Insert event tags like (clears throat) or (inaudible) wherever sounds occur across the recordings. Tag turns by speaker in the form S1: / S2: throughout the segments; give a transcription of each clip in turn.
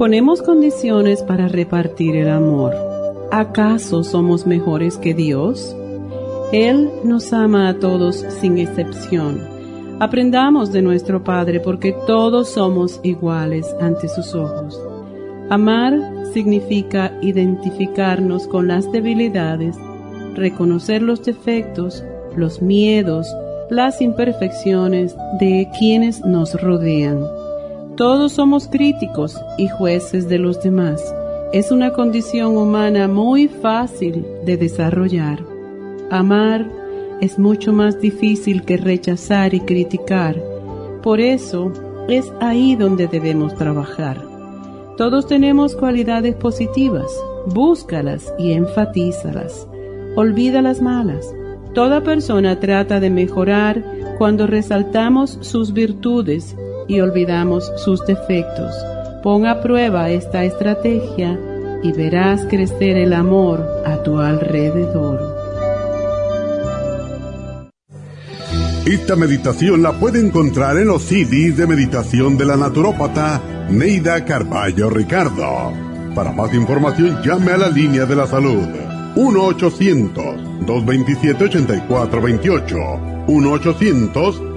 S1: Ponemos condiciones para repartir el amor. ¿Acaso somos mejores que Dios? Él nos ama a todos sin excepción. Aprendamos de nuestro Padre porque todos somos iguales ante sus ojos. Amar significa identificarnos con las debilidades, reconocer los defectos, los miedos, las imperfecciones de quienes nos rodean. Todos somos críticos y jueces de los demás. Es una condición humana muy fácil de desarrollar. Amar es mucho más difícil que rechazar y criticar. Por eso es ahí donde debemos trabajar. Todos tenemos cualidades positivas. Búscalas y enfatízalas. Olvida las malas. Toda persona trata de mejorar cuando resaltamos sus virtudes y olvidamos sus defectos. Pon a prueba esta estrategia y verás crecer el amor a tu alrededor.
S2: Esta meditación la puede encontrar en los CDs de meditación de la naturópata Neida Carballo Ricardo. Para más información llame a la línea de la salud 1-800-227-8428.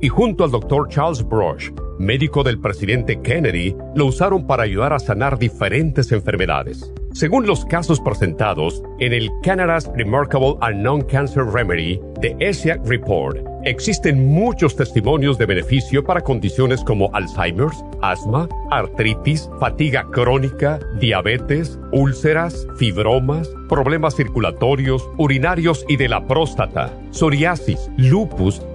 S3: y junto al Dr. Charles Brush, médico del presidente Kennedy, lo usaron para ayudar a sanar diferentes enfermedades. Según los casos presentados en el Canada's Remarkable and Non-Cancer Remedy de ESIAC Report, existen muchos testimonios de beneficio para condiciones como Alzheimer's, asma, artritis, fatiga crónica, diabetes, úlceras, fibromas, problemas circulatorios, urinarios y de la próstata, psoriasis, lupus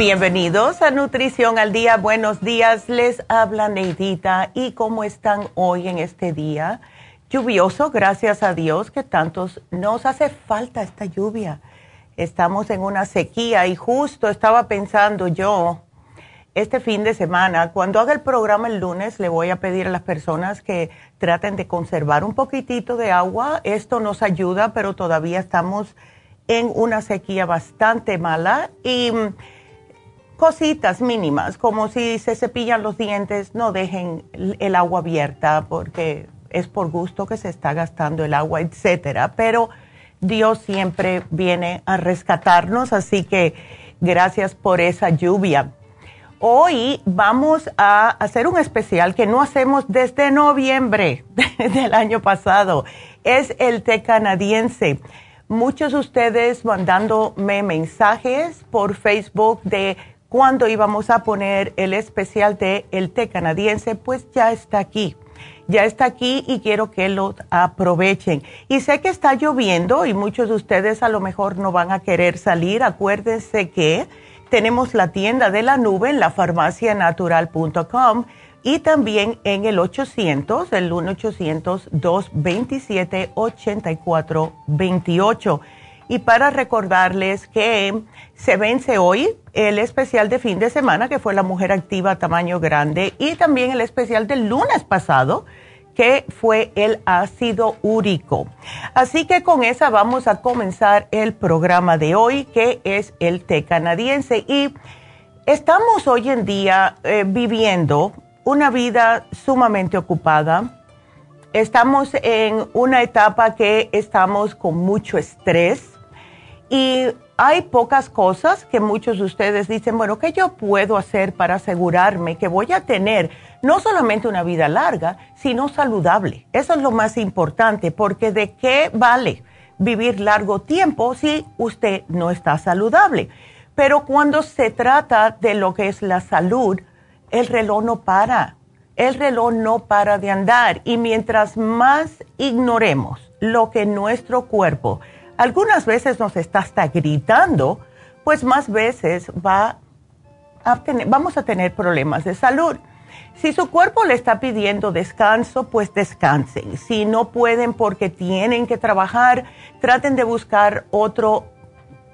S4: Bienvenidos a Nutrición al Día. Buenos días, les habla Neidita. ¿Y cómo están hoy en este día? Lluvioso, gracias a Dios, que tantos nos hace falta esta lluvia. Estamos en una sequía y justo estaba pensando yo, este fin de semana, cuando haga el programa el lunes, le voy a pedir a las personas que traten de conservar un poquitito de agua. Esto nos ayuda, pero todavía estamos en una sequía bastante mala y cositas mínimas, como si se cepillan los dientes, no dejen el agua abierta porque es por gusto que se está gastando el agua, etcétera. Pero Dios siempre viene a rescatarnos, así que gracias por esa lluvia. Hoy vamos a hacer un especial que no hacemos desde noviembre (laughs) del año pasado. Es el té canadiense. Muchos de ustedes mandándome mensajes por Facebook de cuando íbamos a poner el especial de el té canadiense, pues ya está aquí. ya está aquí y quiero que lo aprovechen. Y sé que está lloviendo y muchos de ustedes a lo mejor no van a querer salir. Acuérdense que tenemos la tienda de la nube en la farmacianatural.com y también en el 800, el 1-800-227-8428. Y para recordarles que se vence hoy el especial de fin de semana, que fue la mujer activa tamaño grande, y también el especial del lunes pasado, que fue el ácido úrico. Así que con esa vamos a comenzar el programa de hoy, que es el té canadiense. Y estamos hoy en día eh, viviendo una vida sumamente ocupada. Estamos en una etapa que estamos con mucho estrés y hay pocas cosas que muchos de ustedes dicen, bueno, ¿qué yo puedo hacer para asegurarme que voy a tener no solamente una vida larga, sino saludable? Eso es lo más importante, porque ¿de qué vale vivir largo tiempo si usted no está saludable? Pero cuando se trata de lo que es la salud, el reloj no para. El reloj no para de andar y mientras más ignoremos lo que nuestro cuerpo algunas veces nos está hasta gritando, pues más veces va a tener, vamos a tener problemas de salud. Si su cuerpo le está pidiendo descanso, pues descansen. Si no pueden porque tienen que trabajar, traten de buscar otro,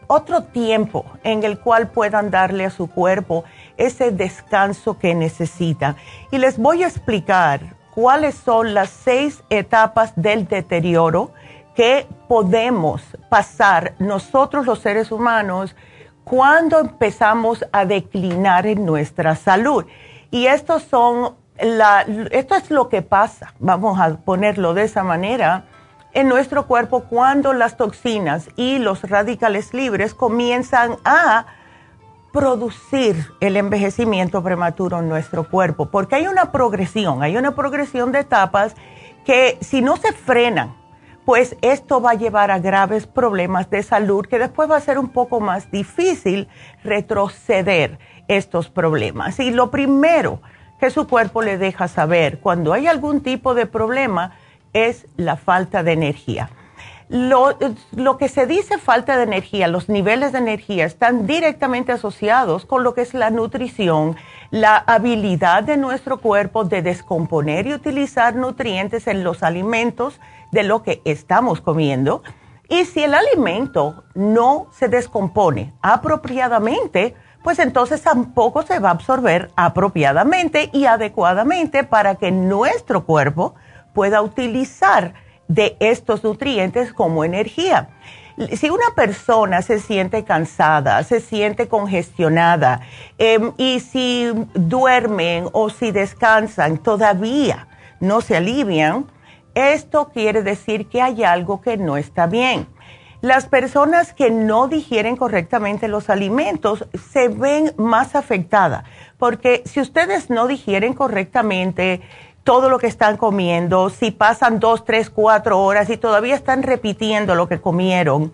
S4: otro tiempo en el cual puedan darle a su cuerpo ese descanso que necesita. Y les voy a explicar cuáles son las seis etapas del deterioro que podemos pasar nosotros los seres humanos cuando empezamos a declinar en nuestra salud. Y estos son la, esto es lo que pasa, vamos a ponerlo de esa manera, en nuestro cuerpo cuando las toxinas y los radicales libres comienzan a producir el envejecimiento prematuro en nuestro cuerpo, porque hay una progresión, hay una progresión de etapas que si no se frenan, pues esto va a llevar a graves problemas de salud que después va a ser un poco más difícil retroceder estos problemas. Y lo primero que su cuerpo le deja saber cuando hay algún tipo de problema es la falta de energía. Lo, que se dice falta de energía, los niveles de energía están directamente asociados con lo que es la nutrición, la habilidad de nuestro cuerpo de descomponer y utilizar nutrientes en los alimentos de lo que estamos comiendo. Y si el alimento no se descompone apropiadamente, pues entonces tampoco se va a absorber apropiadamente y adecuadamente para que nuestro cuerpo pueda utilizar de estos nutrientes como energía. Si una persona se siente cansada, se siente congestionada em, y si duermen o si descansan todavía no se alivian, esto quiere decir que hay algo que no está bien. Las personas que no digieren correctamente los alimentos se ven más afectadas, porque si ustedes no digieren correctamente todo lo que están comiendo, si pasan dos, tres, cuatro horas y todavía están repitiendo lo que comieron,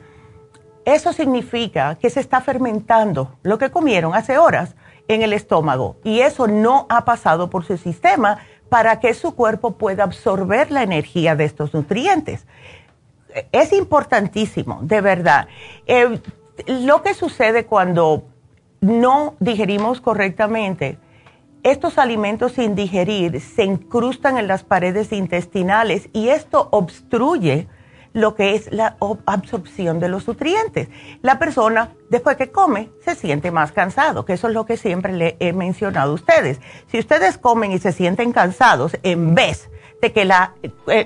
S4: eso significa que se está fermentando lo que comieron hace horas en el estómago y eso no ha pasado por su sistema para que su cuerpo pueda absorber la energía de estos nutrientes. Es importantísimo, de verdad. Eh, lo que sucede cuando no digerimos correctamente, estos alimentos sin digerir se incrustan en las paredes intestinales y esto obstruye lo que es la absorción de los nutrientes. La persona, después que come, se siente más cansado, que eso es lo que siempre le he mencionado a ustedes. Si ustedes comen y se sienten cansados, en vez de que la, eh,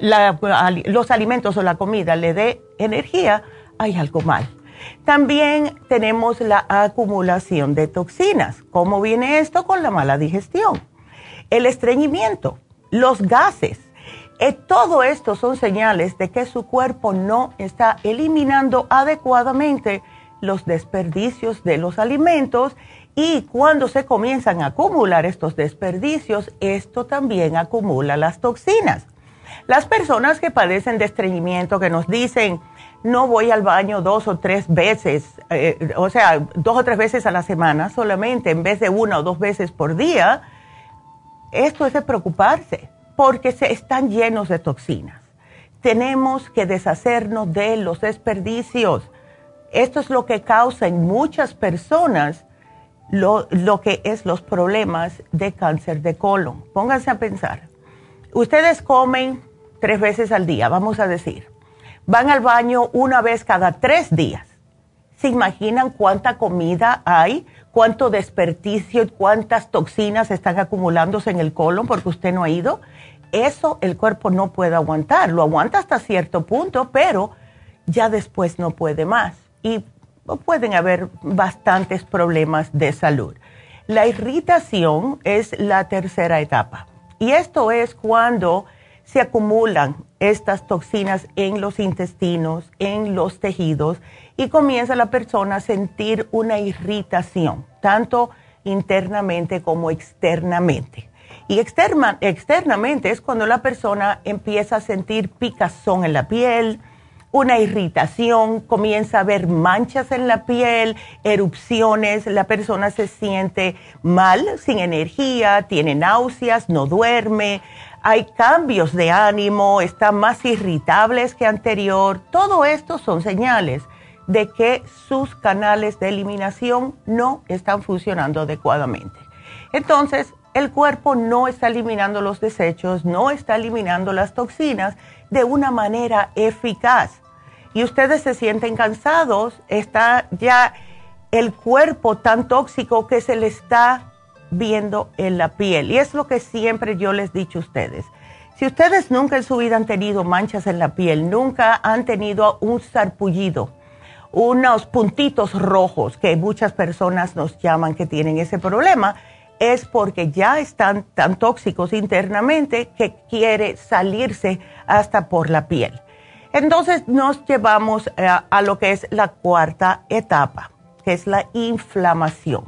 S4: los alimentos o la comida le dé energía, hay algo mal. También tenemos la acumulación de toxinas. ¿Cómo viene esto? Con la mala digestión. El estreñimiento, los gases, todo esto son señales de que su cuerpo no está eliminando adecuadamente los desperdicios de los alimentos y cuando se comienzan a acumular estos desperdicios, esto también acumula las toxinas. Las personas que padecen de estreñimiento, que nos dicen, no voy al baño dos o tres veces, eh, o sea, dos o tres veces a la semana solamente, en vez de una o dos veces por día, esto es de preocuparse porque están llenos de toxinas. Tenemos que deshacernos de los desperdicios. Esto es lo que causa en muchas personas lo, lo que es los problemas de cáncer de colon. Pónganse a pensar. Ustedes comen tres veces al día, vamos a decir. Van al baño una vez cada tres días. ¿Se imaginan cuánta comida hay? ¿Cuánto desperdicio y cuántas toxinas están acumulándose en el colon porque usted no ha ido? Eso el cuerpo no puede aguantar. Lo aguanta hasta cierto punto, pero ya después no puede más. Y pueden haber bastantes problemas de salud. La irritación es la tercera etapa. Y esto es cuando se acumulan estas toxinas en los intestinos, en los tejidos, y comienza la persona a sentir una irritación, tanto internamente como externamente. Y externamente es cuando la persona empieza a sentir picazón en la piel, una irritación, comienza a ver manchas en la piel, erupciones, la persona se siente mal, sin energía, tiene náuseas, no duerme, hay cambios de ánimo, está más irritables que anterior. Todo esto son señales de que sus canales de eliminación no están funcionando adecuadamente. Entonces, el cuerpo no está eliminando los desechos, no está eliminando las toxinas de una manera eficaz. Y ustedes se sienten cansados, está ya el cuerpo tan tóxico que se le está viendo en la piel. Y es lo que siempre yo les he dicho a ustedes. Si ustedes nunca en su vida han tenido manchas en la piel, nunca han tenido un sarpullido, unos puntitos rojos que muchas personas nos llaman que tienen ese problema, es porque ya están tan tóxicos internamente que quiere salirse hasta por la piel. Entonces nos llevamos a, a lo que es la cuarta etapa, que es la inflamación.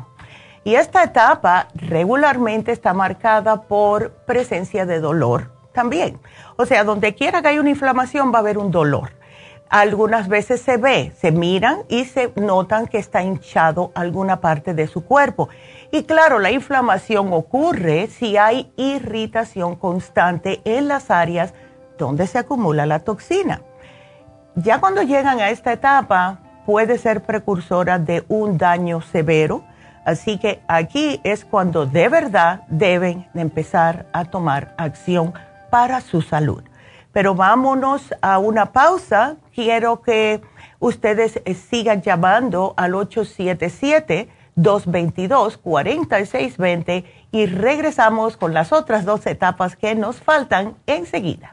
S4: Y esta etapa regularmente está marcada por presencia de dolor también. O sea, donde quiera que haya una inflamación va a haber un dolor. Algunas veces se ve, se miran y se notan que está hinchado alguna parte de su cuerpo. Y claro, la inflamación ocurre si hay irritación constante en las áreas donde se acumula la toxina. Ya cuando llegan a esta etapa, puede ser precursora de un daño severo Así que aquí es cuando de verdad deben empezar a tomar acción para su salud. Pero vámonos a una pausa. Quiero que ustedes eh, sigan llamando al 877-222-4620 y regresamos con las otras dos etapas que nos faltan enseguida.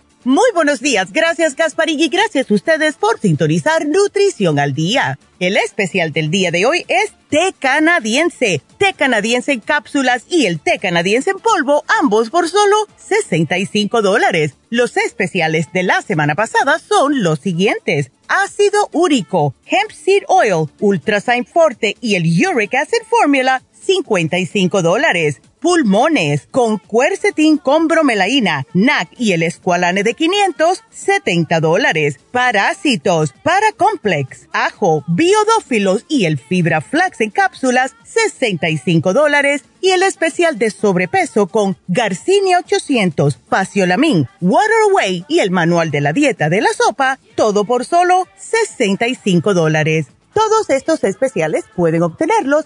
S5: Muy buenos días, gracias Gasparín y gracias a ustedes por sintonizar Nutrición al Día. El especial del día de hoy es té canadiense, té canadiense en cápsulas y el té canadiense en polvo, ambos por solo 65 dólares. Los especiales de la semana pasada son los siguientes
S6: ácido úrico, hemp seed oil, ultrasign forte y el uric acid formula, 55 dólares pulmones con cuercetín con bromelaína, NAC y el escualane de 500, 70 dólares. Parásitos, Paracomplex, ajo, biodófilos y el fibra flax en cápsulas, 65 dólares. Y el especial de sobrepeso con Garcinia 800, Faciolamin, Waterway y el manual de la dieta de la sopa, todo por solo 65 dólares. Todos estos especiales pueden obtenerlos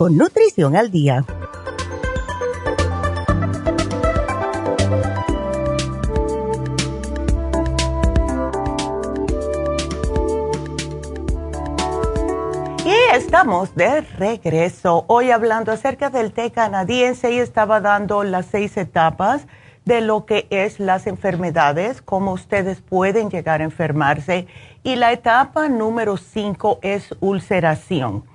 S6: con Nutrición al Día.
S4: Y estamos de regreso hoy hablando acerca del té canadiense y estaba dando las seis etapas de lo que es las enfermedades, cómo ustedes pueden llegar a enfermarse. Y la etapa número cinco es ulceración.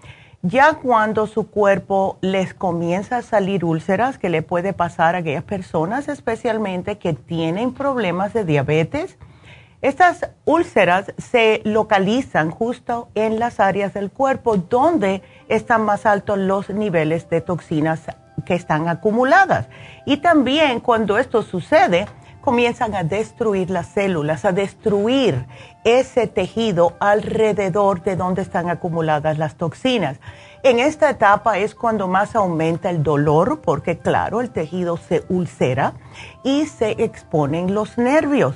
S4: Ya cuando su cuerpo les comienza a salir úlceras, que le puede pasar a aquellas personas especialmente que tienen problemas de diabetes, estas úlceras se localizan justo en las áreas del cuerpo donde están más altos los niveles de toxinas que están acumuladas. Y también cuando esto sucede, comienzan a destruir las células, a destruir ese tejido alrededor de donde están acumuladas las toxinas. En esta etapa es cuando más aumenta el dolor porque claro, el tejido se ulcera y se exponen los nervios.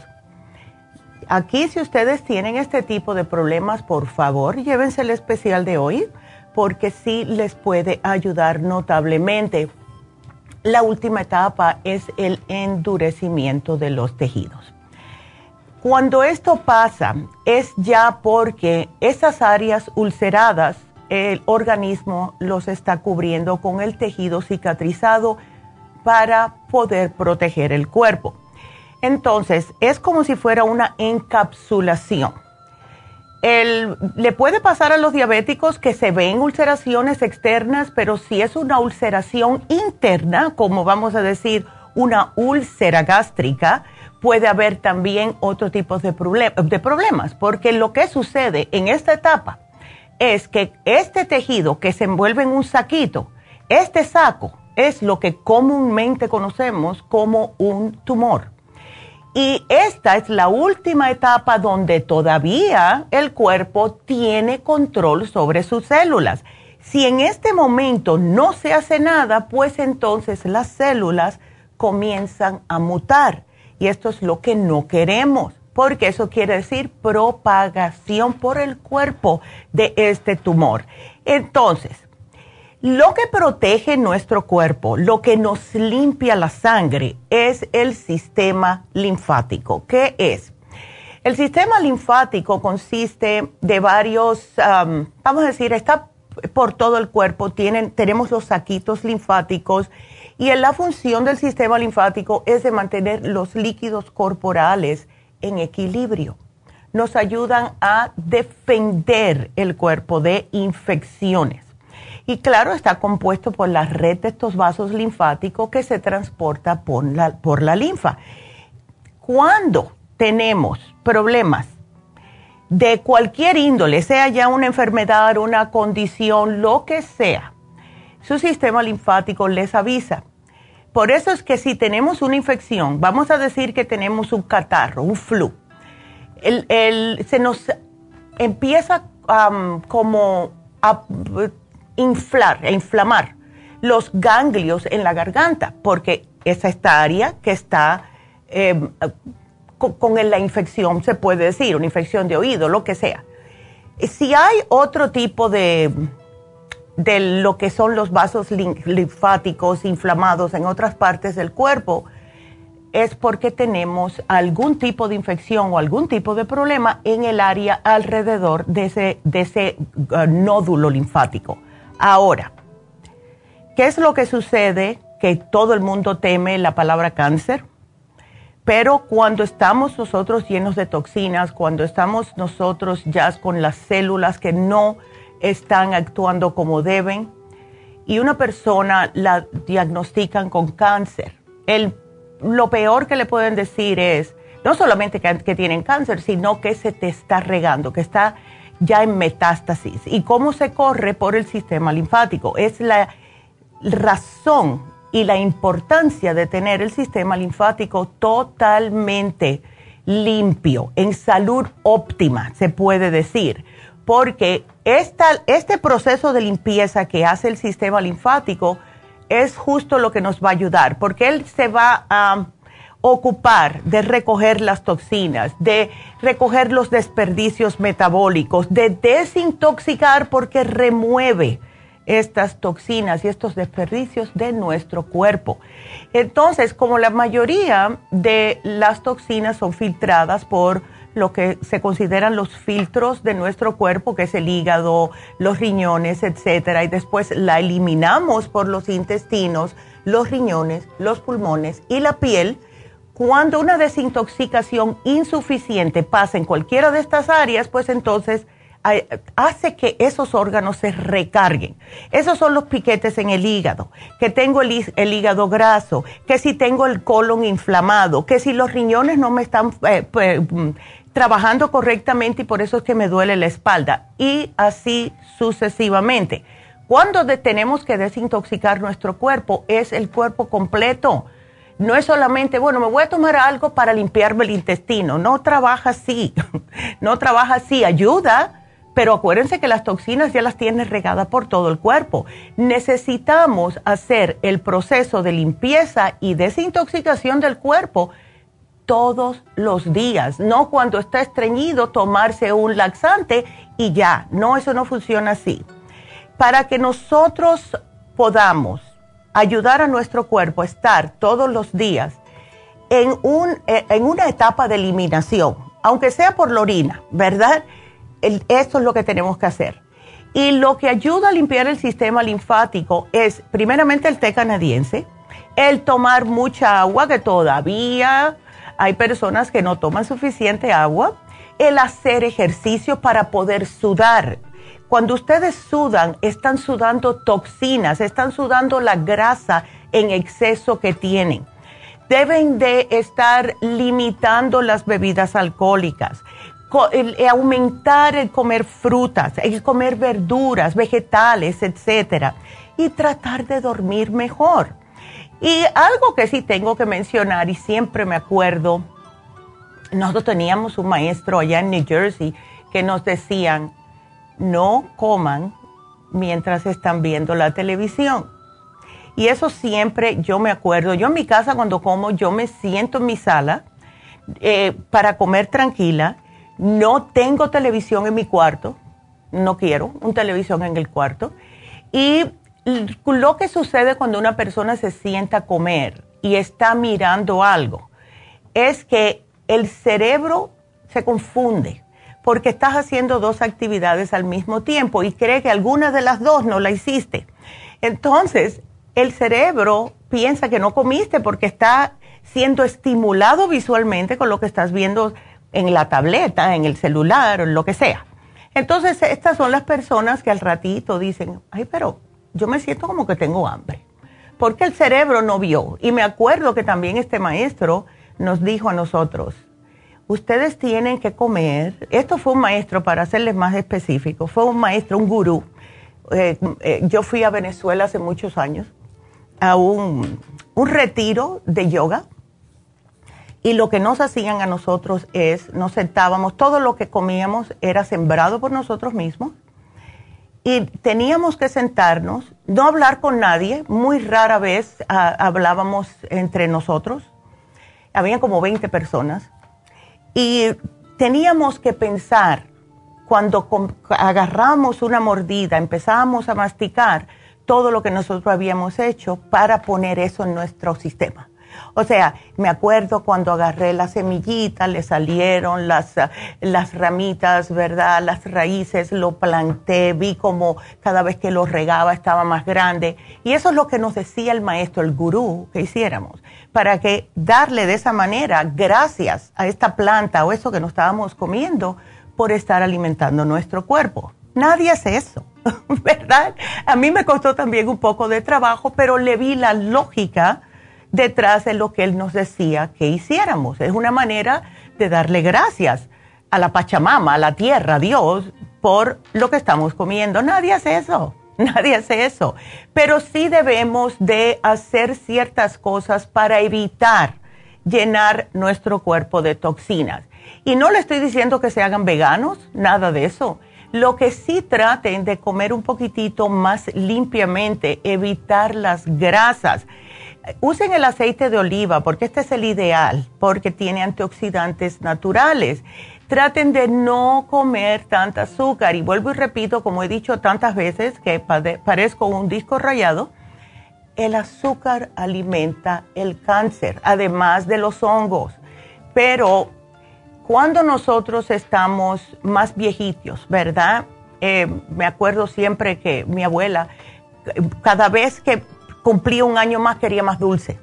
S4: Aquí si ustedes tienen este tipo de problemas, por favor, llévense el especial de hoy porque sí les puede ayudar notablemente la última etapa es el endurecimiento de los tejidos. Cuando esto pasa es ya porque esas áreas ulceradas, el organismo los está cubriendo con el tejido cicatrizado para poder proteger el cuerpo. Entonces, es como si fuera una encapsulación le puede pasar a los diabéticos que se ven ulceraciones externas, pero si es una ulceración interna, como vamos a decir una úlcera gástrica, puede haber también otro tipo de, de problemas, porque lo que sucede en esta etapa es que este tejido que se envuelve en un saquito, este saco es lo que comúnmente conocemos como un tumor. Y esta es la última etapa donde todavía el cuerpo tiene control sobre sus células. Si en este momento no se hace nada, pues entonces las células comienzan a mutar. Y esto es lo que no queremos, porque eso quiere decir propagación por el cuerpo de este tumor. Entonces, lo que protege nuestro cuerpo, lo que nos limpia la sangre, es el sistema linfático. ¿Qué es? El sistema linfático consiste de varios, vamos a decir, está por todo el cuerpo, Tienen, tenemos los saquitos linfáticos y la función del sistema linfático es de mantener los líquidos corporales en equilibrio. Nos ayudan a defender el cuerpo de infecciones. Y claro, está compuesto por la red de estos vasos linfáticos que se transporta por la, por la linfa. Cuando tenemos problemas de cualquier índole, sea ya una enfermedad, una condición, lo que sea, su sistema linfático les avisa. Por eso es que si tenemos una infección, vamos a decir que tenemos un catarro, un flu, se nos empieza como a inflar e inflamar los ganglios en la garganta, porque es esta área que está em, con, la infección, se puede decir, una infección de oído, lo que sea. Si hay otro tipo de, de lo que son los vasos linfáticos inflamados en otras partes del cuerpo, es porque tenemos algún tipo de infección o algún tipo de problema en el área alrededor de ese, de ese uh, nódulo linfático. Ahora, ¿qué es lo que sucede? Que todo el mundo teme la palabra cáncer, pero cuando estamos nosotros llenos de toxinas, cuando estamos nosotros ya con las células que no están actuando como deben, y una persona la diagnostican con cáncer, el lo peor que le pueden decir es, no solamente que, tienen cáncer, sino que se te está regando, que está ya en metástasis. ¿Y cómo se corre por el sistema linfático? Es la razón y la importancia de tener el sistema linfático totalmente limpio, en salud óptima, se puede decir, porque este proceso de limpieza que hace el sistema linfático es justo lo que nos va a ayudar, porque él se va a ocupar de recoger las toxinas, de recoger los desperdicios metabólicos, de desintoxicar porque remueve estas toxinas y estos desperdicios de nuestro cuerpo. Entonces, como la mayoría de las toxinas son filtradas por lo que se consideran los filtros de nuestro cuerpo, que es el hígado, los riñones, etcétera, y después la eliminamos por los intestinos, los riñones, los pulmones y la piel. Cuando una desintoxicación insuficiente pasa en cualquiera de estas áreas, pues entonces hace que esos órganos se recarguen. Esos son los piquetes en el hígado, que tengo el, hígado graso, que si tengo el colon inflamado, que si los riñones no me están eh, mm, trabajando correctamente y por eso es que me duele la espalda y así sucesivamente. Cuando tenemos que desintoxicar nuestro cuerpo es el cuerpo completo. No es solamente, bueno, me voy a tomar algo para limpiarme el intestino. No trabaja así. (laughs) No trabaja así. Ayuda, pero acuérdense que las toxinas ya las tienes regadas por todo el cuerpo. Necesitamos hacer el proceso de limpieza y desintoxicación del cuerpo todos los días, no cuando está estreñido tomarse un laxante y ya, no, eso no funciona así. Para que nosotros podamos ayudar a nuestro cuerpo a estar todos los días en, un, eh, en una etapa de eliminación, aunque sea por la orina, ¿verdad? esto es lo que tenemos que hacer. Y lo que ayuda a limpiar el sistema linfático es primeramente el té canadiense, el tomar mucha agua, que todavía hay personas que no toman suficiente agua. El hacer ejercicio para poder sudar. Cuando ustedes sudan, están sudando toxinas, están sudando la grasa en exceso que tienen. Deben de estar limitando las bebidas alcohólicas, aumentar el comer frutas, el comer verduras, vegetales, etc. Y tratar de dormir mejor. Y algo que sí tengo que mencionar y siempre me acuerdo, nosotros teníamos un maestro allá en New Jersey que nos decían, no coman mientras están viendo la televisión. Y eso siempre yo me acuerdo. Yo en mi casa cuando como, yo me siento en mi sala eh, para comer tranquila. No tengo televisión en mi cuarto. No quiero un televisión en el cuarto. Y lo que sucede cuando una persona se sienta a comer y está mirando algo es que el cerebro se confunde porque estás haciendo dos actividades al mismo tiempo y cree que alguna de las dos no la hiciste. Entonces, el cerebro piensa que no comiste porque está siendo estimulado visualmente con lo que estás viendo en la tableta, en el celular en lo que sea. Entonces, estas son las personas que al ratito dicen, ay, pero yo me siento como que tengo hambre, porque el cerebro no vio. Y me acuerdo que también este maestro nos dijo a nosotros, ustedes tienen que comer, esto fue un maestro, para hacerles más específico, fue un maestro, un gurú. Eh, eh, yo fui a Venezuela hace muchos años a un, un retiro de yoga. Y lo que nos hacían a nosotros es, nos sentábamos, todo lo que comíamos era sembrado por nosotros mismos. Y teníamos que sentarnos, no hablar con nadie, muy rara vez ah, hablábamos entre nosotros, había como 20 personas, y teníamos que pensar, cuando agarramos una mordida, empezábamos a masticar todo lo que nosotros habíamos hecho para poner eso en nuestro sistema, O sea, me acuerdo cuando agarré la semillita, le salieron las, las ramitas, ¿verdad? Las raíces, lo planté, vi como cada vez que lo regaba estaba más grande. Y eso es lo que nos decía el maestro, el gurú, que hiciéramos, para que darle de esa manera gracias a esta planta o eso que nos estábamos comiendo por estar alimentando nuestro cuerpo. Nadie hace eso, (laughs) ¿verdad? A mí me costó también un poco de trabajo, pero le vi la lógica detrás de lo que él nos decía que hiciéramos. Es una manera de darle gracias a la Pachamama, a la tierra, a Dios, por lo que estamos comiendo. Nadie hace eso, (laughs) nadie hace eso. Pero sí debemos de hacer ciertas cosas para evitar llenar nuestro cuerpo de toxinas. Y no le estoy diciendo que se hagan veganos, nada de eso. Lo que sí traten de comer un poquitito más limpiamente, evitar las grasas. Usen el aceite de oliva porque este es el ideal, porque tiene antioxidantes naturales. Traten de no comer tanta azúcar y vuelvo y repito, como he dicho tantas veces que parezco un disco rayado, el azúcar alimenta el cáncer, además de los hongos. Pero cuando nosotros estamos más viejitos, ¿verdad? Eh, me acuerdo siempre que mi abuela, cada vez que cumplía un año más, quería más dulce.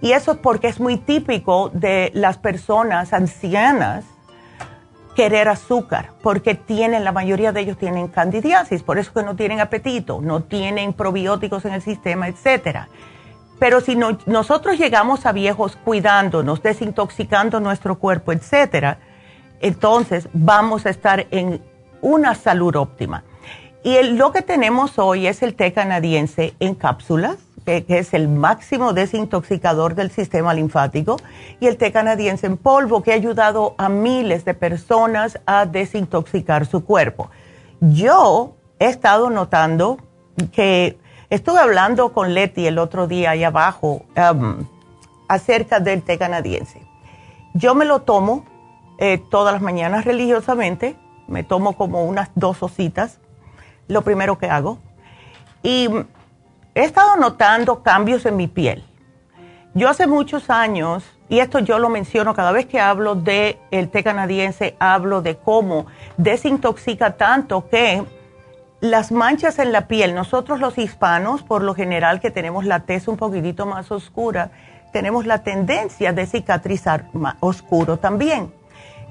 S4: Y eso es porque es muy típico de las personas ancianas querer azúcar, porque tienen, la mayoría de ellos tienen candidiasis, por eso que no tienen apetito, no tienen probióticos en el sistema, etcétera. Pero si nosotros llegamos a viejos cuidándonos, desintoxicando nuestro cuerpo, etcétera, entonces vamos a estar en una salud óptima. Y lo que tenemos hoy es el té canadiense en cápsulas, que, es el máximo desintoxicador del sistema linfático, y el té canadiense en polvo, que ha ayudado a miles de personas a desintoxicar su cuerpo. Yo he estado notando que Estuve hablando con Leti el otro día ahí abajo um, acerca del té canadiense. Yo me lo tomo eh, todas las mañanas religiosamente, me tomo como unas dos ositas, lo primero que hago. Y he estado notando cambios en mi piel. Yo hace muchos años, y esto yo lo menciono cada vez que hablo del el té canadiense, hablo de cómo desintoxica tanto que las manchas en la piel, nosotros los hispanos, por lo general que tenemos la tez un poquitito más oscura, tenemos la tendencia de cicatrizar más oscuro también.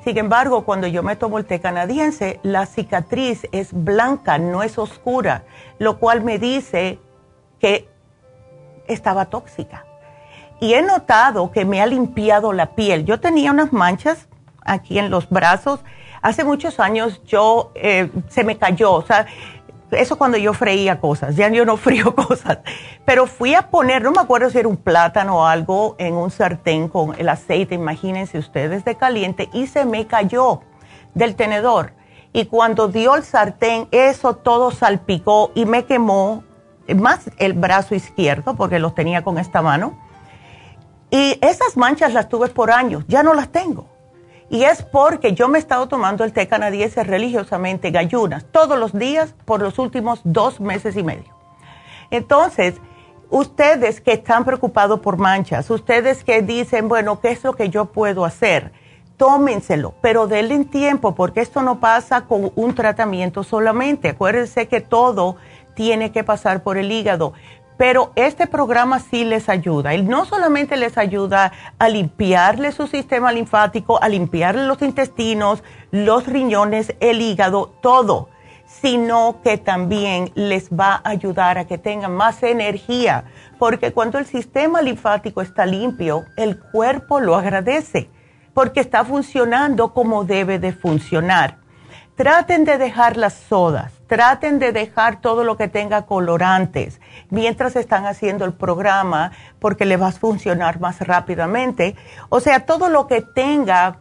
S4: Sin embargo, cuando yo me tomo el té canadiense, la cicatriz es blanca, no es oscura, lo cual me dice que estaba tóxica. Y he notado que me ha limpiado la piel. Yo tenía unas manchas aquí en los brazos. Hace muchos años yo eh, se me cayó, o sea, eso cuando yo freía cosas, ya yo no (laughs) frío cosas, pero fui a poner, no me acuerdo si era un plátano o algo en un sartén con el aceite, imagínense ustedes, de caliente, y se me cayó del tenedor. Y cuando dio el sartén, eso todo salpicó y me quemó más el brazo izquierdo, porque los tenía con esta mano. Y esas manchas las tuve por años, ya no las tengo. Y es porque yo me he estado tomando el té canadiense religiosamente, gallunas, todos los días por los últimos dos meses y medio. Entonces, ustedes que están preocupados por manchas, ustedes que dicen, bueno, ¿qué es lo que yo puedo hacer? Tómenselo, pero denle tiempo porque esto no pasa con un tratamiento solamente. Acuérdense que todo tiene que pasar por el hígado. Pero este programa sí les ayuda. Él no solamente les ayuda a limpiarle su sistema linfático, a limpiarle los intestinos, los riñones, el hígado, todo, sino que también les va a ayudar a que tengan más energía. Porque cuando el sistema linfático está limpio, el cuerpo lo agradece, porque está funcionando como debe de funcionar. Traten de dejar las sodas, traten de dejar todo lo que tenga colorantes mientras están haciendo el programa porque le va a funcionar más rápidamente. O sea, todo lo que tenga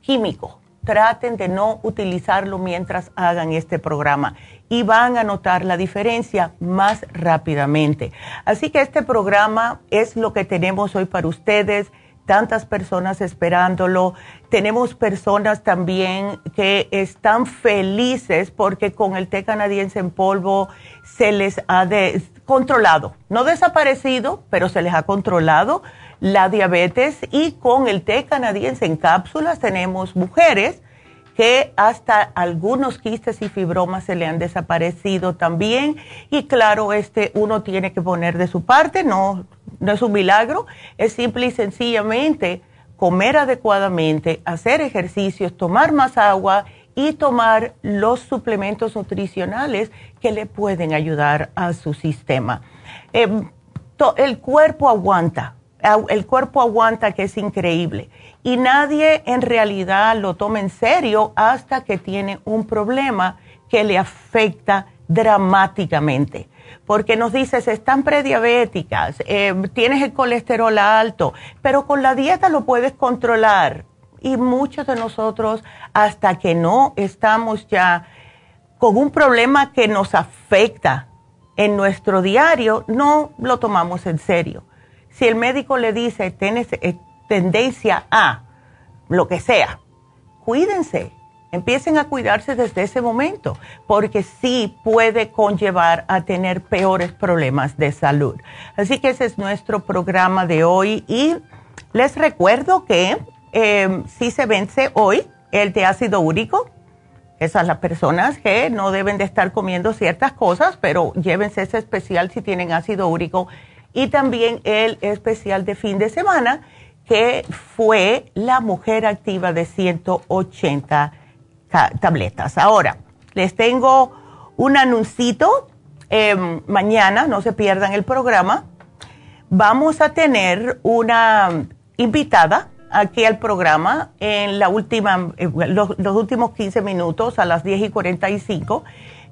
S4: químico, traten de no utilizarlo mientras hagan este programa y van a notar la diferencia más rápidamente. Así que este programa es lo que tenemos hoy para ustedes tantas personas esperándolo. Tenemos personas también que están felices porque con el té canadiense en polvo se les ha controlado, no desaparecido, pero se les ha controlado la diabetes y con el té canadiense en cápsulas tenemos mujeres que hasta algunos quistes y fibromas se le han desaparecido también y claro, este uno tiene que poner de su parte, no, no es un milagro, es simple y sencillamente comer adecuadamente, hacer ejercicios, tomar más agua y tomar los suplementos nutricionales que le pueden ayudar a su sistema. Em, el cuerpo aguanta, el cuerpo aguanta que es increíble y nadie en realidad lo toma en serio hasta que tiene un problema que le afecta dramáticamente. Porque nos dices, están prediabéticas, em, tienes el colesterol alto, pero con la dieta lo puedes controlar y muchos de nosotros hasta que no estamos ya con un problema que nos afecta en nuestro diario, no lo tomamos en serio. Si el médico le dice, tienes eh, tendencia a lo que sea, cuídense, empiecen a cuidarse desde ese momento, porque sí puede conllevar a tener peores problemas de salud. Así que ese es nuestro programa de hoy y les recuerdo que eh, si se vence hoy el de ácido úrico. Esas las personas que no deben de estar comiendo ciertas cosas, pero llévense ese especial si tienen ácido úrico. Y también el especial de fin de semana, que fue la mujer activa de 180 tabletas. Ahora, les tengo un anuncito. Em, mañana, no se pierdan el programa, vamos a tener una invitada aquí al programa en la última, eh, los, últimos 15 minutos a las 10 y 45.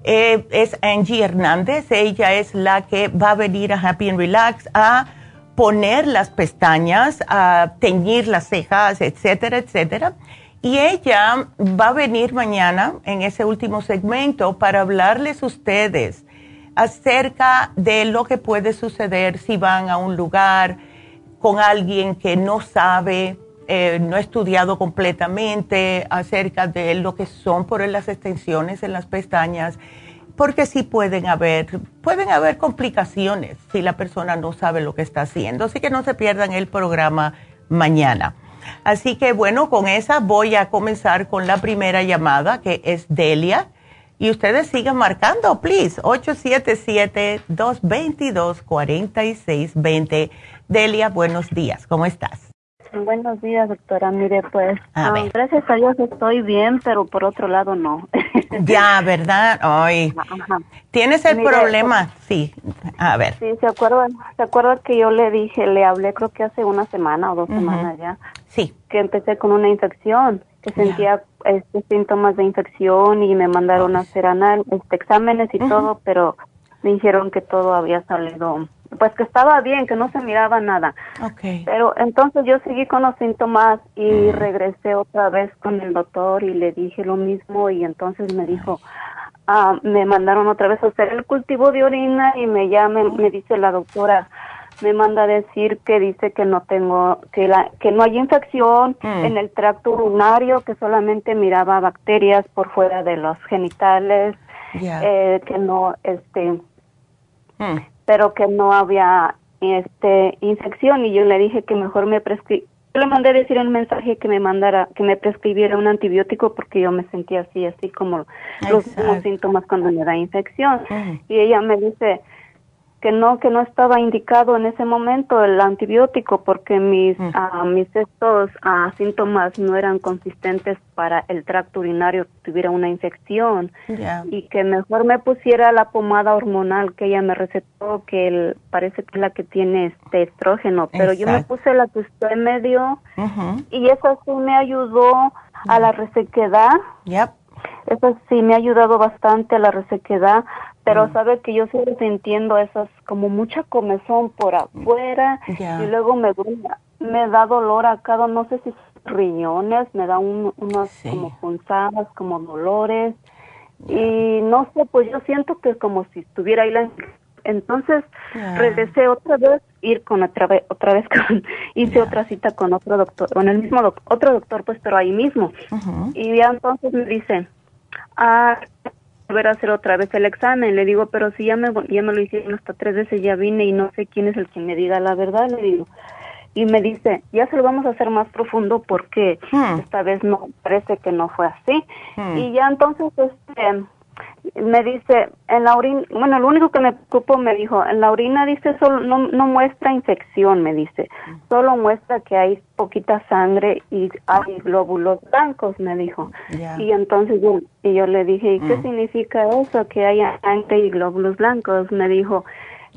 S4: Eh, es Angie Hernández. Ella es la que va a venir a Happy and Relax a poner las pestañas, a teñir las cejas, etcétera, etcétera. Y ella va a venir mañana en ese último segmento para hablarles a ustedes acerca de lo que puede suceder si van a un lugar con alguien que no sabe eh, no he estudiado completamente acerca de lo que son por las extensiones en las pestañas, porque sí pueden haber, pueden haber complicaciones si la persona no sabe lo que está haciendo. Así que no se pierdan el programa mañana. Así que bueno, con esa voy a comenzar con la primera llamada, que es Delia. Y ustedes sigan marcando, please, 877-222-4620. Delia, buenos días, ¿cómo estás?
S7: Buenos días, doctora. Mire, pues, ah, gracias a Dios estoy bien, pero por otro lado no. (laughs)
S4: ya, ¿verdad? Ay. ¿Tienes el problema? Sí. A ver.
S7: Sí, ¿se acuerda, ¿se acuerda que yo le dije, le hablé creo que hace una semana o dos semanas ya?
S4: Sí.
S7: Que empecé con una infección, que sentía este, síntomas de infección y me mandaron a hacer anal, este, exámenes y todo, pero me dijeron que todo había salido pues que estaba bien, que no se miraba nada.
S4: Okay.
S7: Pero entonces yo seguí con los síntomas y regresé otra vez con el doctor y le dije lo mismo y entonces me dijo, ah, me mandaron otra vez a hacer el cultivo de orina y me llama, me dice la doctora, me manda a decir que dice que no tengo, que la, que no hay infección mm. en el tracto urinario, que solamente miraba bacterias por fuera de los genitales, eh, que no, este, mm pero que no había este infección. Y yo le dije que mejor me prescri yo le mandé decir el mensaje que me mandara que me prescribiera un antibiótico porque yo me sentía así así como los mismos síntomas cuando me da infección. Y ella me dice que no que no estaba indicado en ese momento el antibiótico porque mis mm. ah, mis estos ah, síntomas no eran consistentes para el tracto urinario que tuviera una infección. Y que mejor me pusiera la pomada hormonal que ella me recetó que parece que es la que tiene este estrógeno. Pero yo me puse la que usted me dio y eso sí me ayudó a la resequedad. Eso sí me ha ayudado bastante a la resequedad pero mm. sabe que yo sigo sintiendo esas como mucha comezón por afuera y luego me me da dolor a cada no sé si riñones me da un, unas como punzadas como dolores y no sé pues yo siento que como si estuviera ahí la (laughs) entonces regresé otra vez ir con otra vez otra vez (laughs) con hice otra cita con otro doctor con el mismo otro doctor pues pero ahí mismo. Y ya entonces me dice ah volver a hacer otra vez el examen. Le digo, pero si ya me, ya me lo hicieron hasta tres veces, ya vine y no sé quién es el que me diga la verdad, le digo. Y me dice, ya se lo vamos a hacer más profundo porque
S4: Hmm.
S7: esta vez no, parece que no fue así.
S4: Hmm.
S7: Y ya entonces, este, me dice, en la orina, bueno, lo único que me preocupó, me dijo, en la orina dice, solo, no, no muestra infección, me dice, solo muestra que hay poquita sangre y hay glóbulos blancos, me dijo. Y entonces yo, y yo le dije, ¿y qué
S4: Mm.
S7: significa eso, que haya sangre y glóbulos blancos? Me dijo,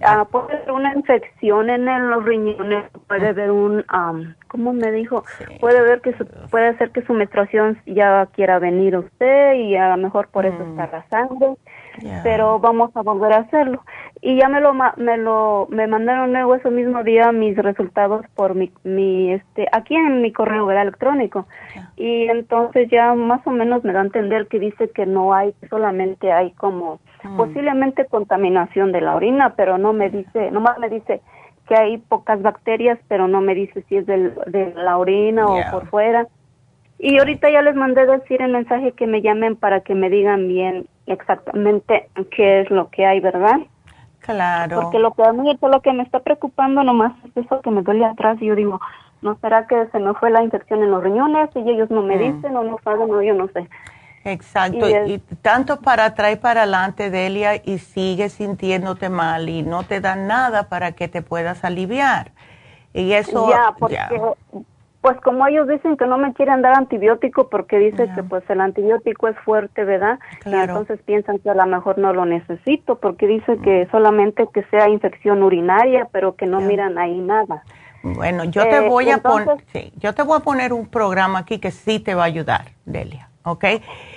S7: ah, puede haber una infección en el- los riñones, puede haber un, am, ¿cómo me dijo? Puede ver que su- puede ser que su menstruación ya quiera venir a usted y a lo mejor por eso está la sangre,
S4: Ya.
S7: pero vamos a volver a hacerlo. Y ya me lo me lo me mandaron luego ese mismo día mis resultados por mi mi este aquí en mi correo ¿verdad? electrónico. Y entonces ya más o menos me da a entender que dice que no hay, solamente hay como
S4: Mm.
S7: posiblemente contaminación de la orina, pero no me dice, nomás me dice que hay pocas bacterias, pero no me dice si es del, de la orina
S4: Yeah.
S7: o por fuera. Y ahorita ya les mandé decir el mensaje que me llamen para que me digan bien exactamente qué es lo que hay, ¿verdad?
S4: Claro.
S7: Porque lo que a mí lo que me está preocupando nomás es eso que me duele atrás y yo digo, ¿no será que se me fue la infección en los riñones y ellos no me
S4: Mm.
S7: dicen o no saben o yo no sé?
S4: Exacto,
S7: Y es-
S4: y, tanto para atrás y para adelante, Delia, y sigues sintiéndote mal y no te dan nada para que te puedas aliviar. Y eso,
S7: ya, porque
S4: ya.
S7: Pues como ellos dicen que no me quieren dar antibiótico porque dice que pues el antibiótico es fuerte, ¿verdad? Y
S4: Claro.
S7: entonces piensan que a lo mejor no lo necesito porque dice que solamente que sea infección urinaria, pero que no miran ahí nada.
S4: Bueno, yo te
S7: Eh,
S4: voy a poner, sí, yo te voy a poner un programa aquí que sí te va a ayudar, Delia, ¿ok?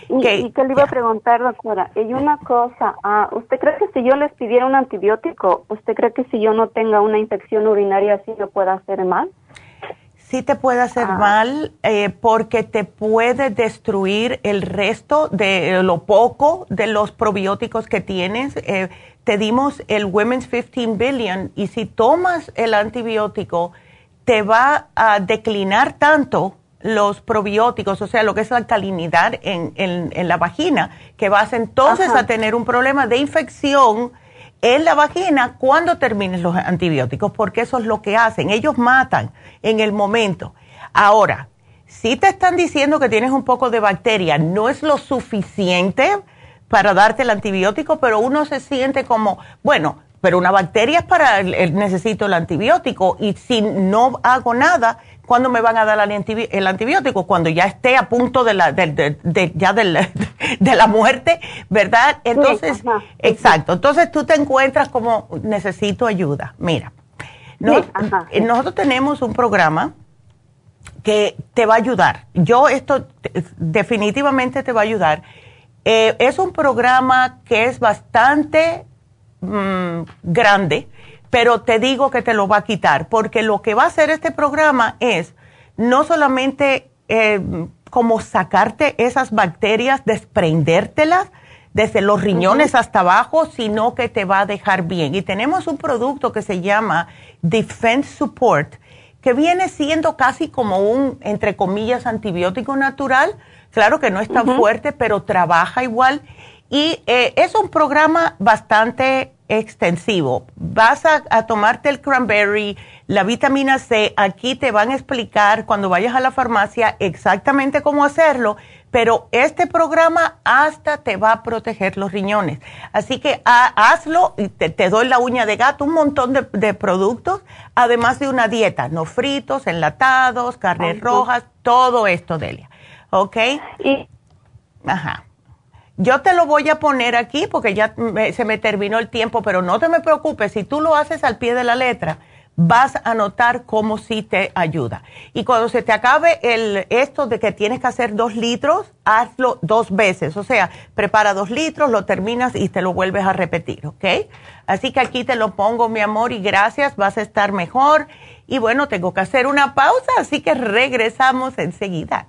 S7: Y
S4: Que-
S7: y que le iba a preguntar, doctora, y una cosa, ah, ¿usted cree que si yo les pidiera un antibiótico, usted cree que si yo no tenga una infección urinaria sí me pueda hacer mal?
S4: Sí te puede hacer
S7: Ah.
S4: mal eh, porque te puede destruir el resto de lo poco de los probióticos que tienes. Eh, te dimos el Women's 15 Billion y si tomas el antibiótico te va a declinar tanto los probióticos, o sea, lo que es la calinidad en, en- en la vagina, que vas entonces
S7: Ajá.
S4: a tener un problema de infección en la vagina cuando termines los antibióticos, porque eso es lo que hacen. Ellos matan en el momento. Ahora, si te están diciendo que tienes un poco de bacteria, no es lo suficiente para darte el antibiótico, pero uno se siente como, bueno, pero una bacteria es para, el, necesito el antibiótico y si no hago nada, ¿cuándo me van a dar el, antibi- el antibiótico? Cuando ya esté a punto de la, de, de- ya del- (laughs) de la muerte, ¿verdad? Entonces, exacto. Entonces tú te encuentras como, necesito ayuda. Mira, eh, nosotros tenemos un programa que te va a ayudar. Yo esto te- definitivamente te va a ayudar. Eh, es un programa que es bastante mm, grande, pero te digo que te lo va a quitar, porque lo que va a hacer este programa es no solamente eh, como sacarte esas bacterias, desprendértelas desde los riñones hasta abajo, sino que te va a dejar bien. Y tenemos un producto que se llama Defense Support, que viene siendo casi como un, entre comillas, antibiótico natural. Claro que no es tan fuerte, pero trabaja igual. Y eh, es un programa bastante extensivo. Vas a, a tomarte el cranberry, la vitamina C. Aquí te van a explicar cuando vayas a la farmacia exactamente cómo hacerlo. Pero este programa hasta te va a proteger los riñones. Así que ha- hazlo y te, te doy la uña de gato, un montón de, de productos, además de una dieta, no fritos, enlatados, carnes rojas, todo esto, Delia. ¿Ok?
S7: Y
S4: Ajá. Yo te lo voy a poner aquí porque ya se me terminó el tiempo, pero no te me preocupes, si tú lo haces al pie de la letra, vas a notar cómo sí te ayuda. Y cuando se te acabe el, esto de que tienes que hacer dos litros, hazlo dos veces. O sea, prepara dos litros, lo terminas y te lo vuelves a repetir, ¿ok? Así que aquí te lo pongo, mi amor, y gracias, vas a estar mejor. Y bueno, tengo que hacer una pausa, así que regresamos enseguida.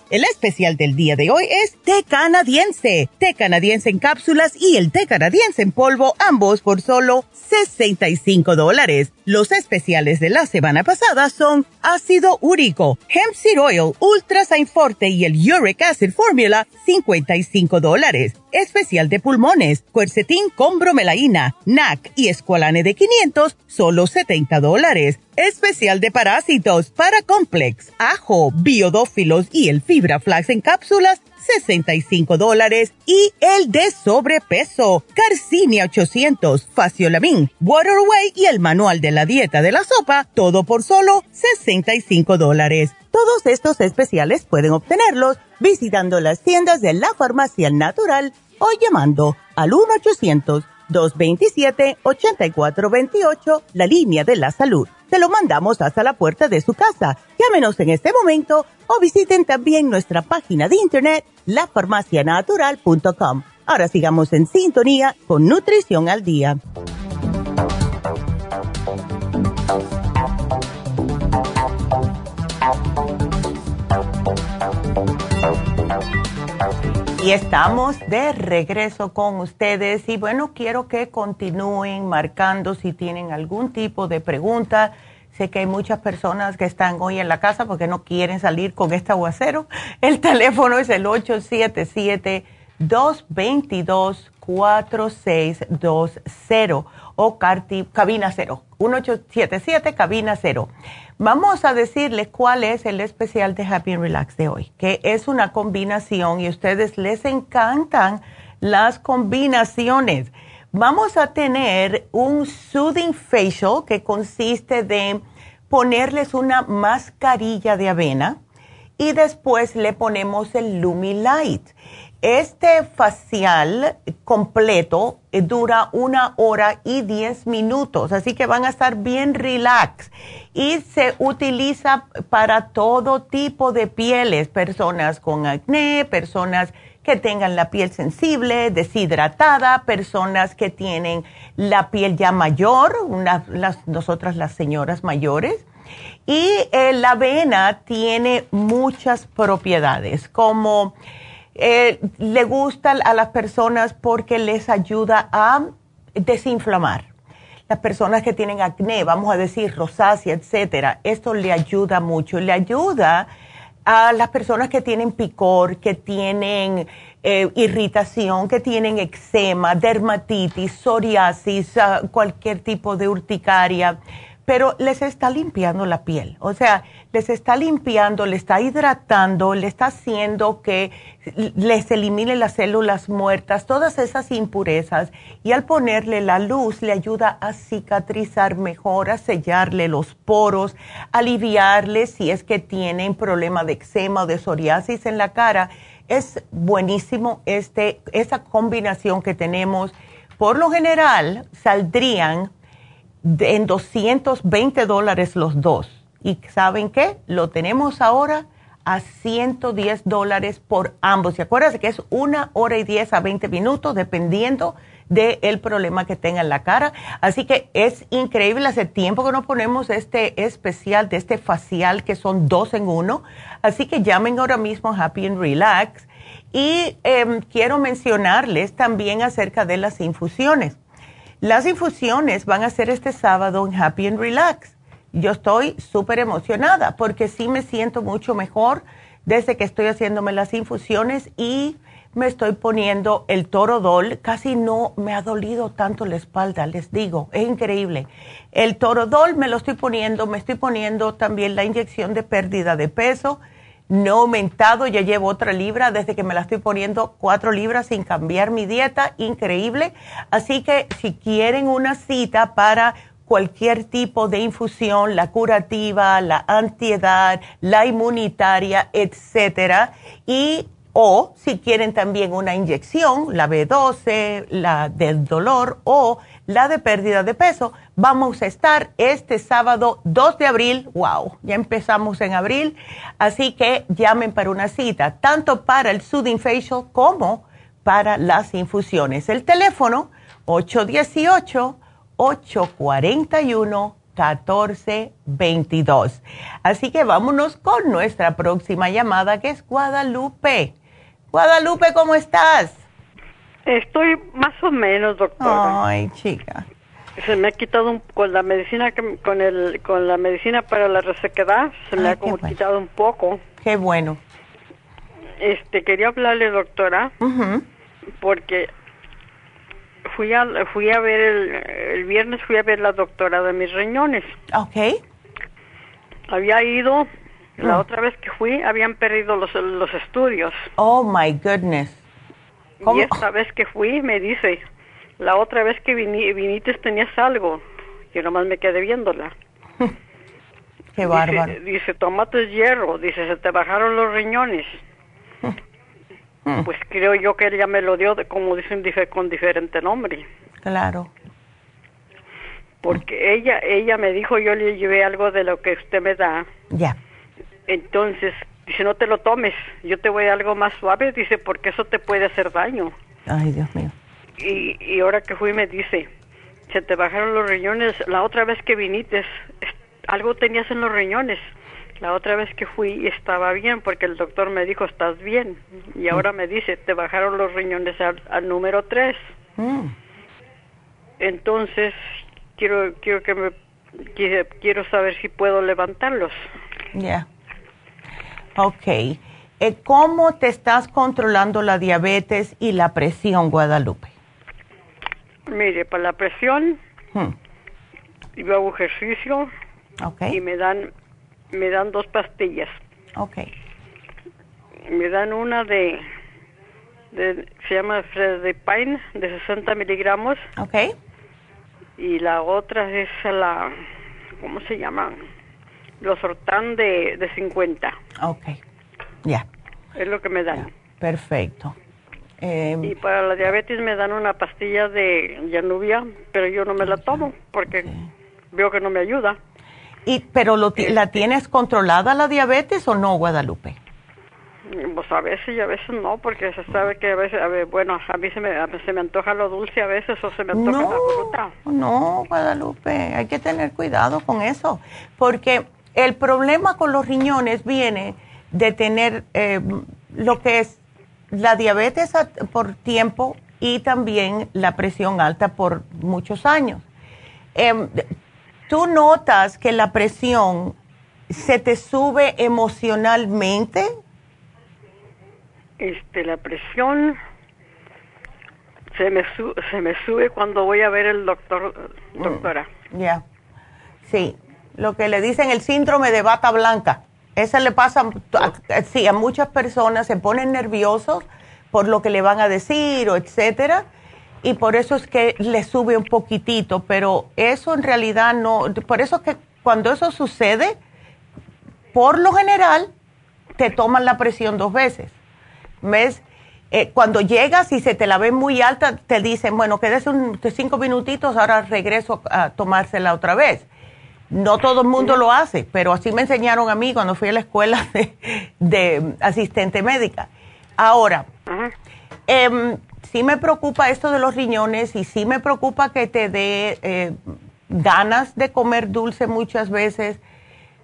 S6: El especial del día de hoy es té canadiense, té canadiense en cápsulas y el té canadiense en polvo, ambos por solo 65 dólares. Los especiales de la semana pasada son ácido úrico, hemp seed oil, ultra forte y el uric acid formula, 55 dólares. Especial de pulmones, cuercetín con bromelaína, NAC y escualane de 500, solo 70 dólares. Especial de parásitos, para complex, ajo, biodófilos y el fibra flax en cápsulas, 65 dólares y el de sobrepeso, Carcinia 800, Faciolamin, Waterway y el manual de la dieta de la sopa, todo por solo 65 dólares. Todos estos especiales pueden obtenerlos visitando las tiendas de la farmacia natural o llamando al 1-800-227-8428, la línea de la salud se lo mandamos hasta la puerta de su casa. Llámenos en este momento o visiten también nuestra página de internet lafarmacianatural.com. Ahora sigamos en sintonía con Nutrición al Día.
S4: Y estamos de regreso con ustedes y bueno, quiero que continúen marcando si tienen algún tipo de pregunta. Que hay muchas personas que están hoy en la casa porque no quieren salir con este aguacero. El (laughs) teléfono es el 877-222-4620 o cabina cero, 1877 cabina cero. Vamos a decirles cuál es el especial de Happy Relax de hoy, que es una combinación y a ustedes les encantan las combinaciones. Vamos a tener un soothing facial que consiste de ponerles una mascarilla de avena y después le ponemos el Lumi Light. Este facial completo eh, dura una hora y diez minutos, así que van a estar bien relax y se utiliza para todo tipo de pieles, personas con acné, personas que tengan la piel sensible, deshidratada, personas que tienen la piel ya mayor, nosotras las señoras mayores. Y eh, la avena tiene muchas propiedades, como eh, le gusta a las personas porque les ayuda a desinflamar. Las personas que tienen acné, vamos a decir rosácea, etcétera, esto le ayuda mucho. Le ayuda a las personas que tienen picor, que tienen eh, irritación, que tienen eczema, dermatitis, psoriasis, ah, cualquier tipo de urticaria pero les está limpiando la piel. O sea, les está limpiando, le está hidratando, le está haciendo que les elimine las células muertas, todas esas impurezas. Y al ponerle la luz le ayuda a cicatrizar mejor, a sellarle los poros, aliviarle si es que tienen problema de eczema o de psoriasis en la cara. Es buenísimo este, esa combinación que tenemos. Por lo general saldrían en 220 dólares los dos y ¿saben qué? Lo tenemos ahora a 110 dólares por ambos. Y acuérdense que es una hora y 10 a 20 minutos, dependiendo del problema que tenga en la cara. Así que es increíble, hace tiempo que no ponemos este especial de este facial que son dos en uno. Así que llamen ahora mismo Happy and Relax. Y em, quiero mencionarles también acerca de las infusiones. Las infusiones van a ser este sábado en Happy and Relax yo estoy súper emocionada porque sí me siento mucho mejor desde que estoy haciéndome las infusiones y me estoy poniendo el torodol. Casi no me ha dolido tanto la espalda, les digo, es increíble. El torodol me lo estoy poniendo, me estoy poniendo también la inyección de pérdida de peso. No aumentado, ya llevo otra libra desde que me la estoy poniendo, cuatro libras sin cambiar mi dieta, increíble. Así que si quieren una cita para cualquier tipo de infusión, la curativa, la antiedad, la inmunitaria, etcétera, y o si quieren también una inyección, la B12, la del dolor o la de pérdida de peso, vamos a estar este sábado 2 de abril, wow, ya empezamos en abril, así que llamen para una cita, tanto para el Soothing Facial como para las infusiones. El teléfono 818 841-1422. Así que vámonos con nuestra próxima llamada que es Guadalupe. Guadalupe, ¿cómo estás?
S8: Estoy más o menos, doctora.
S4: Ay, chica.
S8: Se me ha quitado un, con la medicina con el con la medicina para la resequedad se me ha como quitado un poco.
S4: Qué bueno.
S8: Este quería hablarle, doctora, porque fui a, fui a ver el, el, viernes, fui a ver la doctora de mis riñones.
S4: Ok.
S8: Había ido, la oh. otra vez que fui, habían perdido los, los estudios.
S4: Oh, my goodness.
S8: Y esta vez que fui, me dice, la otra vez que viniste tenías algo. Yo nomás me quedé viéndola. (laughs)
S4: Qué bárbaro.
S8: Dice, dice, tomate hierro, dice, se te bajaron los riñones. (laughs) Mm. Pues creo yo que ella me lo dio, de, como dicen, con diferente nombre.
S4: Claro.
S8: Porque ella ella me dijo, yo le llevé algo de lo que usted me da.
S4: Ya.
S8: Entonces, dice, no te lo tomes, yo te voy a algo más suave, dice, porque eso te puede hacer daño.
S4: Ay, Dios mío.
S8: Y, y ahora que fui me dice, se te bajaron los riñones, la otra vez que viniste, algo tenías en los riñones. La otra vez que fui estaba bien porque el doctor me dijo, estás bien. Y ahora me dice, te bajaron los riñones al, número 3. Mm. Entonces, quiero, quiero que me, quiero, saber si puedo levantarlos.
S4: Ya. Ok. Eh, ¿Cómo te estás controlando la diabetes y la presión, Guadalupe?
S8: Mire, para la presión, hmm. yo hago ejercicio
S4: okay.
S8: y me dan me dan dos pastillas.
S4: Ok.
S8: Me dan una de, de se llama Pine de 60 miligramos.
S4: Ok.
S8: Y la otra es la, ¿cómo se llama? Los Hortán de, de 50.
S4: Ok. Ya.
S8: Es lo que me dan.
S4: Perfecto.
S8: Em, y para la diabetes me dan una pastilla de Yanubia, pero yo no me la tomo porque veo que no me ayuda.
S4: Y, ¿Pero lo, la tienes controlada la diabetes o no, Guadalupe?
S8: Pues a veces y a veces no, porque se sabe que a veces, bueno, a mí se me, se me antoja lo dulce a veces o se me antoja la fruta.
S4: No, Guadalupe, hay que tener cuidado con eso, porque el problema con los riñones viene de tener eh, lo que es la diabetes por tiempo y también la presión alta por muchos años. Eh, ¿Tú notas que la presión se te sube emocionalmente?
S8: Este, la presión se me, se me sube cuando voy a ver el doctor, doctora.
S4: Ya. Sí, lo que le dicen el síndrome de bata blanca. Ese le pasa, a, sí, a muchas personas se ponen nerviosos por lo que le van a decir o etcétera, y por eso es que le sube un poquitito, pero eso en realidad no, por eso es que cuando eso sucede, por lo general, te toman la presión dos veces. ¿Ves? Eh, cuando llegas y se te la ve muy alta, te dicen, bueno, quédese un, cinco minutitos, ahora regreso a tomársela otra vez no todo el mundo lo hace, pero así me enseñaron a mí cuando fui a la escuela (laughs) de, asistente médica. Ahora, em, sí me preocupa esto de los riñones y sí me preocupa que te dé eh, ganas de comer dulce muchas veces.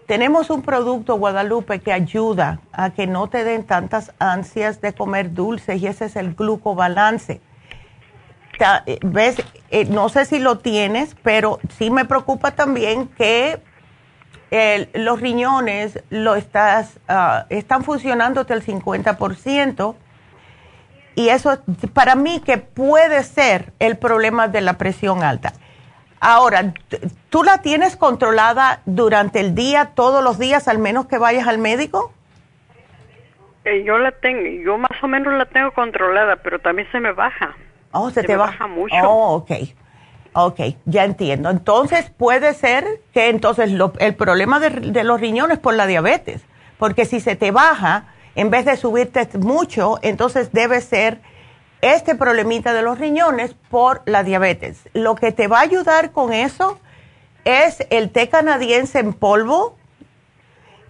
S4: Tenemos un producto, Guadalupe, que ayuda a que no te den tantas ansias de comer dulce y ese es el glucobalance. Eh, ves, eh, no sé si lo tienes, pero sí me preocupa también que los riñones lo estás, uh, están funcionándote el 50%. Y eso para mí que puede ser el problema de la presión alta. Ahora, ¿tú la tienes controlada durante el día, todos los días, al menos que vayas al médico?
S8: Eh, yo la tengo, yo más o menos la tengo controlada, pero también se me baja.
S4: Oh, se, te baja. mucho. Oh, ok. Ok, ya entiendo. Entonces puede ser que entonces el problema de, los riñones por la diabetes, porque si se te baja, en vez de subirte mucho, entonces debe ser este problemita de los riñones por la diabetes. Lo que te va a ayudar con eso es el té canadiense en polvo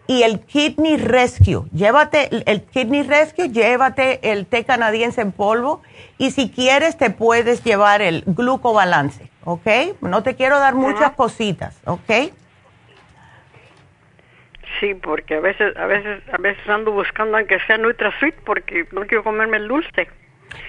S4: y el Kidney Rescue. Llévate el Kidney Rescue, llévate el té canadiense en polvo y si quieres te puedes llevar el glucobalance, ¿ok? No te quiero dar muchas cositas, ¿ok?
S8: Sí, porque a veces, a veces, a veces ando buscando aunque sea NutraSweet porque no quiero comerme el dulce.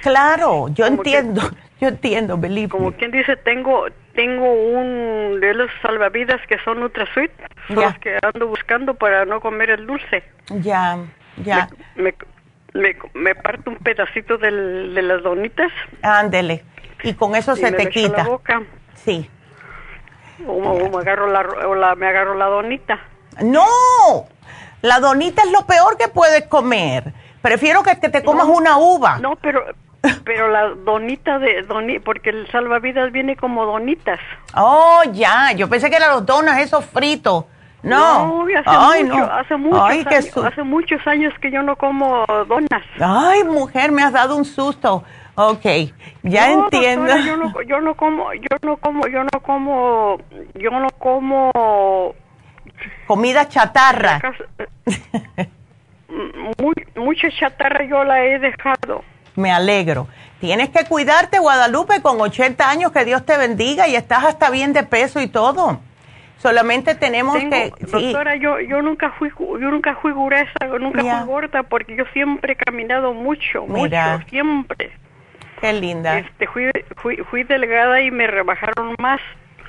S4: Claro, yo entiendo, yo entiendo, believe
S8: Como quien dice, tengo, tengo un de los salvavidas que son NutraSweet, son los que ando buscando para no comer el dulce.
S4: Ya, ya.
S8: Me, me, me parto un pedacito del, de las donitas.
S4: Ándele. Y con eso se te quita.
S8: La boca.
S4: Sí.
S8: O, me agarro la, o la, me agarro la donita.
S4: No, la donita es lo peor que puedes comer. Prefiero que te comas una uva.
S8: No, pero pero la donita de doni, porque el salvavidas viene como donitas.
S4: Oh, ya, yo pensé que eran los donas esos fritos. No,
S8: hace, mucho, hace, muchos años, hace muchos años que yo no como donas.
S4: Ay, mujer, me has dado un susto. Ok, ya entiendo.
S8: yo, no, yo no como, yo no como, yo no como, yo no como
S4: comida chatarra. (laughs)
S8: mucha chatarra yo la he dejado.
S4: Me alegro. Tienes que cuidarte, Guadalupe, con 80 años, que Dios te bendiga y estás hasta bien de peso y todo. Solamente tenemos que...
S8: Doctora, yo, yo nunca fui yo nunca fui gruesa, nunca fui gorda porque yo siempre he caminado mucho, mucho, siempre.
S4: Qué linda.
S8: Este, fui, fui, fui delgada y me rebajaron más.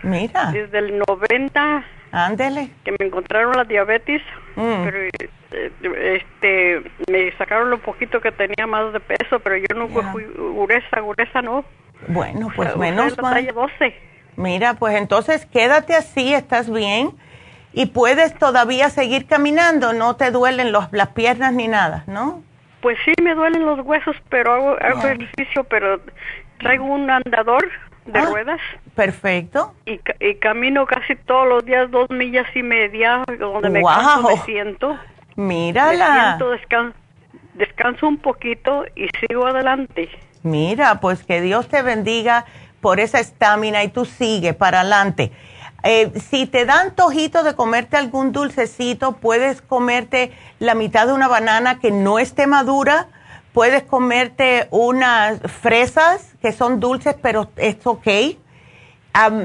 S4: Mira.
S8: Desde el 90.
S4: Ándele.
S8: Que me encontraron la diabetes. Mm. Pero este, me sacaron lo poquito que tenía más de peso, pero yo nunca fui gruesa, gruesa no.
S4: Bueno, pues menos mal. 12. Mira, pues entonces quédate así, estás bien y puedes todavía seguir caminando, no te duelen los, las piernas ni nada, ¿no?
S8: Pues sí, me duelen los huesos, pero hago, ejercicio, pero traigo un andador de ah, ruedas.
S4: Perfecto.
S8: Y, y, camino casi todos los días dos millas y media, donde me, canso, me siento.
S4: Mírala.
S8: Me siento, descanso un poquito y sigo adelante.
S4: Mira, pues que Dios te bendiga por esa estamina y tú sigue para adelante. Eh, si te dan tojito de comerte algún dulcecito, puedes comerte la mitad de una banana que no esté madura, puedes comerte unas fresas que son dulces, pero es ok.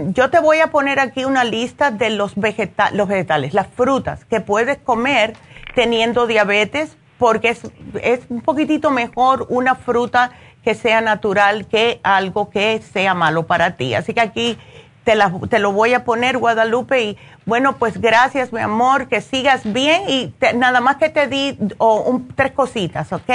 S4: yo te voy a poner aquí una lista de los, los vegetales, las frutas que puedes comer teniendo diabetes, porque es, es un poquitito mejor una fruta que sea natural que algo que sea malo para ti. Así que aquí
S9: te, la, te lo voy a poner, Guadalupe. Y bueno, pues gracias, mi amor, que sigas bien y nada más que te di tres cositas, ¿ok?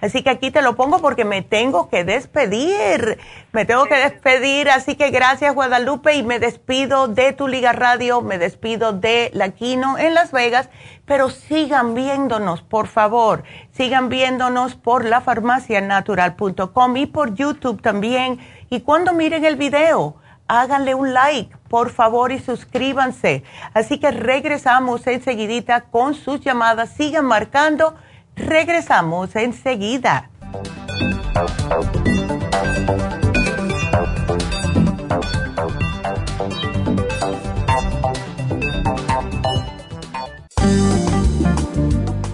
S9: Así que aquí te lo pongo porque me tengo que despedir. Me tengo que despedir, así que gracias, Guadalupe, y me despido de tu Liga Radio, me despido de La Quino en Las Vegas, pero sigan viéndonos, por favor. Sigan viéndonos por lafarmacianatural.com y por YouTube también. Y cuando miren el video, háganle un like, por favor, y suscríbanse. Así que regresamos enseguidita con sus llamadas. Sigan marcando. Regresamos enseguida.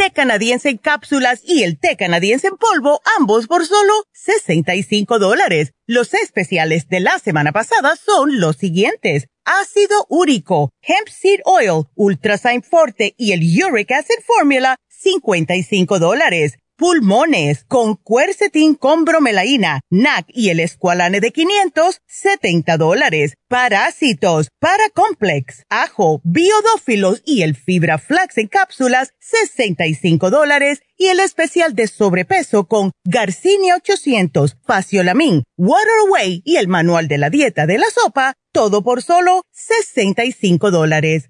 S4: té canadiense en cápsulas y el té canadiense en polvo, ambos por solo 65 dólares. Los especiales de la semana pasada son los siguientes. Ácido úrico, hemp seed oil, ultrasign forte y el uric acid formula, 55 dólares pulmones, con cuercetín con bromelaína, NAC y el escualane de 500, 70 dólares. Parásitos, paracomplex, ajo, biodófilos y el fibra flax en cápsulas, 65 dólares. Y el especial de sobrepeso con Garcinia 800, Faciolamin, Water Away y el manual de la dieta de la sopa, todo por solo 65 dólares.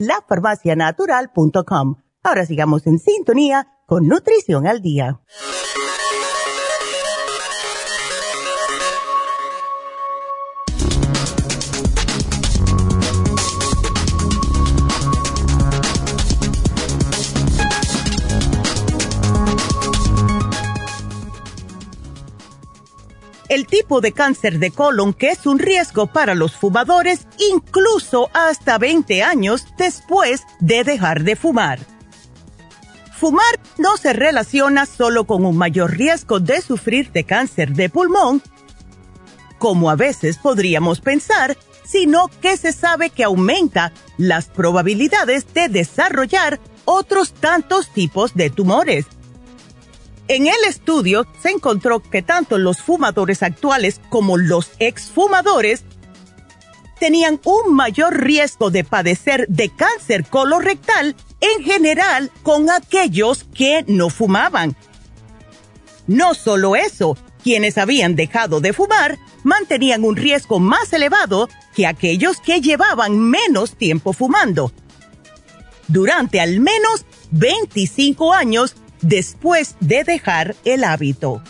S4: lafarmacianatural.com. Ahora sigamos en sintonía con Nutrición al Día. El tipo de cáncer de colon que es un riesgo para los fumadores incluso hasta 20 años después de dejar de fumar. Fumar no se relaciona solo con un mayor riesgo de sufrir de cáncer de pulmón, como a veces podríamos pensar, sino que se sabe que aumenta las probabilidades de desarrollar otros tantos tipos de tumores. En el estudio se encontró que tanto los fumadores actuales como los exfumadores tenían un mayor riesgo de padecer de cáncer colorectal en general con aquellos que no fumaban. No solo eso, quienes habían dejado de fumar mantenían un riesgo más elevado que aquellos que llevaban menos tiempo fumando. Durante al menos 25 años después de dejar el hábito.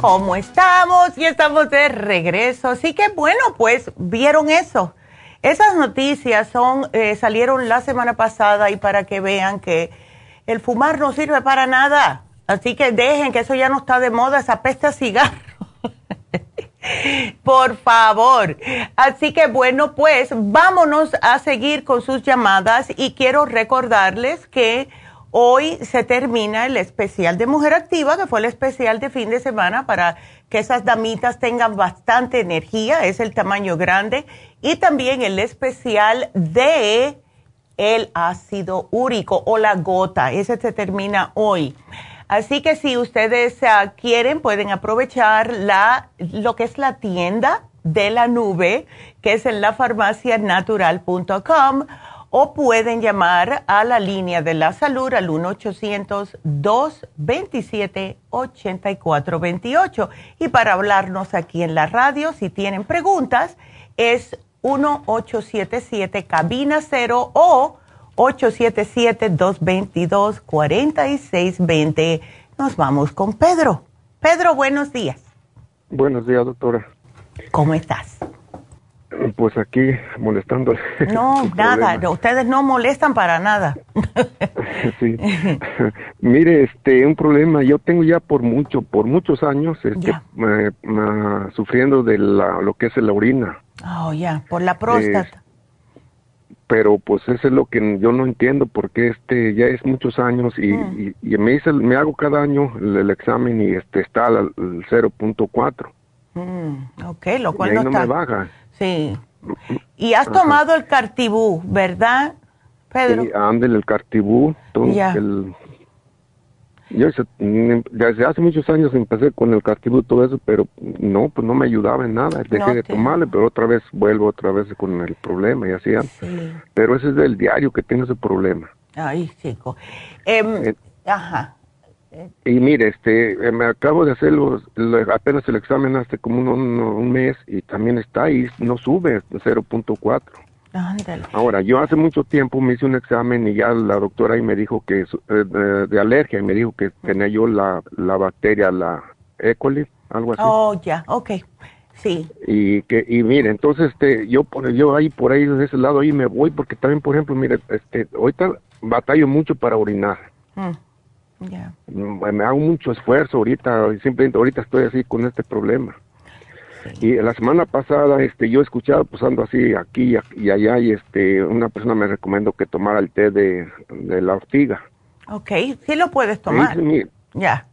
S4: ¿Cómo estamos? Y estamos de regreso. Así que bueno, pues vieron eso. Esas noticias son, eh, salieron la semana pasada y para que vean que el fumar no sirve para nada. Así que dejen que eso ya no está de moda, esa peste a cigarro. (laughs) (laughs) Por favor. Así que bueno, pues vámonos a seguir con sus llamadas y quiero recordarles que hoy se termina el especial de Mujer Activa, que fue el especial de fin de semana para que esas damitas tengan bastante energía, es el tamaño grande, y también el especial de el ácido úrico o la gota, ese se termina hoy. Así que si ustedes ah, quieren, pueden aprovechar la, lo que es la tienda de la nube, que es en lafarmacianatural.com, o pueden llamar a la línea de la salud al 1-800-227-8428. Y para hablarnos aquí en la radio, si tienen preguntas, es 1877 cabina 0 o 877-222-4620. Nos vamos con Pedro. Pedro, buenos días.
S10: Buenos días, doctora.
S4: ¿Cómo estás?
S10: Pues aquí molestando.
S4: No, (laughs) nada, ustedes no molestan para nada. (laughs)
S10: sí. (laughs) Mire, este, un problema, yo tengo ya por mucho, por muchos años, este, sufriendo de la, lo que es la orina.
S4: Oh, ya, por la próstata
S10: pero pues eso es lo que yo no entiendo porque este ya es muchos años y, mm. y, me hice me hago cada año el, examen y este está al, 0.4
S4: mm, ok lo cual
S10: y
S4: no,
S10: no me baja.
S4: Sí. Y has tomado el cartibú verdad Pedro
S10: sí, ándale el cartibú ya. el yo desde hace muchos años empecé con el cartibú y todo eso, pero no, pues no me ayudaba en nada. Dejé de tomarle, pero otra vez vuelvo otra vez con el problema y así. Pero ese es del diario que tengo ese problema.
S4: Ay, chico. Em, eh, ajá.
S10: Y mire, este, eh, me acabo de hacer apenas el examen hace como un, un mes y también está ahí, no sube 0.4. Ahora, yo hace mucho tiempo me hice un examen y ya la doctora ahí me dijo que eh, de, alergia y me dijo que tenía yo la, la bacteria, la E. coli, algo así.
S4: Oh, ya, ok, sí.
S10: Y que y mire, entonces este yo por yo ahí por ahí de ese lado ahí me voy porque también por ejemplo, mire, este ahorita batallo mucho para orinar. Mm, ya. Me hago mucho esfuerzo ahorita, simplemente ahorita estoy así con este problema. Y la semana pasada, este, yo he escuchado, pues ando así aquí y allá, y este, una persona me recomendó que tomara el té de, la ortiga.
S4: Ok, sí lo puedes tomar. ya.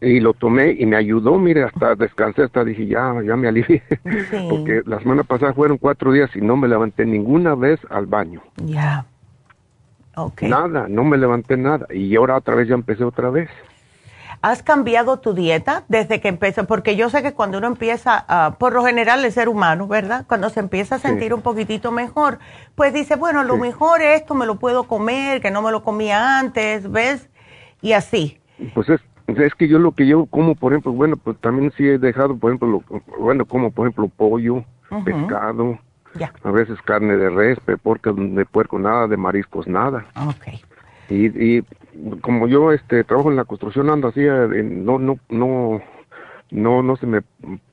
S10: Y lo tomé y me ayudó, mire, hasta (laughs) descansé, hasta dije, ya, ya me alivié. (laughs) Porque la semana pasada fueron cuatro días y no me levanté ninguna vez al baño.
S4: Ya.
S10: Nada, no me levanté nada. Y ahora otra vez ya empecé otra vez.
S4: ¿Has cambiado tu dieta desde que empezó? Porque yo sé que cuando uno empieza, por lo general el ser humano, ¿verdad? Cuando se empieza a sentir un poquitito mejor, pues dice, bueno, lo mejor esto me lo puedo comer, que no me lo comía antes, ¿ves? Y así.
S10: Pues es, es que yo lo que yo como, por ejemplo, bueno, pues también sí he dejado, por ejemplo, bueno, como por ejemplo pollo, pescado, a veces carne de res, porque de puerco nada, de mariscos nada.
S4: Ok.
S10: Y, y como yo este trabajo en la construcción ando así eh, no no no no no se me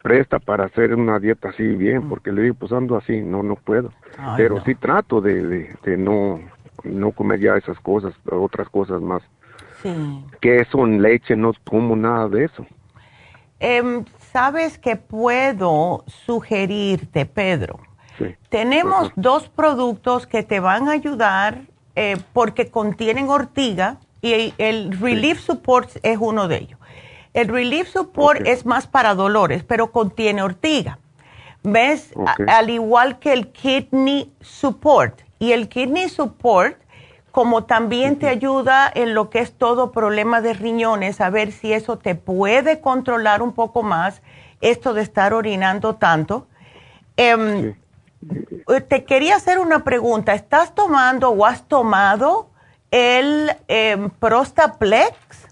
S10: presta para hacer una dieta así bien mm. porque le digo pues ando así no no puedo pero sí trato de, de, no no comer ya esas cosas otras cosas más sí. queso en leche no como nada de eso
S4: em, sabes que puedo sugerirte Pedro sí. tenemos dos productos que te van a ayudar eh, porque contienen ortiga y el Relief Support es uno de ellos. El Relief Support es más para dolores, pero contiene ortiga. ¿Ves? al igual que el Kidney Support. Y el Kidney Support, como también te ayuda en lo que es todo problema de riñones, a ver si eso te puede controlar un poco más, esto de estar orinando tanto. Em, te quería hacer una pregunta. ¿Estás tomando o has tomado el eh, Prostaplex?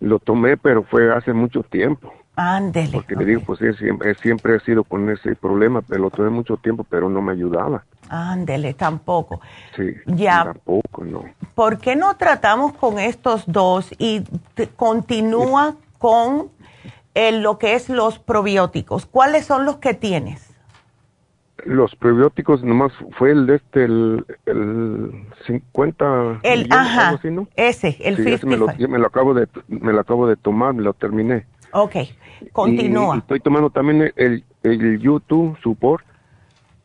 S10: Lo tomé, pero fue hace mucho tiempo.
S4: Ándele.
S10: Porque le digo, pues siempre, siempre he sido con ese problema, pero lo tomé mucho tiempo, pero no me ayudaba.
S4: Ándele, tampoco.
S10: Sí, ya. tampoco, no.
S4: ¿Por qué no tratamos con estos dos y continúa con en lo que es los probióticos. ¿Cuáles son los que tienes?
S10: Los probióticos nomás fue el de este, el, el 50.
S4: El,
S10: millones,
S4: ajá,
S10: algo así, ¿no?
S4: ese, el
S10: Sí, ese me, lo,
S4: 55.
S10: me lo acabo de me lo acabo de tomar, me lo terminé.
S4: Ok, continúa.
S10: Y, y estoy tomando también el, el, YouTube Support.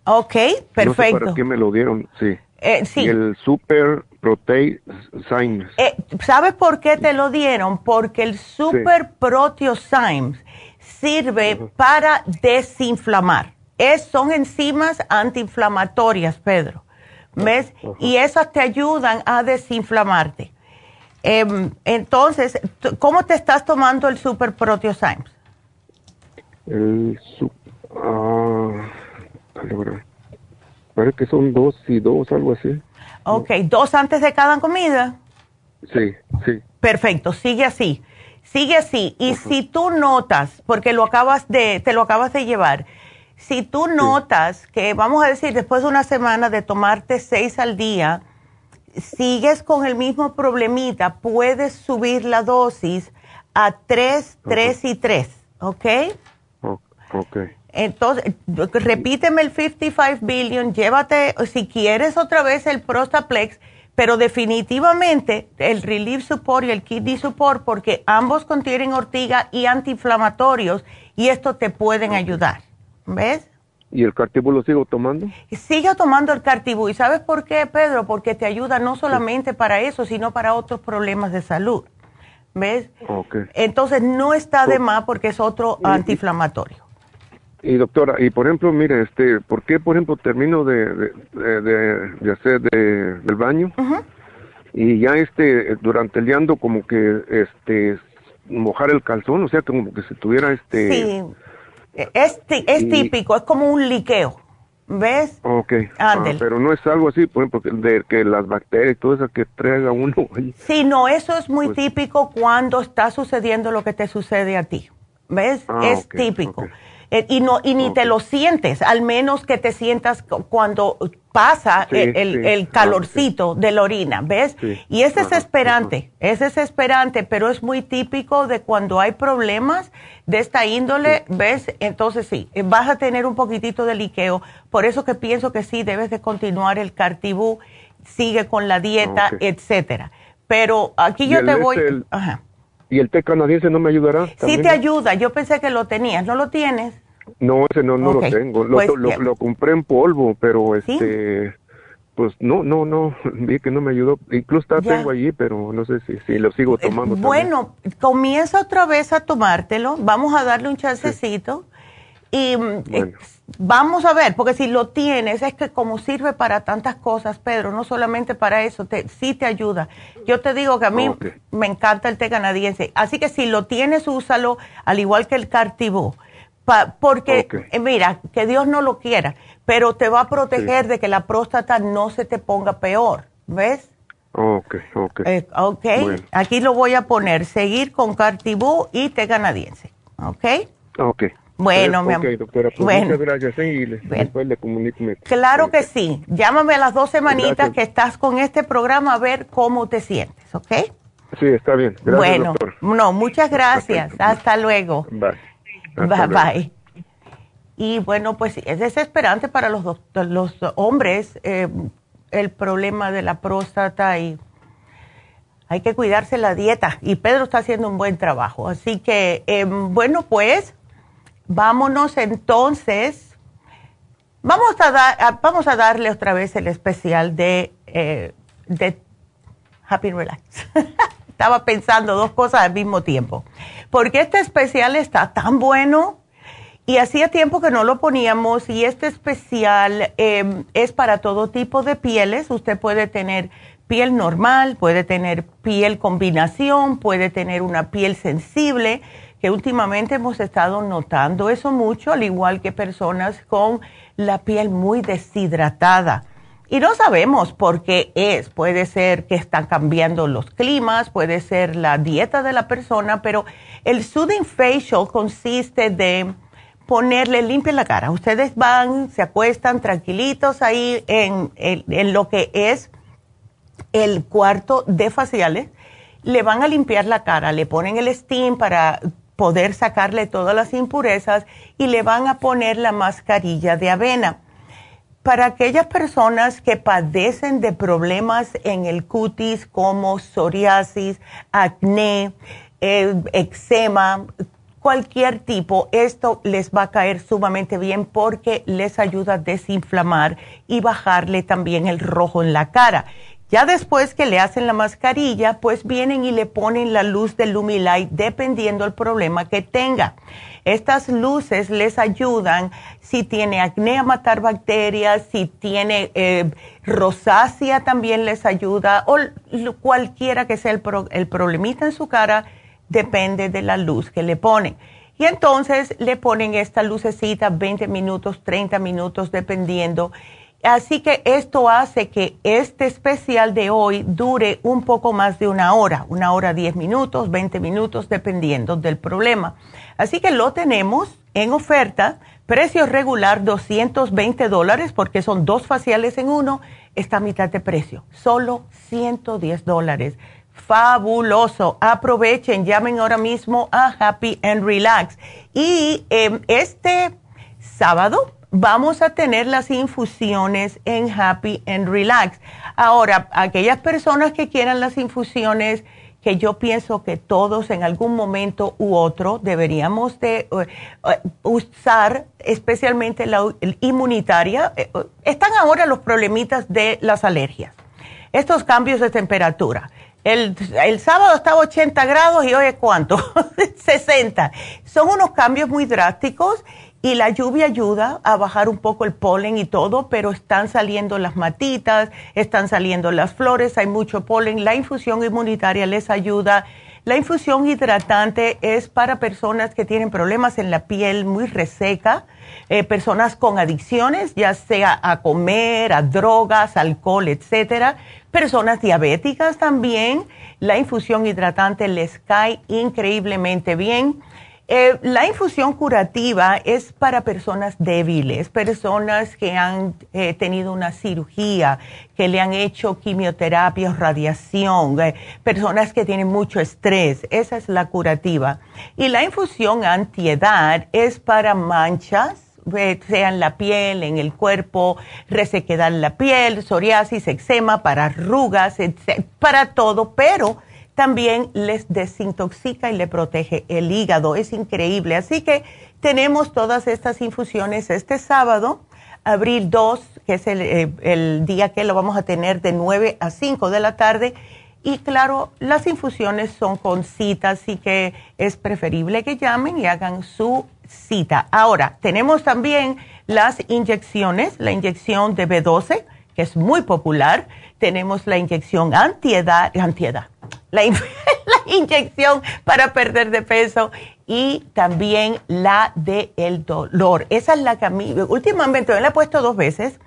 S4: ok,
S10: No sé
S4: perfecto.
S10: para qué me lo dieron, sí.
S4: Eh, sí.
S10: Y el Super Protein Science.
S4: Eh, ¿Sabes por qué te lo dieron? Porque el Super Proteosymes sirve para desinflamar. Es, son enzimas antiinflamatorias, Pedro. ¿Ves? Y esas te ayudan a desinflamarte. Em, entonces, ¿cómo te estás tomando el Super Proteosymes?
S10: El bro. parece que son dos y dos, algo así.
S4: Ok, dos antes de cada comida.
S10: Sí, sí.
S4: Perfecto, sigue así. Sigue así. Y si tú notas, porque lo acabas de, te lo acabas de llevar, si tú notas que, vamos a decir, después de una semana de tomarte seis al día, sigues con el mismo problemita, puedes subir la dosis a tres, tres y tres, ¿ok?
S10: Ok.
S4: Entonces, repíteme el 55 billion, llévate, si quieres otra vez el Prostaplex, pero definitivamente el Relief Support y el Kidney Support, porque ambos contienen ortiga y antiinflamatorios, y esto te pueden ayudar. ¿Ves?
S10: ¿Y el cartibú lo sigo tomando?
S4: Sigue tomando el Cartibú. ¿Y sabes por qué, Pedro? Porque te ayuda no solamente para eso, sino para otros problemas de salud. ¿Ves?
S10: Ok.
S4: Entonces, no está de más porque es otro antiinflamatorio.
S10: Y doctora, y por ejemplo, mire, este, ¿por qué, por ejemplo, termino de, de, de- hacer de- del baño y ya este, durante el día ando como que, este, mojar el calzón, o sea, como que si tuviera este...
S4: Sí, es, ti- es
S10: Y-
S4: típico, es como un liqueo, ¿ves?
S10: Ok, ah, pero no es algo así, por ejemplo, que- de que las bacterias y todo eso que traiga uno. (laughs)
S4: Sí, no, eso es muy
S10: Pues-
S4: típico cuando está sucediendo lo que te sucede a ti, ¿ves?
S10: Ah,
S4: es típico. Eh, y no y ni te lo sientes, al menos que te sientas cu- cuando pasa
S10: Sí,
S4: el, el-
S10: sí.
S4: el calorcito de la orina, ¿ves? Y es
S10: Ajá,
S4: desesperante, es desesperante, pero es muy típico de cuando hay problemas de esta índole, ¿ves? Entonces sí, eh, vas a tener un poquitito de liqueo. Por eso que pienso que sí, debes de continuar el cartibú, sigue con la dieta,
S10: Ok.
S4: etcétera. Pero aquí yo te
S10: este,
S4: voy...
S10: el-
S4: Ajá.
S10: ¿Y el té canadiense no me ayudará?
S4: Sí te ayuda, yo pensé que lo tenías, ¿no lo tienes?
S10: No, ese no, no lo tengo. Lo,
S4: pues,
S10: lo, compré en polvo, pero este, pues no, no, no, (laughs) vi que no me ayudó. Incluso está,
S4: Ya.
S10: tengo allí, pero no sé si, si lo sigo tomando. también.
S4: Bueno, comienza otra vez a tomártelo, vamos a darle un chancecito y mm, eh, vamos a ver, porque si lo tienes, es que como sirve para tantas cosas, Pedro, no solamente para eso, te, sí te ayuda. Yo te digo que a mí me encanta el té canadiense, así que si lo tienes, úsalo, al igual que el Cartibú. Pa- porque, eh, mira, que Dios no lo quiera, pero te va a proteger de que la próstata no se te ponga peor, ¿ves?
S10: Ok, ok.
S4: Eh, ok,
S10: Bueno.
S4: aquí lo voy a poner, seguir con Cartibú y té canadiense, ¿ok?
S10: Ok.
S4: Bueno, mi amor.
S10: doctora, pues
S4: Bueno.
S10: muchas gracias. ¿eh? Y después le comunico.
S4: Claro que sí, llámame a las dos semanitas
S10: Gracias.
S4: que estás con este programa a ver cómo te sientes, ¿ok?
S10: Sí, está bien. Gracias,
S4: bueno,
S10: doctor.
S4: no, muchas gracias, hasta luego.
S10: Bye.
S4: Bye
S10: luego.
S4: bye. Y bueno, pues sí, es desesperante para los, los hombres eh, el problema de la próstata y hay que cuidarse la dieta. Y Pedro está haciendo un buen trabajo. Así que, eh, bueno, pues vámonos entonces. Vamos a, vamos a darle otra vez el especial de, eh, de Happy Relax. (laughs) Estaba pensando dos cosas al mismo tiempo. Porque este especial está tan bueno y hacía tiempo que no lo poníamos y este especial eh, es para todo tipo de pieles. Usted puede tener piel normal, puede tener piel combinación, puede tener una piel sensible, que últimamente hemos estado notando eso mucho, al igual que personas con la piel muy deshidratada. Y no sabemos por qué es. Puede ser que están cambiando los climas, puede ser la dieta de la persona, pero el Soothing Facial consiste de ponerle limpia la cara. Ustedes van, se acuestan tranquilitos ahí en, en- en lo que es el cuarto de faciales, le van a limpiar la cara, le ponen el steam para poder sacarle todas las impurezas y le van a poner la mascarilla de avena. Para aquellas personas que padecen de problemas en el cutis como psoriasis, acné, eh, eczema, cualquier tipo, esto les va a caer sumamente bien porque les ayuda a desinflamar y bajarle también el rojo en la cara. Ya después que le hacen la mascarilla, pues vienen y le ponen la luz del Lumilight dependiendo del problema que tenga. Estas luces les ayudan si tiene acné a matar bacterias, si tiene eh, rosácea también les ayuda o cualquiera que sea el, el problemita en su cara depende de la luz que le ponen. Y entonces le ponen esta lucecita 20 minutos, 30 minutos, dependiendo. Así que esto hace que este especial de hoy dure un poco más de una hora, una hora 10 minutos, 20 minutos, dependiendo del problema. Así que lo tenemos en oferta, precio regular 220 dólares porque son dos faciales en uno, está a mitad de precio, solo 110 dólares fabuloso. Aprovechen, llamen ahora mismo a Happy and Relax. Y em, este sábado vamos a tener las infusiones en Happy and Relax. Ahora, aquellas personas que quieran las infusiones, que yo pienso que todos en algún momento u otro deberíamos de eh, eh, usar, especialmente la inmunitaria, eh, están ahora los problemitas de las alergias, estos cambios de temperatura el, sábado estaba 80 grados y hoy es cuánto? (laughs) 60. Son unos cambios muy drásticos y la lluvia ayuda a bajar un poco el polen y todo, pero están saliendo las matitas, están saliendo las flores, hay mucho polen. La infusión inmunitaria les ayuda. La infusión hidratante es para personas que tienen problemas en la piel muy reseca, eh, personas con adicciones, ya sea a comer, a drogas, alcohol, etcétera Personas diabéticas también, la infusión hidratante les cae increíblemente bien. Eh, la infusión curativa es para personas débiles, personas que han eh, tenido una cirugía, que le han hecho quimioterapia radiación, eh, personas que tienen mucho estrés. Esa es la curativa. Y la infusión antiedad es para manchas sea en la piel, en el cuerpo, resequedad la piel, psoriasis, eczema, para arrugas, para todo, pero también les desintoxica y le protege el hígado. Es increíble. Así que tenemos todas estas infusiones este sábado, abril 2, que es el, eh, el día que lo vamos a tener de 9 a 5 de la tarde. Y claro, las infusiones son con citas, así que es preferible que llamen y hagan su cita. Ahora, tenemos también las inyecciones, la inyección de B12, que es muy popular. Tenemos la inyección antiedad, antiedad, (laughs) la, inyección para perder de peso y también la de el dolor. Esa es la que a mí, últimamente me la he puesto dos veces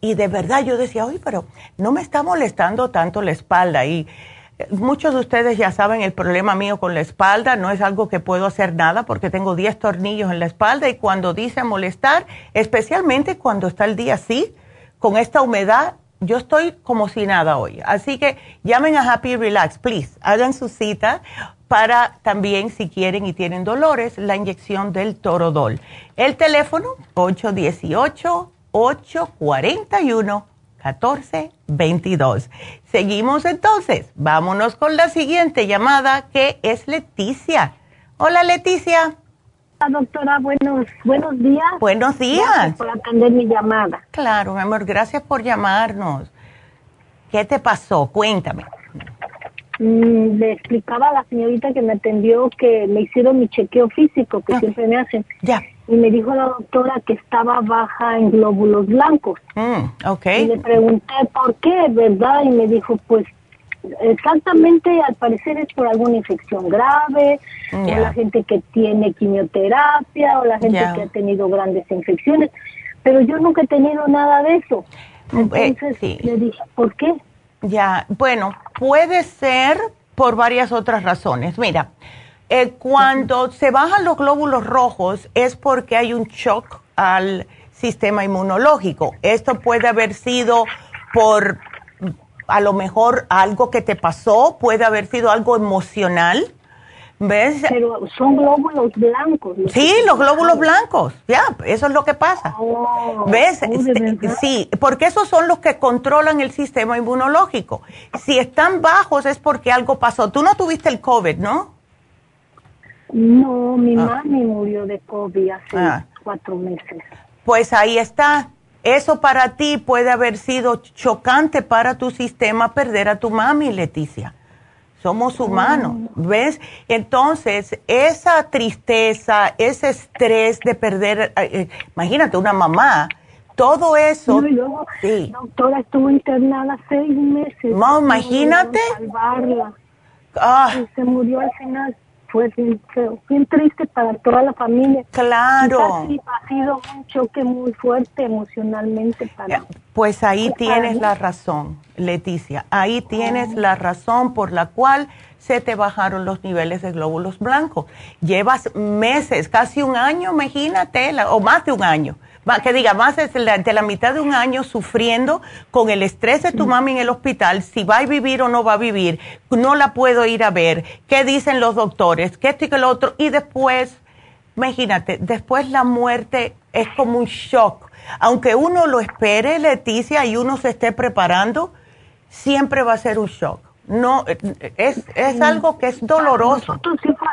S4: y de verdad yo decía, oye, pero no me está molestando tanto la espalda y Muchos de ustedes ya saben el problema mío con la espalda, no es algo que puedo hacer nada porque tengo 10 tornillos en la espalda y cuando dice molestar, especialmente cuando está el día así, con esta humedad, yo estoy como si nada hoy. Así que llamen a Happy Relax, please, hagan su cita para también si quieren y tienen dolores, la inyección del Torodol. El teléfono 818 841 1422. Seguimos entonces. Vámonos con la siguiente llamada que es Leticia. Hola Leticia.
S11: Hola doctora, buenos, buenos días.
S4: Buenos días.
S11: Gracias por atender mi llamada.
S4: Claro, mi amor, gracias por llamarnos. ¿Qué te pasó? Cuéntame.
S11: Mm, le explicaba a la señorita que me atendió que me hicieron mi chequeo físico, que siempre me hacen.
S4: Ya
S11: y me dijo la doctora que estaba baja en glóbulos blancos.
S4: Mm,
S11: Y le pregunté por qué, ¿verdad? Y me dijo, pues exactamente, al parecer es por alguna infección grave, o la gente que tiene quimioterapia, o la gente que ha tenido grandes infecciones, pero yo nunca he tenido nada de eso.
S4: Eh,
S11: Entonces le dije, ¿por qué?
S4: Ya, bueno, puede ser por varias otras razones. Mira, eh, cuando se bajan los glóbulos rojos es porque hay un shock al sistema inmunológico. Esto puede haber sido por a lo mejor algo que te pasó, puede haber sido algo emocional, ¿Ves?
S11: Pero son glóbulos blancos.
S4: Sí, los glóbulos blancos, ya, eso es lo que pasa.
S11: Oh,
S4: ¿Ves?
S11: oh, ¿de verdad?
S4: Sí, porque esos son los que controlan el sistema inmunológico. Si están bajos es porque algo pasó. Tú no tuviste el COVID, ¿no?
S11: No, mi
S4: Ah.
S11: mami murió de COVID hace
S4: Ah.
S11: cuatro meses.
S4: Pues ahí está. Eso para ti puede haber sido chocante para tu sistema perder a tu mami, Leticia. Somos humanos, ¿ves? Entonces, esa tristeza, ese estrés de perder, eh, eh, imagínate, una mamá, todo eso.
S11: No, y luego,
S4: sí.
S11: doctora, estuvo internada seis meses.
S4: No, imagínate.
S11: Salvarla.
S4: Ah.
S11: Y se murió al final. Fue bien triste para toda la familia.
S4: Claro.
S11: Ha sido un choque muy fuerte emocionalmente para
S4: Pues ahí tienes
S11: mí.
S4: la razón, Leticia. Ahí tienes la razón por la cual se te bajaron los niveles de glóbulos blancos. Llevas meses, casi un año, imagínate, la- o más de un año. Va- Que diga, más de la, mitad de un año sufriendo con el estrés de tu mami en el hospital, si va a vivir o no va a vivir, no la puedo ir a ver, qué dicen los doctores, qué esto y qué lo otro, y después Imagínate, después la muerte es como un shock. Aunque uno lo espere, Leticia, y uno se esté preparando, siempre va a ser un shock. No, eh, es, es algo que es doloroso.
S11: Nosotros sí fue,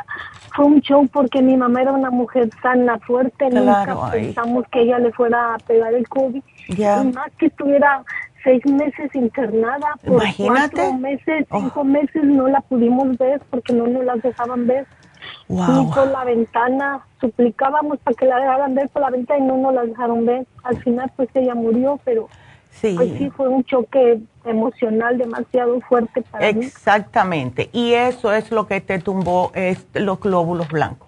S11: fue un show porque mi mamá era una mujer sana, fuerte,
S4: Claro,
S11: nunca
S4: ay.
S11: pensamos que ella le fuera a pegar el COVID.
S4: Ya.
S11: Y más que estuviera seis meses internada, por
S4: Imagínate.
S11: cuatro meses,
S4: Oh.
S11: cinco meses no la pudimos ver porque no nos las dejaban ver.
S4: Wow.
S11: Ni por la ventana, suplicábamos para que la dejaran ver por la ventana y no nos la dejaron ver. Al final pues ella murió, pero
S4: Sí.
S11: pues sí fue un choque emocional demasiado fuerte para mí.
S4: Exactamente. Y eso es lo que te tumbó es los glóbulos blancos.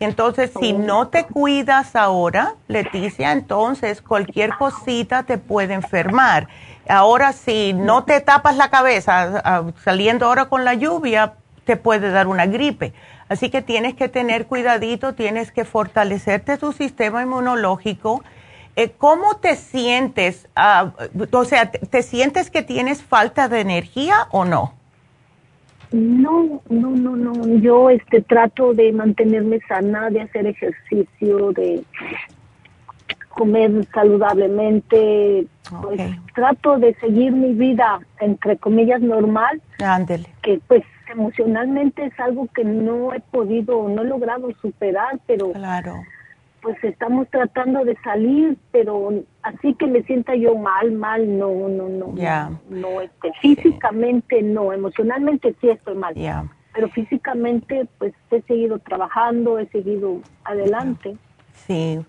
S4: Entonces, si no te cuidas ahora, Leticia, entonces cualquier cosita te puede enfermar. Ahora, si no te tapas la cabeza saliendo ahora con la lluvia, te puede dar una gripe. Así que tienes que tener cuidadito, tienes que fortalecerte tu sistema inmunológico. Eh, ¿Cómo te sientes? Ah, o sea, ¿te, te sientes que tienes falta de energía o no?
S11: No, no, no, no. Yo este trato de mantenerme sana, de hacer ejercicio, de comer saludablemente. Pues trato de seguir mi vida entre comillas normal,
S4: Ándele.
S11: que pues emocionalmente es algo que no he podido, no he logrado superar, pero
S4: Claro.
S11: Pues estamos tratando de salir, pero así que me sienta yo mal, mal, no, no, no.
S4: Ya.
S11: No, este, físicamente no, emocionalmente sí estoy mal.
S4: Ya.
S11: Pero físicamente pues he seguido trabajando, he seguido adelante.
S4: Sí,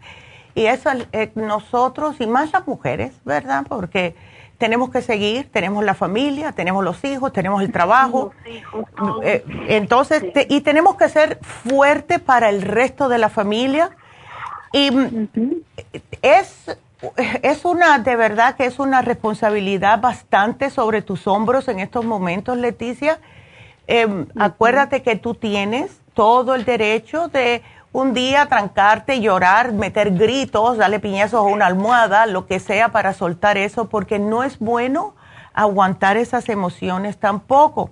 S4: y eso eh, nosotros y más las mujeres, ¿verdad? Porque tenemos que seguir, tenemos la familia, tenemos los hijos, tenemos el trabajo. Eh, entonces, te- y tenemos que ser fuertes para el resto de la familia. Y mm, es, es una, de verdad que es una responsabilidad bastante sobre tus hombros en estos momentos, Leticia. Em, Acuérdate que tú tienes todo el derecho de un día trancarte, llorar, meter gritos, darle piñazos a una almohada, lo que sea para soltar eso, porque no es bueno aguantar esas emociones tampoco.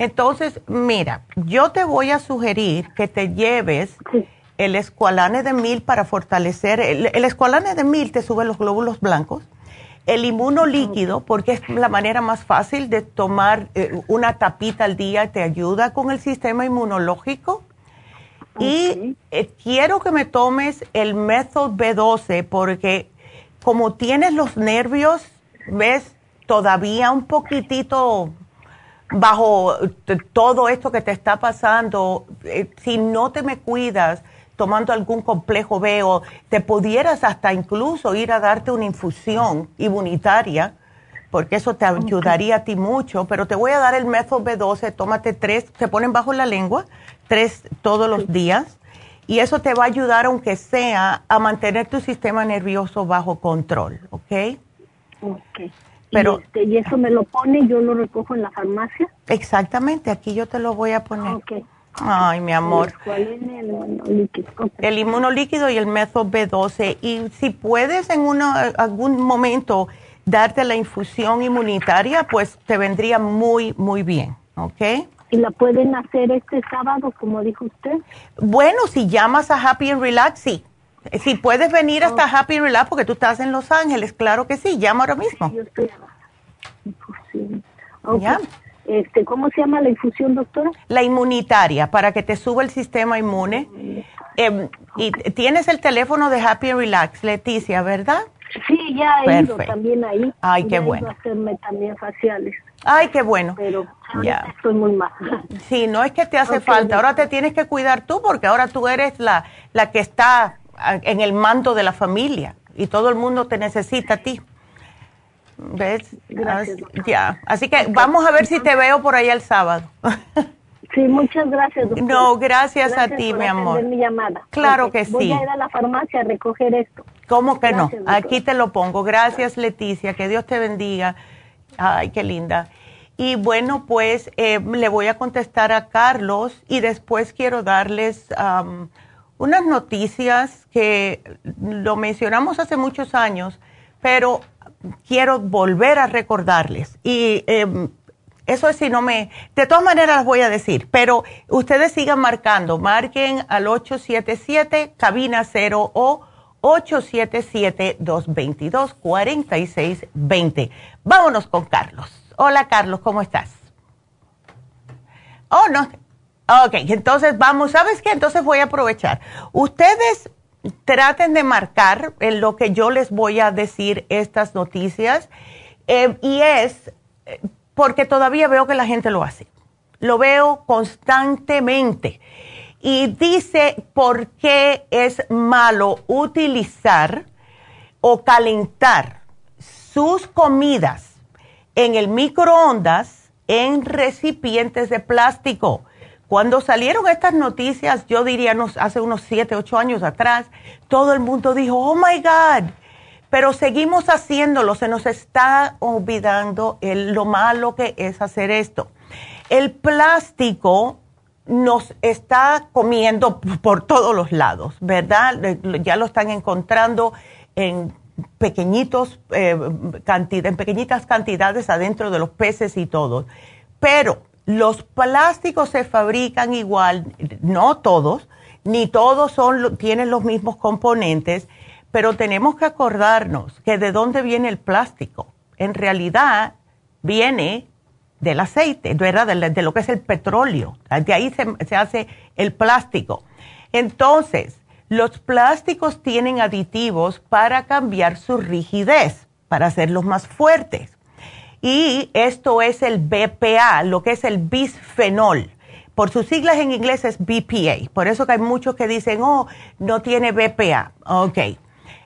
S4: Entonces, mira, yo te voy a sugerir que te lleves el escualane de mil para fortalecer. El, el escualane de mil te sube los glóbulos blancos. El inmunolíquido, porque es la manera más fácil de tomar eh, una tapita al día, te ayuda con el sistema inmunológico. Y eh, quiero que me tomes el Method B12 porque como tienes los nervios, ves, todavía un poquitito bajo t- todo esto que te está pasando, eh, si no te me cuidas tomando algún complejo B o te pudieras hasta incluso ir a darte una infusión inmunitaria, porque eso te ayudaría a ti mucho, pero te voy a dar el método B12, tómate tres, se ponen bajo la lengua, tres todos los días, y eso te va a ayudar, aunque sea, a mantener tu sistema nervioso bajo control, ¿ok?
S11: Ok.
S4: Pero-
S11: y, este, y eso me lo pone, yo lo recojo en la farmacia.
S4: Exactamente, aquí yo te lo voy a poner.
S11: Ok.
S4: Ay, mi amor.
S11: ¿Cuál es el monolíquido? Ok.
S4: El inmunolíquido y el método B12. Y si puedes en uno, algún momento darte la infusión inmunitaria, pues te vendría muy, muy bien, ¿ok?
S11: ¿Y la pueden hacer este sábado, como dijo usted?
S4: Bueno, si llamas a Happy and Relax, sí. Si puedes venir hasta. Happy and Relax porque tú estás en Los Ángeles, claro que sí, llama ahora mismo. Yo estoy...
S11: ¿Ya? Este, ¿Cómo se llama la infusión, doctora?
S4: La inmunitaria, para que te suba el sistema inmune. Em, y tienes el teléfono de Happy and Relax, Leticia, ¿verdad?
S11: Sí, ya he ido también ahí.
S4: Ay, qué bueno.
S11: hacerme también faciales.
S4: Ay, qué bueno.
S11: Pero ya. estoy muy mal.
S4: Sí, no es que te hace falta. Ahora te tienes que cuidar tú porque ahora tú eres la, la que está en el mando de la familia y todo el mundo te necesita a ti. ¿Ves?
S11: Gracias.
S4: Ya. Así que vamos a ver si te veo por ahí el sábado. (laughs)
S11: Sí, muchas gracias. Doctor.
S4: No, gracias, a ti, mi amor.
S11: mi llamada.
S4: Claro que sí.
S11: Voy a ir a la farmacia a recoger esto.
S4: ¿Cómo que no? Aquí te lo pongo. Gracias, Leticia. Que Dios te bendiga. Ay, qué linda. Y bueno, pues eh, le voy a contestar a Carlos y después quiero darles unas noticias que lo mencionamos hace muchos años, pero quiero volver a recordarles. Y em, eso es si no me... De todas maneras las voy a decir, pero ustedes sigan marcando. Marquen al 877 cabina 0 o 877-222-4620. Vámonos con Carlos. Hola Carlos, ¿cómo estás? Oh, no. Ok, entonces vamos, ¿sabes qué? Entonces voy a aprovechar. Ustedes traten de marcar en lo que yo les voy a decir estas noticias eh, y es eh, porque todavía veo que la gente lo hace. Lo veo constantemente. Y dice por qué es malo utilizar o calentar sus comidas en el microondas en recipientes de plástico. Cuando salieron estas noticias, yo diría hace unos 7, 8 años atrás, todo el mundo dijo, oh my God, pero seguimos haciéndolo, se nos está olvidando lo malo que es hacer esto. El plástico nos está comiendo por todos los lados, ¿verdad? Ya lo están encontrando en pequeñitos eh, en pequeñitas cantidades adentro de los peces y todo. Pero los plásticos se fabrican igual, no todos, ni todos son, tienen los mismos componentes pero tenemos que acordarnos que de dónde viene el plástico. En realidad viene del aceite, ¿verdad? De, lo que es el petróleo. De ahí se hace el plástico. Entonces, los plásticos tienen aditivos para cambiar su rigidez, para hacerlos más fuertes. Y esto es el BPA, lo que es el bisfenol. Por sus siglas en inglés es BPA. Por eso que hay muchos que dicen, oh, no tiene BPA. Ok.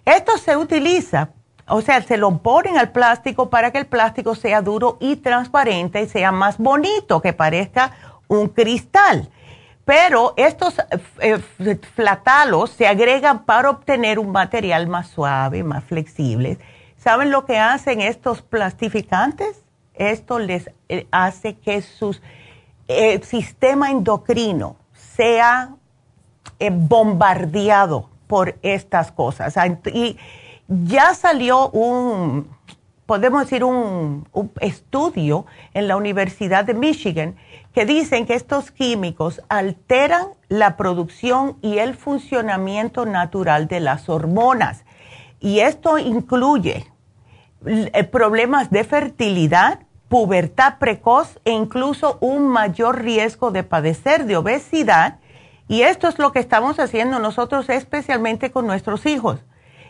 S4: Esto se utiliza, o sea, se lo ponen al plástico para que el plástico sea duro y transparente y sea más bonito, que parezca un cristal. Pero estos eh, flatalos se agregan para obtener un material más suave, más flexible. ¿Saben lo que hacen estos plastificantes? Esto les eh, hace que su eh, sistema endocrino sea bombardeado por estas cosas. Y ya salió un, podemos decir, un, estudio en la Universidad de Michigan que dicen que estos químicos alteran la producción y el funcionamiento natural de las hormonas. Y esto incluye problemas de fertilidad, pubertad precoz e incluso un mayor riesgo de padecer de obesidad y esto es lo que estamos haciendo nosotros especialmente con nuestros hijos.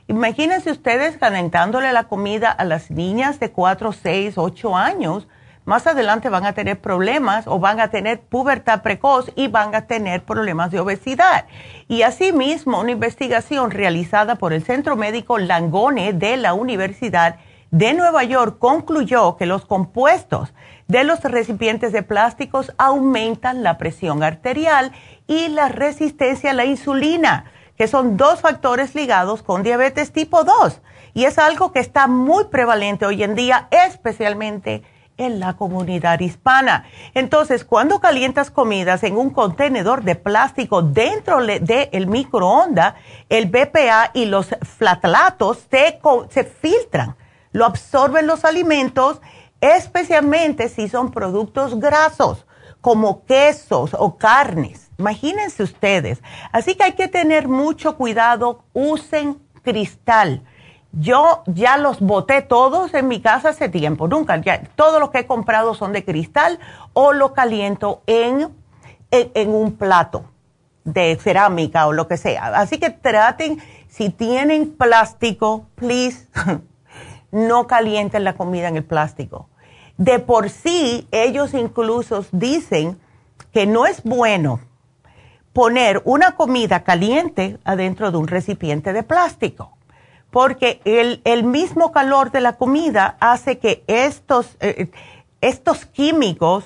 S4: Imagínense ustedes calentándole la comida a las niñas de 4, 6, 8 años. Más adelante van a tener problemas o van a tener pubertad precoz y van a tener problemas de obesidad. Y asimismo, una investigación realizada por el Centro Médico Langone de la Universidad de Nueva York concluyó que los compuestos de los recipientes de plásticos aumentan la presión arterial y la resistencia a la insulina, que son dos factores ligados con diabetes tipo 2. Y es algo que está muy prevalente hoy en día, especialmente en la comunidad hispana. Entonces, cuando calientas comidas en un contenedor de plástico dentro del microondas, el BPA y los flatlatos se, se filtran, lo absorben los alimentos, especialmente si son productos grasos como quesos o carnes. Imagínense ustedes. Así que hay que tener mucho cuidado. Usen cristal. Yo ya los boté todos en mi casa hace tiempo, nunca, ya, todos los que he comprado son de cristal o lo caliento en, en, un plato de cerámica o lo que sea. Así que traten, si tienen plástico, please, (laughs) no calienten la comida en el plástico. De por sí, ellos incluso dicen que no es bueno poner una comida caliente adentro de un recipiente de plástico porque el, mismo calor de la comida hace que estos, eh, estos químicos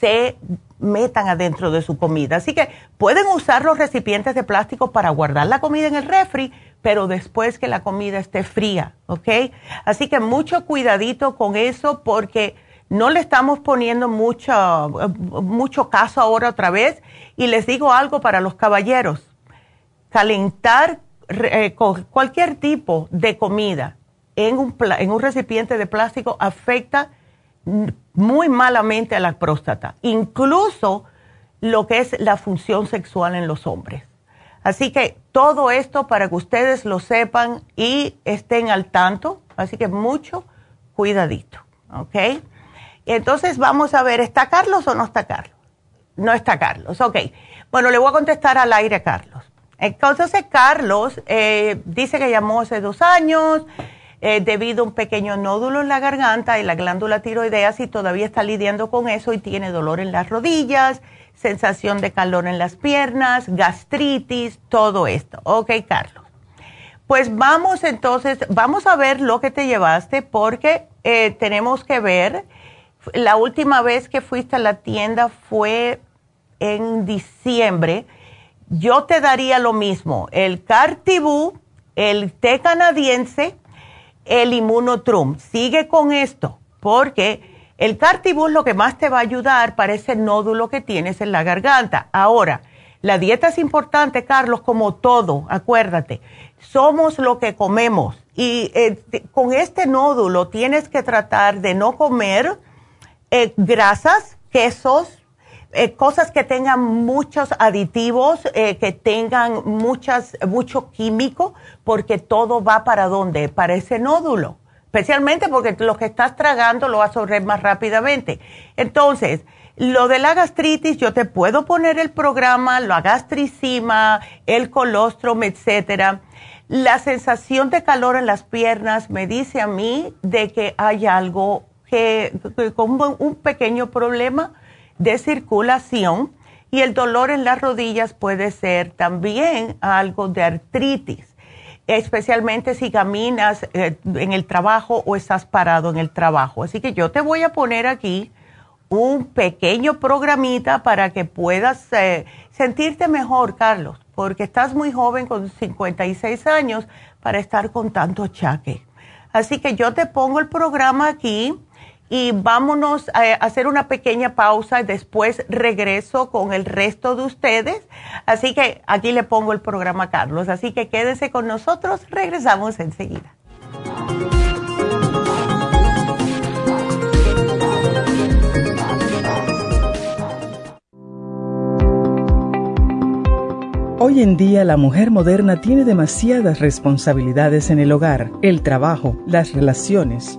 S4: se metan adentro de su comida. Así que pueden usar los recipientes de plástico para guardar la comida en el refri, pero después que la comida esté fría, ¿ok? Así que mucho cuidadito con eso porque no le estamos poniendo mucho, mucho caso ahora otra vez. Y les digo algo para los caballeros, calentar cualquier tipo de comida en un, en un recipiente de plástico afecta muy malamente a la próstata, incluso lo que es la función sexual en los hombres. Así que todo esto para que ustedes lo sepan y estén al tanto, así que mucho cuidadito, ¿ok? Entonces vamos a ver, ¿está Carlos o no está Carlos? No está Carlos, ok. Bueno, le voy a contestar al aire a Carlos. Entonces, Carlos eh, dice que llamó hace dos años eh, debido a un pequeño nódulo en la garganta y la glándula tiroideas y todavía está lidiando con eso y tiene dolor en las rodillas, sensación de calor en las piernas, gastritis, todo esto. Ok, Carlos. Pues vamos entonces, vamos a ver lo que te llevaste porque eh, tenemos que ver, la última vez que fuiste a la tienda fue en diciembre yo te daría lo mismo, el Cartibú, el té canadiense, el Inmunotrum. Sigue con esto, porque el Cartibú es lo que más te va a ayudar para ese nódulo que tienes en la garganta. Ahora, la dieta es importante, Carlos, como todo, acuérdate. Somos lo que comemos y eh, con este nódulo tienes que tratar de no comer eh, grasas, quesos, eh, cosas que tengan muchos aditivos, eh, que tengan muchas, mucho químico, porque todo va para dónde? Para ese nódulo. Especialmente porque lo que estás tragando lo vas a absorber más rápidamente. Entonces, lo de la gastritis, yo te puedo poner el programa, la gastricima, el colostrum, etcétera. La sensación de calor en las piernas me dice a mí de que hay algo que, con un pequeño problema de circulación y el dolor en las rodillas puede ser también algo de artritis, especialmente si caminas eh, en el trabajo o estás parado en el trabajo. Así que yo te voy a poner aquí un pequeño programita para que puedas eh, sentirte mejor, Carlos, porque estás muy joven con 56 años para estar con tanto achaque. Así que yo te pongo el programa aquí y vámonos a hacer una pequeña pausa y después regreso con el resto de ustedes. Así que aquí le pongo el programa Carlos. Así que quédese con nosotros, regresamos enseguida.
S12: Hoy en día la mujer moderna tiene demasiadas responsabilidades en el hogar, el trabajo, las relaciones,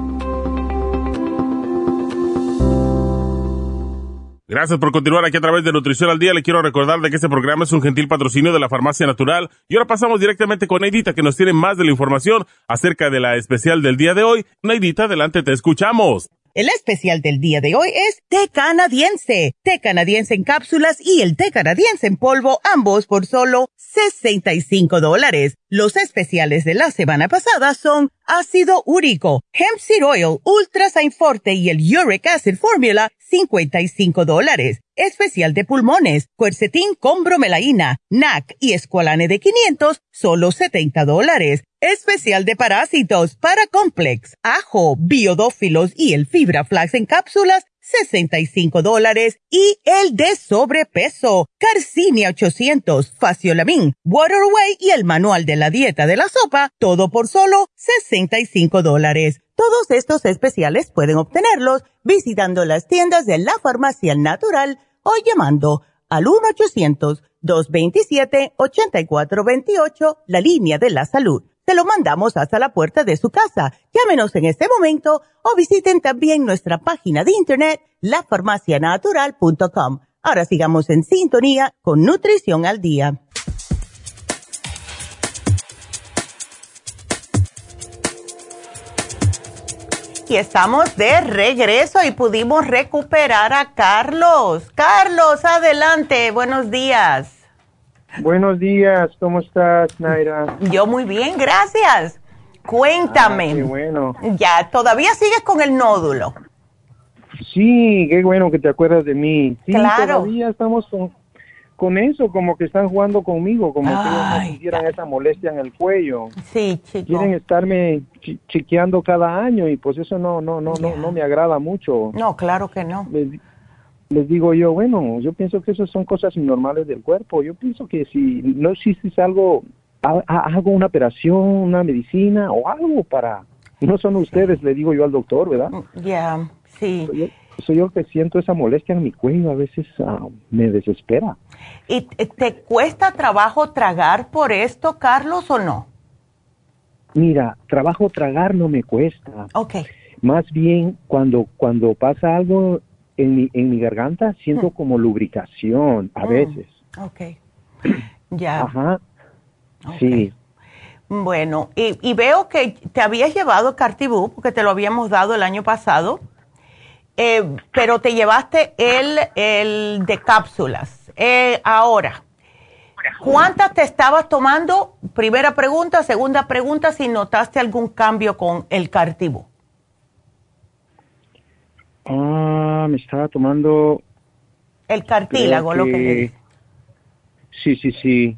S13: Gracias por continuar aquí a través de Nutrición al Día. Le quiero recordar de que este programa es un gentil patrocinio de la Farmacia Natural. Y ahora pasamos directamente con Neidita, que nos tiene más de la información acerca de la especial del día de hoy. Neidita, adelante, te escuchamos.
S4: El especial del día de hoy es té canadiense, té canadiense en cápsulas y el té canadiense en polvo, ambos por solo 65 dólares. Los especiales de la semana pasada son ácido úrico, hemp seed oil, ultra forte y el uric acid formula, 55 dólares. Especial de pulmones, cuercetín con bromelaína, NAC y escualane de 500, solo 70 dólares. Especial de parásitos, para complex, ajo, biodófilos y el fibra flax en cápsulas, 65 dólares y el de sobrepeso, Carcinia 800, Faciolamin, Waterway y el manual de la dieta de la sopa, todo por solo 65 dólares. Todos estos especiales pueden obtenerlos visitando las tiendas de la farmacia natural o llamando al 1-800-227-8428, la línea de la salud se lo mandamos hasta la puerta de su casa. Llámenos en este momento o visiten también nuestra página de internet, lafarmacianatural.com. Ahora sigamos en sintonía con Nutrición al Día. Y estamos de regreso y pudimos recuperar a Carlos. Carlos, adelante, buenos días.
S14: Buenos días, ¿cómo estás, Naira?
S4: Yo muy bien, gracias. Cuéntame.
S14: Ah, qué bueno.
S4: Ya, ¿todavía sigues con el nódulo?
S14: Sí, qué bueno que te acuerdas de mí. Sí,
S4: claro.
S14: todavía estamos con, con eso, como que están jugando conmigo, como que no sintieran esa molestia en el cuello.
S4: Sí, chico.
S14: Quieren estarme chequeando cada año y pues eso no, no, no, no, no me agrada mucho.
S4: No, claro que no
S14: les digo yo, bueno, yo pienso que eso son cosas normales del cuerpo. Yo pienso que si no existe algo, hago una operación, una medicina o algo para... No son ustedes, le digo yo al doctor, ¿verdad?
S4: Ya, sí.
S14: Soy yo, que siento esa molestia en mi cuello, a veces ah, me desespera.
S4: ¿Y te cuesta trabajo tragar por esto, Carlos, o no?
S14: Mira, trabajo tragar no me cuesta.
S4: Ok.
S14: Más bien, cuando, cuando pasa algo en mi, en mi garganta siento mm. como lubricación a mm. veces.
S4: Ok. (clears throat) Ya.
S14: Ajá. Sí.
S4: Bueno, y, veo que te habías llevado Cartibú, porque te lo habíamos dado el año pasado, eh, pero te llevaste el, el de cápsulas. Eh, ahora, ¿cuántas te estabas tomando? Primera pregunta. Segunda pregunta, si notaste algún cambio con el Cartibú.
S14: Ah, me estaba tomando...
S4: El cartílago, lo que
S14: Sí, sí, sí.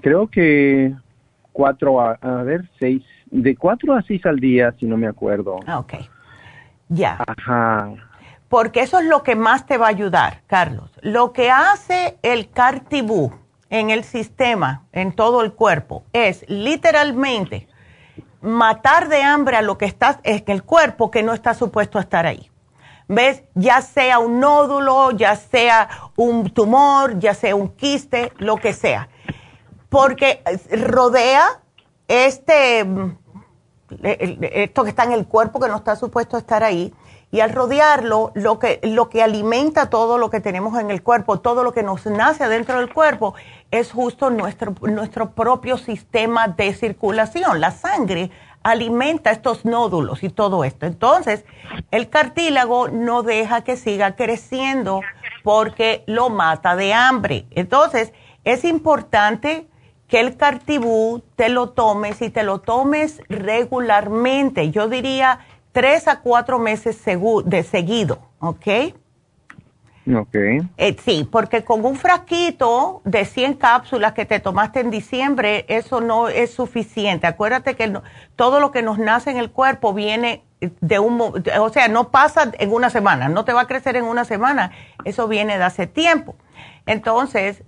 S14: Creo que cuatro, a, ver, seis, de cuatro a seis al día, si no me acuerdo.
S4: Ah, ok. Ya.
S14: Ajá.
S4: Porque eso es lo que más te va a ayudar, Carlos. Lo que hace el cartibú en el sistema, en todo el cuerpo, es literalmente matar de hambre a lo que está en el cuerpo que no está supuesto a estar ahí. ¿Ves? Ya sea un nódulo, ya sea un tumor, ya sea un quiste, lo que sea. Porque rodea este, mm, esto que está en el cuerpo que no está supuesto a estar ahí. Y al rodearlo, lo que, lo que alimenta todo lo que tenemos en el cuerpo, todo lo que nos nace adentro del cuerpo, es justo nuestro, nuestro propio sistema de circulación. La sangre alimenta estos nódulos y todo esto. Entonces, el cartílago no deja que siga creciendo porque lo mata de hambre. Entonces, es importante que el cartibú te lo tomes y te lo tomes regularmente. Yo diría tres a cuatro meses de seguido, ¿ok?
S14: Ok.
S4: Eh, sí, porque con un frasquito de 100 cápsulas que te tomaste en diciembre, eso no es suficiente. Acuérdate que todo lo que nos nace en el cuerpo viene de un, o sea, no pasa en una semana, no te va a crecer en una semana, eso viene de hace tiempo. Entonces,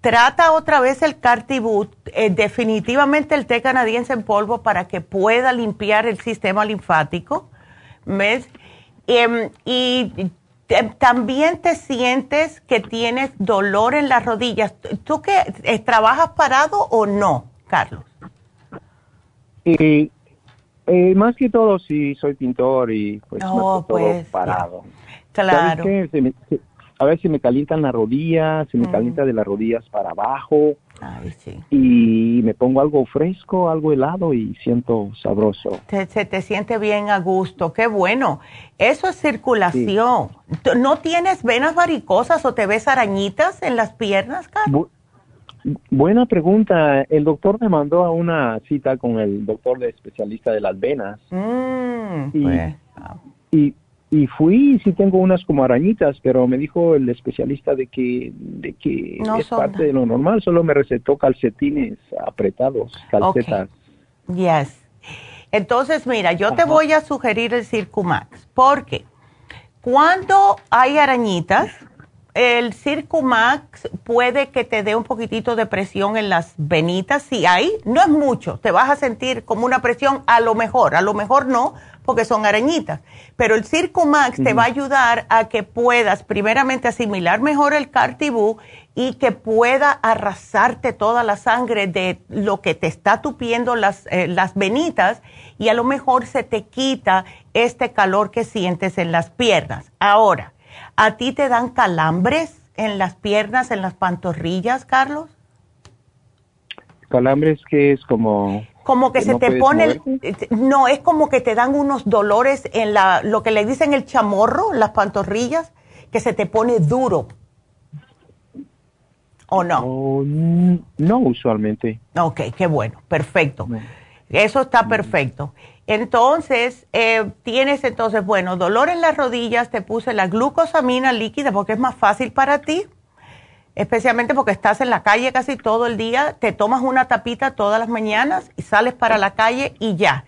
S4: trata otra vez el Cartibut, eh, definitivamente el té canadiense en polvo para que pueda limpiar el sistema linfático, ¿ves? Em, y también te sientes que tienes dolor en las rodillas. ¿Tú qué, eh, trabajas parado o no, Carlos?
S14: Eh, eh, más que todo sí soy pintor y pues,
S4: oh,
S14: todo
S4: pues,
S14: parado.
S4: Claro.
S14: Se, a veces me calientan las rodillas, se me calienta de las rodillas para abajo. Y me pongo algo fresco, algo helado y siento sabroso.
S4: se te siente bien a gusto, qué bueno. Eso es circulación. ¿No tienes venas varicosas o te ves arañitas en las piernas, Carlos?
S14: buena pregunta. El doctor me mandó a una cita con el doctor de especialista de las venas. Mm, y, pues, y y fui y sí tengo unas como arañitas, pero me dijo el especialista de que, de que es parte de lo normal, solo me recetó calcetines apretados, calcetas.
S4: Yes. Entonces, mira, yo te voy a sugerir el Circumax, porque cuando hay arañitas, el Circumax puede que te dé un poquitito de presión en las venitas, si hay, no es mucho, te vas a sentir como una presión, a lo mejor, a lo mejor no, porque son arañitas. Pero el Circumax te va a ayudar a que puedas primeramente asimilar mejor el Cartibú y que pueda arrasarte toda la sangre de lo que te está tupiendo las, eh, las venitas y a lo mejor se te quita este calor que sientes en las piernas. Ahora, ¿a ti te dan calambres en las piernas, en las pantorrillas, Carlos?
S14: Calambres que es como
S4: como que, se te pone, no, es como que te dan unos dolores en la, lo que le dicen el chamorro, las pantorrillas, que se te pone duro. ¿O no?
S14: Oh, no, usualmente.
S4: Ok, qué bueno, perfecto. Eso está perfecto. Entonces, eh, tienes entonces, bueno, dolor en las rodillas, te puse la glucosamina líquida porque es más fácil para ti especialmente porque estás en la calle casi todo el día, te tomas una tapita todas las mañanas y sales para la calle y ya.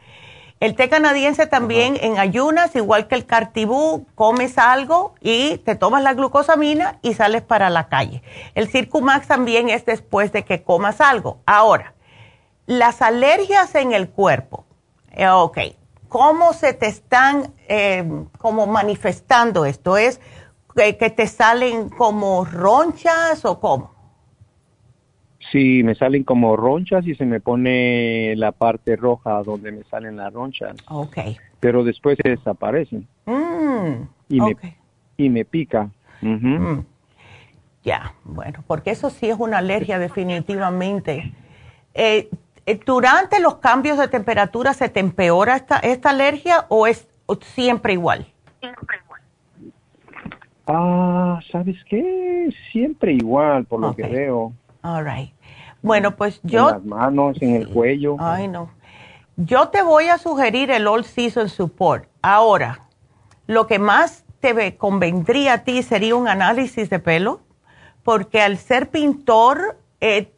S4: El té canadiense también en ayunas, igual que el cartibú, comes algo y te tomas la glucosamina y sales para la calle. El Circumax también es después de que comas algo. Ahora, las alergias en el cuerpo. Eh, ok, ¿cómo se te están eh, como manifestando esto? Es que, te salen como ronchas o cómo?
S14: Sí, me salen como ronchas y se me pone la parte roja donde me salen las ronchas.
S4: Ok.
S14: Pero después se desaparecen.
S4: Mm,
S14: y, me, y me pica.
S4: Mm. Ya, bueno, porque eso sí es una alergia definitivamente. Eh, ¿Durante los cambios de temperatura se te empeora esta, esta alergia o es siempre igual? Siempre igual.
S14: Ah, ¿sabes qué? Siempre igual, por lo que veo.
S4: All right. Bueno, pues yo...
S14: En las manos, en el cuello.
S4: Ay, no. Yo te voy a sugerir el All Season Support. Ahora, lo que más te convendría a ti sería un análisis de pelo, porque al ser pintor, eh,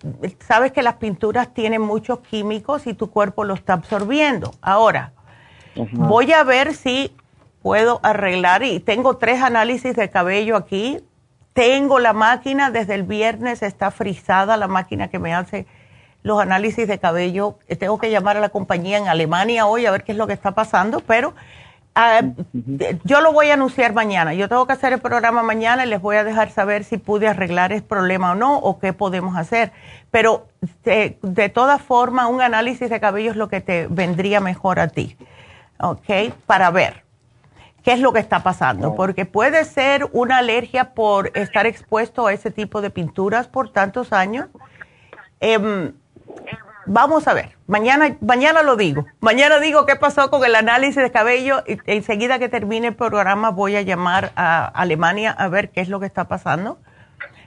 S4: sabes que las pinturas tienen muchos químicos y tu cuerpo lo está absorbiendo. Ahora, voy a ver si puedo arreglar y tengo tres análisis de cabello aquí. Tengo la máquina, desde el viernes está frisada la máquina que me hace los análisis de cabello. Tengo que llamar a la compañía en Alemania hoy a ver qué es lo que está pasando, pero ah, yo lo voy a anunciar mañana. Yo tengo que hacer el programa mañana y les voy a dejar saber si pude arreglar el problema o no o qué podemos hacer. Pero de, de todas formas, un análisis de cabello es lo que te vendría mejor a ti, ¿ok? Para ver qué es lo que está pasando, porque puede ser una alergia por estar expuesto a ese tipo de pinturas por tantos años. Em, vamos a ver, mañana, mañana lo digo, mañana digo qué pasó con el análisis de cabello y enseguida que termine el programa voy a llamar a Alemania a ver qué es lo que está pasando.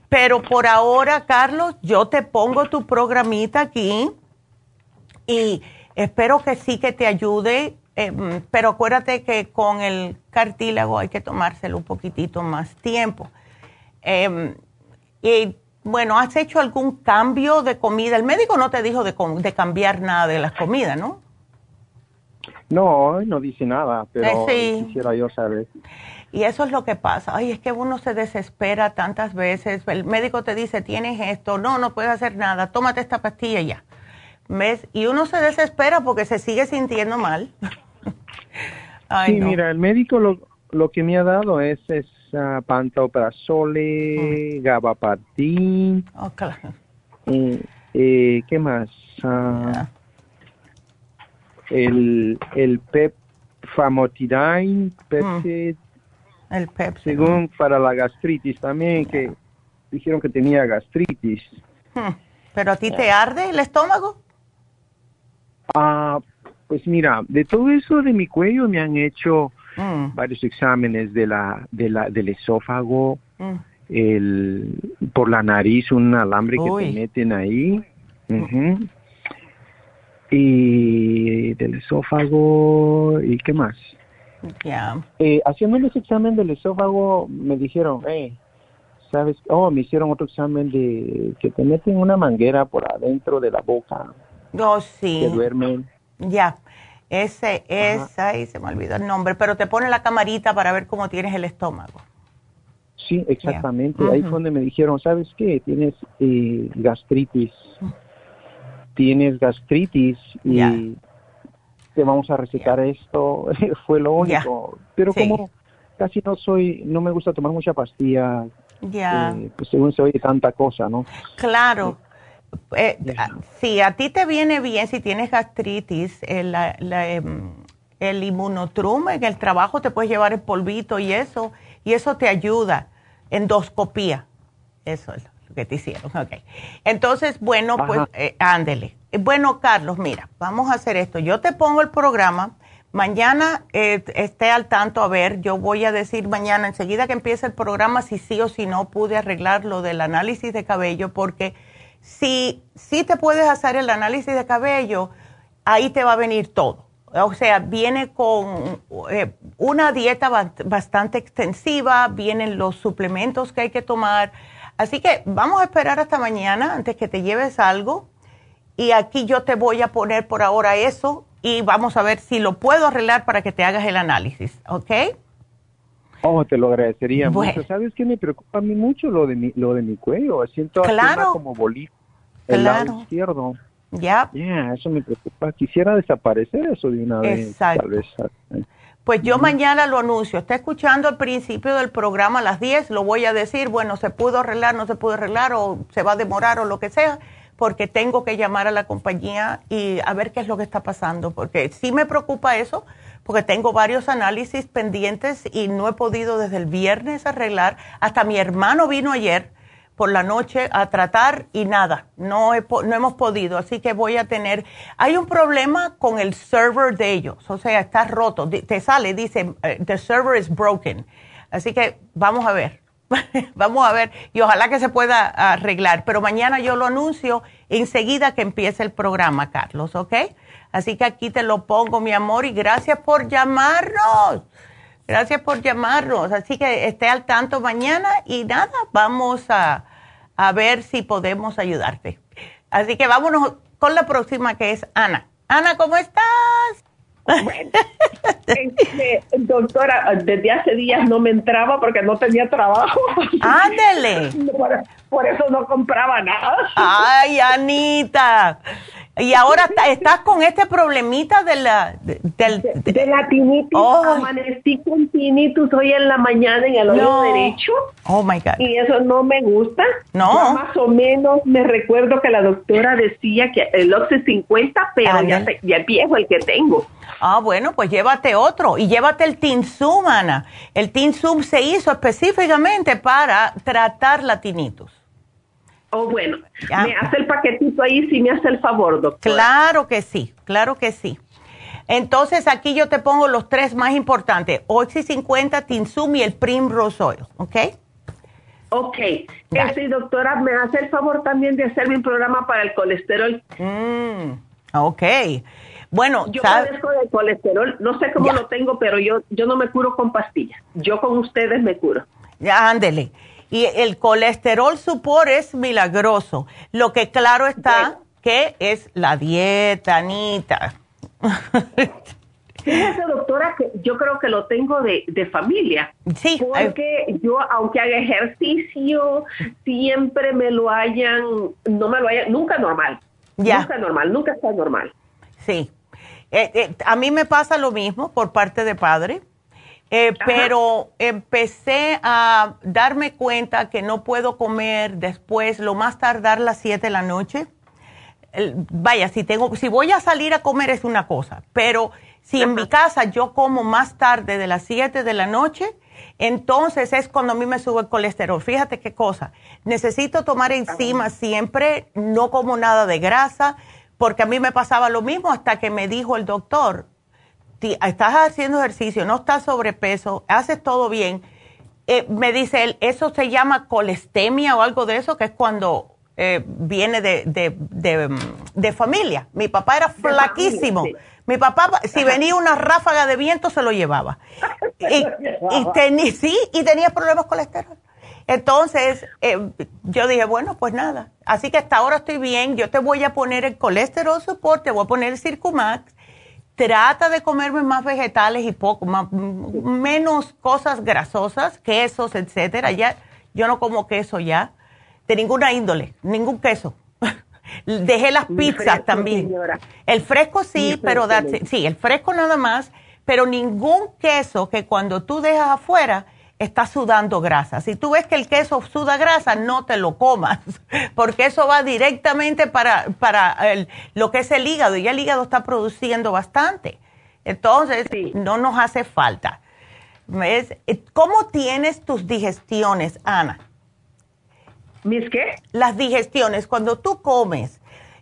S4: Pero por ahora, Carlos, yo te pongo tu programita aquí y espero que sí que te ayude Em, pero acuérdate que con el cartílago hay que tomárselo un poquitito más tiempo. Em, y bueno, ¿has hecho algún cambio de comida? El médico no te dijo de, cambiar nada de las comidas, ¿no?
S14: No, no dice nada, pero eh, quisiera yo saber.
S4: Y eso es lo que pasa. Ay, es que uno se desespera tantas veces. El médico te dice, tienes esto, no, no puedes hacer nada, tómate esta pastilla ya. ¿Ves? Y uno se desespera porque se sigue sintiendo mal. (laughs)
S14: sí, mira, el médico lo, lo que me ha dado es esa pantoprazole, gabapentin. Oh, eh, ¿Qué más? Ah, el, el pepfamotidine, peptid,
S4: El Pepsi.
S14: Según para la gastritis también, que dijeron que tenía gastritis.
S4: Hmm. ¿Pero a ti te arde el estómago?
S14: Ah, pues mira, de todo eso de mi cuello me han hecho mm. varios exámenes de la, de la, del esófago, mm. el, por la nariz un alambre que te meten ahí. Y del esófago, ¿y qué más?
S4: Ya.
S14: Eh, haciendo ese examen del esófago, me dijeron, hey, ¿sabes? Oh, me hicieron otro examen de que te meten una manguera por adentro de la boca.
S4: Oh, sí.
S14: Que duermen.
S4: Ya. Ese es, ahí se me olvidó el nombre, pero te pone la camarita para ver cómo tienes el estómago.
S14: Sí, exactamente. Ahí fue donde me dijeron, ¿sabes qué? Tienes eh, gastritis. Tienes gastritis y te vamos a recetar esto. (laughs) fue lo único. Pero como casi no soy, no me gusta tomar mucha pastilla,
S4: ya.
S14: Eh, pues según se oye tanta cosa, ¿no?
S4: Claro. Eh, si a ti te viene bien, si tienes gastritis, el, em, el inmunotrum en el trabajo te puedes llevar el polvito y eso, y eso te ayuda. Endoscopía. Eso es lo que te hicieron. Okay. Entonces, bueno, pues eh, ándele. Bueno, Carlos, mira, vamos a hacer esto. Yo te pongo el programa Mañana eh, esté al tanto, a ver, yo voy a decir mañana, enseguida que empiece el programa, si sí o si no pude arreglar lo del análisis de cabello, porque si, si te puedes hacer el análisis de cabello, ahí te va a venir todo. O sea, viene con eh, una dieta bastante extensiva, vienen los suplementos que hay que tomar. Así que vamos a esperar hasta mañana antes que te lleves algo. Y aquí yo te voy a poner por ahora eso y vamos a ver si lo puedo arreglar para que te hagas el análisis, ¿ok?
S14: Oh, te lo agradecería mucho. ¿Sabes qué me preocupa a mí mucho lo de mi, lo de mi cuello? Siento
S4: claro.
S14: como bolígrafo. El lado izquierdo.
S4: Ya.
S14: Yeah, eso me preocupa. Quisiera desaparecer eso de una vez. Tal vez.
S4: Pues yo mañana lo anuncio. Está escuchando al principio del programa a las 10. Lo voy a decir. Bueno, se pudo arreglar, no se pudo arreglar, o se va a demorar, o lo que sea porque tengo que llamar a la compañía y a ver qué es lo que está pasando, porque sí me preocupa eso, porque tengo varios análisis pendientes y no he podido desde el viernes arreglar. Hasta mi hermano vino ayer por la noche a tratar y nada, no, no hemos podido, así que voy a tener, hay un problema con el server de ellos, o sea, está roto, te sale, dice, eh, the server is broken, así que vamos a ver, (laughs) Vamos a ver, y ojalá que se pueda arreglar, pero mañana yo lo anuncio enseguida que empiece el programa, Carlos, ¿ok? Así que aquí te lo pongo, mi amor, y gracias por llamarnos. Gracias por llamarnos. Así que esté al tanto mañana y nada, vamos a, a ver si podemos ayudarte. Así que vámonos con la próxima que es Ana. Ana, ¿cómo estás?
S15: Bueno, este, doctora, desde hace días no me entraba porque no tenía trabajo.
S4: Ándele.
S15: Por, eso no compraba nada.
S4: Ay, Anita. Y ahora estás con este problemita de la, del,
S15: de, la tinnitus. Amanecí con tinnitus hoy en la mañana en el oído derecho.
S4: Oh my God.
S15: Y eso no me gusta.
S4: No.
S15: más o menos me recuerdo que la doctora decía que el Oxy 50, pero ya, ya viejo el que tengo.
S4: Ah, bueno, pues llévate otro y llévate el Tinsum, Ana. El Tinsum se hizo específicamente para tratar la tinnitus.
S15: Oh, bueno, me hace el paquetito ahí si me hace el favor, doctor.
S4: Claro que sí, claro que sí. Entonces aquí yo te pongo los tres más importantes, Oxy 50, Tinsum y el Primrose Oil, ¿ok?
S15: Ok. Sí, doctora, me hace el favor también de hacerme un programa para el colesterol.
S4: Mm, ok. Bueno,
S15: yo padezco de colesterol, no sé cómo lo tengo, pero yo, yo no me curo con pastillas. Yo con ustedes me curo.
S4: Ya, ándele. Y el colesterol supor es milagroso. Lo que claro está que es la dieta, Anita. (laughs)
S15: Fíjese, doctora, que yo creo que lo tengo de, de familia.
S4: Sí.
S15: Porque yo, aunque haga ejercicio, siempre me lo hayan, no me lo hayan, nunca normal. Ya. Nunca normal, nunca está normal.
S4: Sí. Eh, eh, a mí me pasa lo mismo por parte de padre, eh, pero empecé a darme cuenta que no puedo comer después, lo más tardar las 7 de la noche. vaya, si, tengo, si voy a salir a comer es una cosa, pero si en mi casa yo como más tarde de las 7 de la noche, Entonces es cuando a mí me sube el colesterol. Fíjate qué cosa. Necesito tomar encima siempre, no como nada de grasa, porque a mí me pasaba lo mismo hasta que me dijo el doctor, estás haciendo ejercicio, no estás sobrepeso, haces todo bien. Eh, me dice él, eso se llama colestemia o algo de eso, que es cuando eh, viene de, de, de, familia. Mi papá era flaquísimo. Mi papá, si venía una ráfaga de viento, se lo llevaba. (laughs) Y, y sí, y tenía problemas colesterol. Entonces, eh, yo dije, bueno, pues nada. Así que hasta ahora estoy bien. Yo te voy a poner el colesterol support, te voy a poner el Circumax. Trata de comerme más vegetales y poco, más, menos cosas grasosas, quesos, etcétera. Ya, yo no como queso ya, de ninguna índole, ningún queso. (laughs) Dejé las pizzas también. El fresco sí, pero sí, el fresco nada más, pero ningún queso que cuando tú dejas afuera está sudando grasa. Si tú ves que el queso suda grasa, no te lo comas, (laughs) porque eso va directamente para, para lo que es el hígado, y el hígado está produciendo bastante. Entonces, no nos hace falta. ¿Cómo tienes tus digestiones, Ana?
S15: ¿Mis qué?
S4: Las digestiones. Cuando tú comes,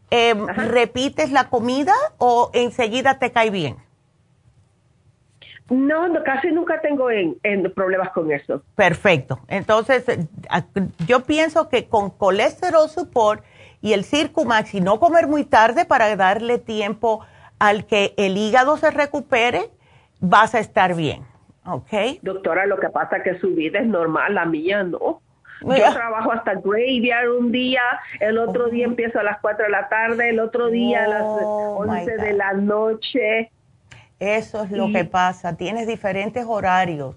S4: em, ¿repites la comida o enseguida te cae bien?
S15: No, casi nunca tengo en, problemas con eso.
S4: Perfecto. Entonces, yo pienso que con colesterol support y el Circumax y no comer muy tarde para darle tiempo al que el hígado se recupere, vas a estar bien. ¿Ok?
S15: Doctora, lo que pasa es que su vida es normal, la mía no. Yo trabajo hasta graveyard un día, el otro día oh. empiezo a las 4 de la tarde, el otro día a las 11 de la noche.
S4: Eso es lo que pasa, tienes diferentes horarios.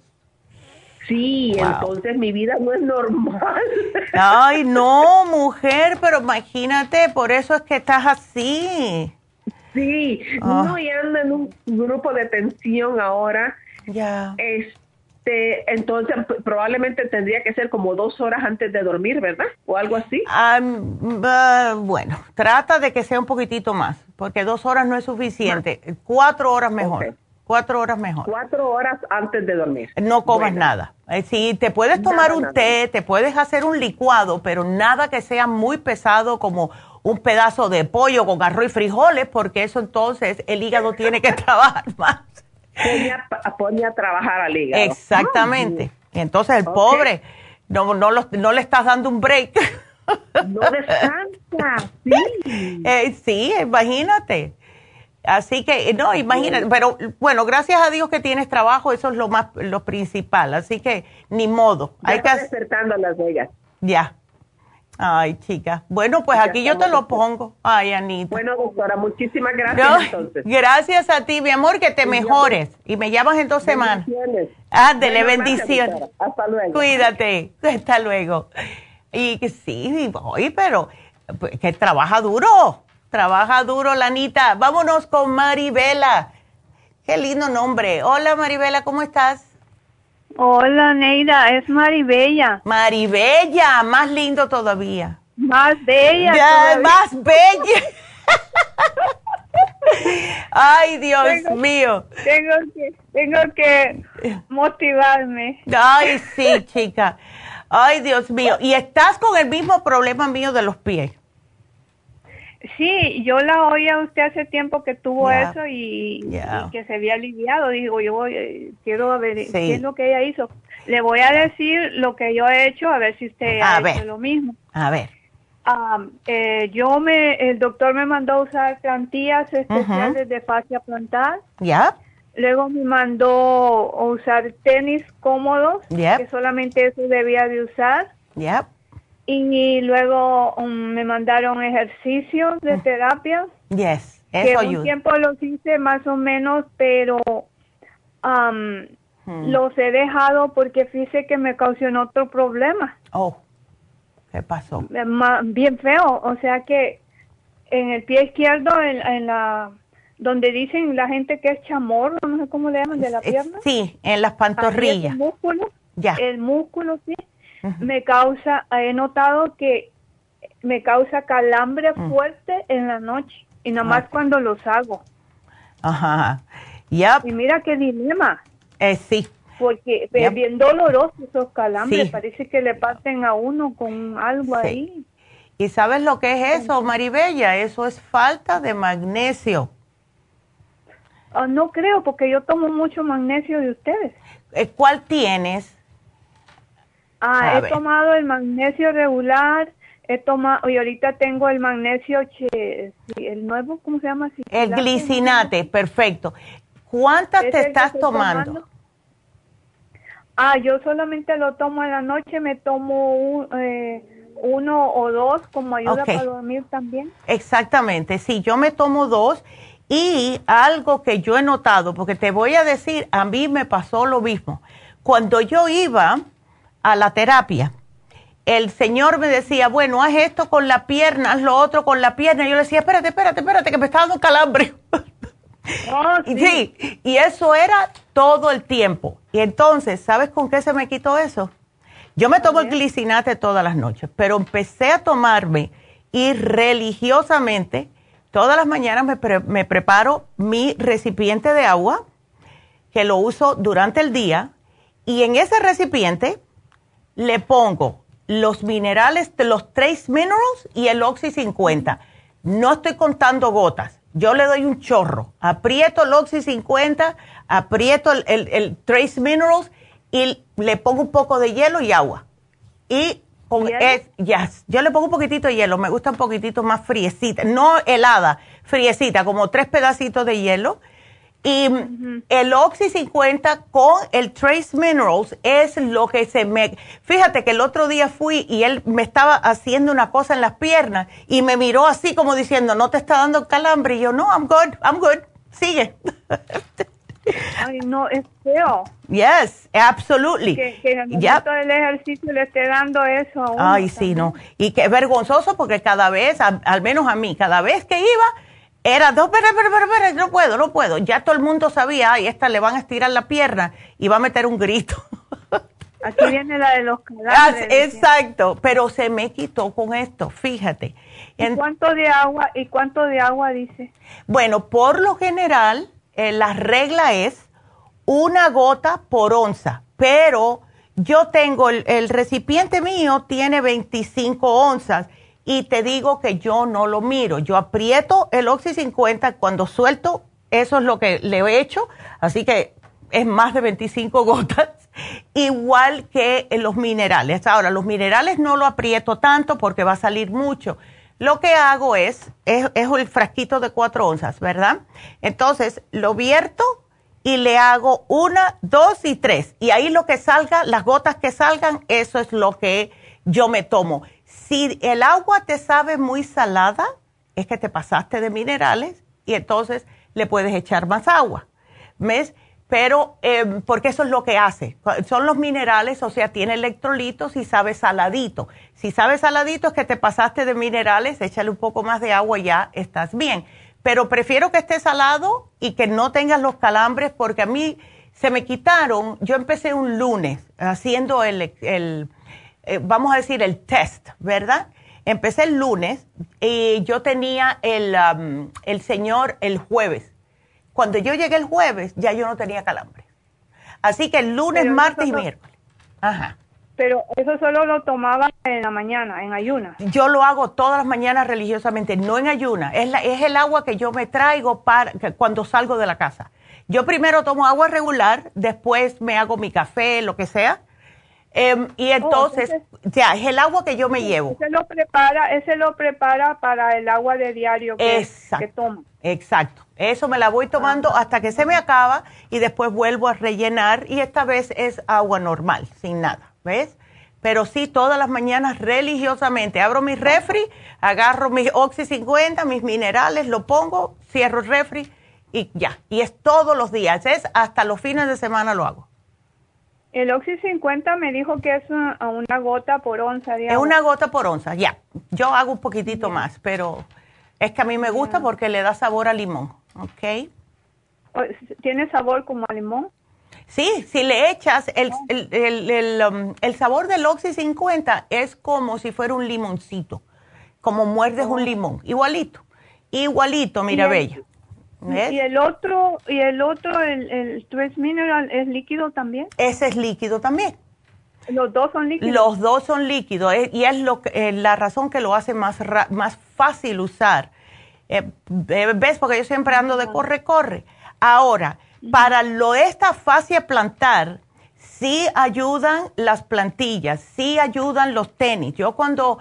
S15: Sí, entonces mi vida no es normal. (laughs)
S4: Ay, no, mujer, pero imagínate, por eso es que estás así.
S15: Sí, no, ah. y ando en un grupo de tensión ahora.
S4: Ya.
S15: Este, entonces probablemente tendría que ser como dos horas antes de dormir, ¿verdad? O algo así.
S4: bueno, trata de que sea un poquitito más, porque dos horas no es suficiente. Cuatro horas mejor. Cuatro horas mejor.
S15: Cuatro horas antes de dormir.
S4: No comas nada. Eh, sí, te puedes tomar un té, te puedes hacer un licuado, pero nada que sea muy pesado como un pedazo de pollo con arroz y frijoles, porque eso entonces el hígado tiene que (laughs) trabajar más
S15: pone a, trabajar al hígado.
S4: Exactamente. Entonces el pobre no, no, no le estás dando un break.
S15: No descansa, sí. (laughs)
S4: Eh, sí, imagínate. Así que, no, imagínate, pero bueno, gracias a Dios que tienes trabajo, eso es lo más, lo principal, así que ni modo.
S15: Hay que despertando a Las Vegas.
S4: Ya, Ay, chica. Bueno, pues aquí yo te lo pongo. Ay, Anita.
S15: Bueno, doctora, muchísimas gracias entonces.
S4: Gracias a ti, mi amor, que te mejores. Y me llamas en dos semanas. Ándele, bendiciones.
S15: Hasta luego.
S4: Cuídate. Hasta luego. Y que sí, voy, pero pues, que trabaja duro. Trabaja duro, la Anita. Vámonos con Maribela. Qué lindo nombre. Hola, Maribela, ¿cómo estás?
S16: Hola, Neida, es Maribella.
S4: Maribella, más lindo todavía.
S16: Más bella.
S4: más bella. (laughs) Ay, Dios mío.
S16: Tengo que, tengo que motivarme.
S4: Ay, sí, chica. Ay, Dios mío. Y estás con el mismo problema mío de los pies.
S16: Sí, yo la oí a usted hace tiempo que tuvo eso y, que se había aliviado. Digo, yo voy, eh, quiero ver qué es lo que ella hizo. Le voy a decir lo que yo he hecho, a ver si usted ha hecho lo mismo.
S4: A ver.
S16: eh, yo me, el doctor me mandó a usar plantillas especiales de fascia plantar.
S4: Ya.
S16: Luego me mandó a usar tenis cómodos, que solamente eso debía de usar.
S4: Ya
S16: y luego um, me mandaron ejercicios de mm. terapia.
S4: Yes, eso
S16: que un tiempo los hice más o menos, pero um, mm. los he dejado porque fíjese que me causó otro problema.
S4: Oh, ¿qué pasó?
S16: Eh, bien feo, o sea que en el pie izquierdo, en, la donde dicen la gente que es chamorro, no sé cómo le llaman, de la pierna.
S4: Sí, en las pantorrillas.
S16: El músculo, ya. el músculo, sí me causa, he notado que me causa calambre mm. fuerte en la noche y nada más cuando los hago.
S4: Ajá. ya
S16: Y mira qué dilema.
S4: Eh, sí.
S16: Porque es bien doloroso esos calambres, parece que le pasen a uno con algo ahí.
S4: ¿Y sabes lo que es eso, Maribella? Eso es falta de magnesio.
S16: Ah, no creo, porque yo tomo mucho magnesio de ustedes.
S4: Eh, ¿Cuál tienes?
S16: Ah, he tomado el magnesio regular, he tomado, y ahorita tengo el magnesio, el nuevo, ¿cómo se llama?
S4: El glicinate, perfecto. ¿Cuántas te estás tomando?
S16: Ah, yo solamente lo tomo en la noche, me tomo eh, uno o dos como ayuda para dormir también.
S4: Exactamente, sí, yo me tomo dos y algo que yo he notado, porque te voy a decir, a mí me pasó lo mismo. Cuando yo iba a la terapia, el señor me decía, bueno, haz esto con la pierna, haz lo otro con la pierna. Y yo le decía, espérate, espérate, espérate, que me está dando calambre. (laughs) Oh, sí. y eso era todo el tiempo. Y entonces, ¿sabes con qué se me quitó eso? Yo me tomo el glicinate todas las noches, pero empecé a tomarme y religiosamente todas las mañanas me, me preparo mi recipiente de agua, que lo uso durante el día, y en ese recipiente le pongo los minerales, los Trace Minerals y el Oxy 50. No estoy contando gotas. Yo le doy un chorro, aprieto el Oxy 50, aprieto el, Trace Minerals y le pongo un poco de hielo y agua. Y con es, yo le pongo un poquitito de hielo, me gusta un poquitito más friecita, no helada, friecita, como tres pedacitos de hielo y el Oxy 50 con el Trace Minerals es lo que se me... Fíjate que el otro día fui y él me estaba haciendo una cosa en las piernas y me miró así como diciendo, no te está dando calambre. Y yo, no, I'm good, I'm good, sigue. (laughs)
S16: Ay, no, es feo.
S4: Yes, absolutely.
S16: Que, que en el del ejercicio le esté dando eso a uno
S4: Ay, sí, no. Y que vergonzoso porque cada vez, al menos a mí, cada vez que iba era, dos, pero, pero, pero, pero, no puedo, no puedo. Ya todo el mundo sabía, ay, esta le van a estirar la pierna y va a meter un grito. (laughs)
S16: Aquí viene la de los (laughs) calambres.
S4: Exacto, pero se me quitó con esto, fíjate.
S16: ¿Y cuánto de agua, y cuánto de agua dice?
S4: Bueno, por lo general, eh, la regla es una gota por onza, pero yo tengo, el, el recipiente mío tiene 25 onzas y te digo que yo no lo miro. Yo aprieto el Oxy 50 cuando suelto, eso es lo que le he hecho, así que es más de 25 (laughs) gotas, igual que los minerales. Ahora, los minerales no lo aprieto tanto porque va a salir mucho. Lo que hago es, es, es el frasquito de 4 onzas, ¿verdad? Entonces, lo vierto y le hago una, dos y tres. Y ahí lo que salga, las gotas que salgan, eso es lo que yo me tomo. Si el agua te sabe muy salada, es que te pasaste de minerales y entonces le puedes echar más agua. ¿Ves? Pero, em, porque eso es lo que hace. Son los minerales, o sea, tiene electrolitos y sabe saladito. Si sabe saladito es que te pasaste de minerales, échale un poco más de agua y ya estás bien. Pero prefiero que esté salado y que no tengas los calambres porque a mí se me quitaron. Yo empecé un lunes haciendo el, el eh, vamos a decir, el test, ¿verdad? Empecé el lunes y yo tenía el, um, el señor el jueves. Cuando yo llegué el jueves, ya yo no tenía calambre. Así que el lunes, martes y miércoles. Ajá.
S16: Pero eso solo lo tomaba en la mañana, en ayuna.
S4: Yo lo hago todas las mañanas religiosamente, no en ayuna. Es, es el agua que yo me traigo para cuando salgo de la casa. Yo primero tomo agua regular, después me hago mi café, lo que sea, Em, y oh, entonces, ya, es el agua que yo me llevo.
S16: Ese lo prepara, ese lo prepara para el agua de diario que, exacto, toma.
S4: Exacto. Eso me la voy tomando hasta que se me acaba y después vuelvo a rellenar y esta vez es agua normal, sin nada, ¿ves? Pero sí, todas las mañanas religiosamente abro mi refri, agarro mis Oxy 50, mis minerales, lo pongo, cierro el refri y ya. Y es todos los días, es hasta los fines de semana lo hago.
S16: El Oxy 50 me dijo que es una, gota por onza.
S4: Es una gota por onza, ya. Yo hago un poquitito más, pero es que a mí me gusta porque le da sabor a limón, ¿ok?
S16: ¿Tiene sabor como a limón?
S4: Sí, si le echas, el, um, el, sabor del Oxy 50 es como si fuera un limoncito, como muerdes un oh. limón, igualito, igualito, mira, bella.
S16: ¿Y el otro, y el otro, el, el Trace Mineral, es líquido también?
S4: Ese es líquido también.
S16: Los dos son líquidos.
S4: Los dos son líquidos eh, y es lo eh, la razón que lo hace más, más fácil usar. Eh, ¿Ves? Porque yo siempre ando de corre, corre. Ahora, para lo esta fascia plantar, sí ayudan las plantillas, sí ayudan los tenis. Yo cuando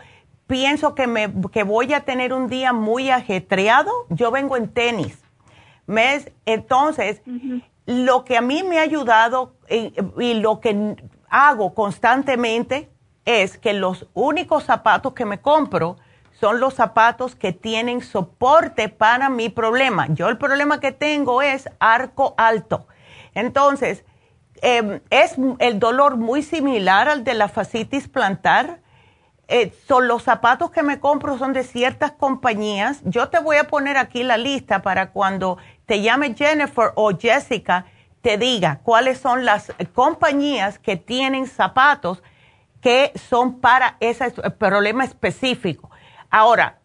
S4: pienso que, me, que voy a tener un día muy ajetreado, yo vengo en tenis. ¿Ves? Entonces, lo que a mí me ha ayudado y, y lo que hago constantemente es que los únicos zapatos que me compro son los zapatos que tienen soporte para mi problema. Yo el problema que tengo es arco alto. Entonces, em, es el dolor muy similar al de la fascitis plantar. Eh, son los zapatos que me compro son de ciertas compañías. Yo te voy a poner aquí la lista para cuando te llame Jennifer o Jessica, te diga cuáles son las compañías que tienen zapatos que son para ese problema específico. Ahora,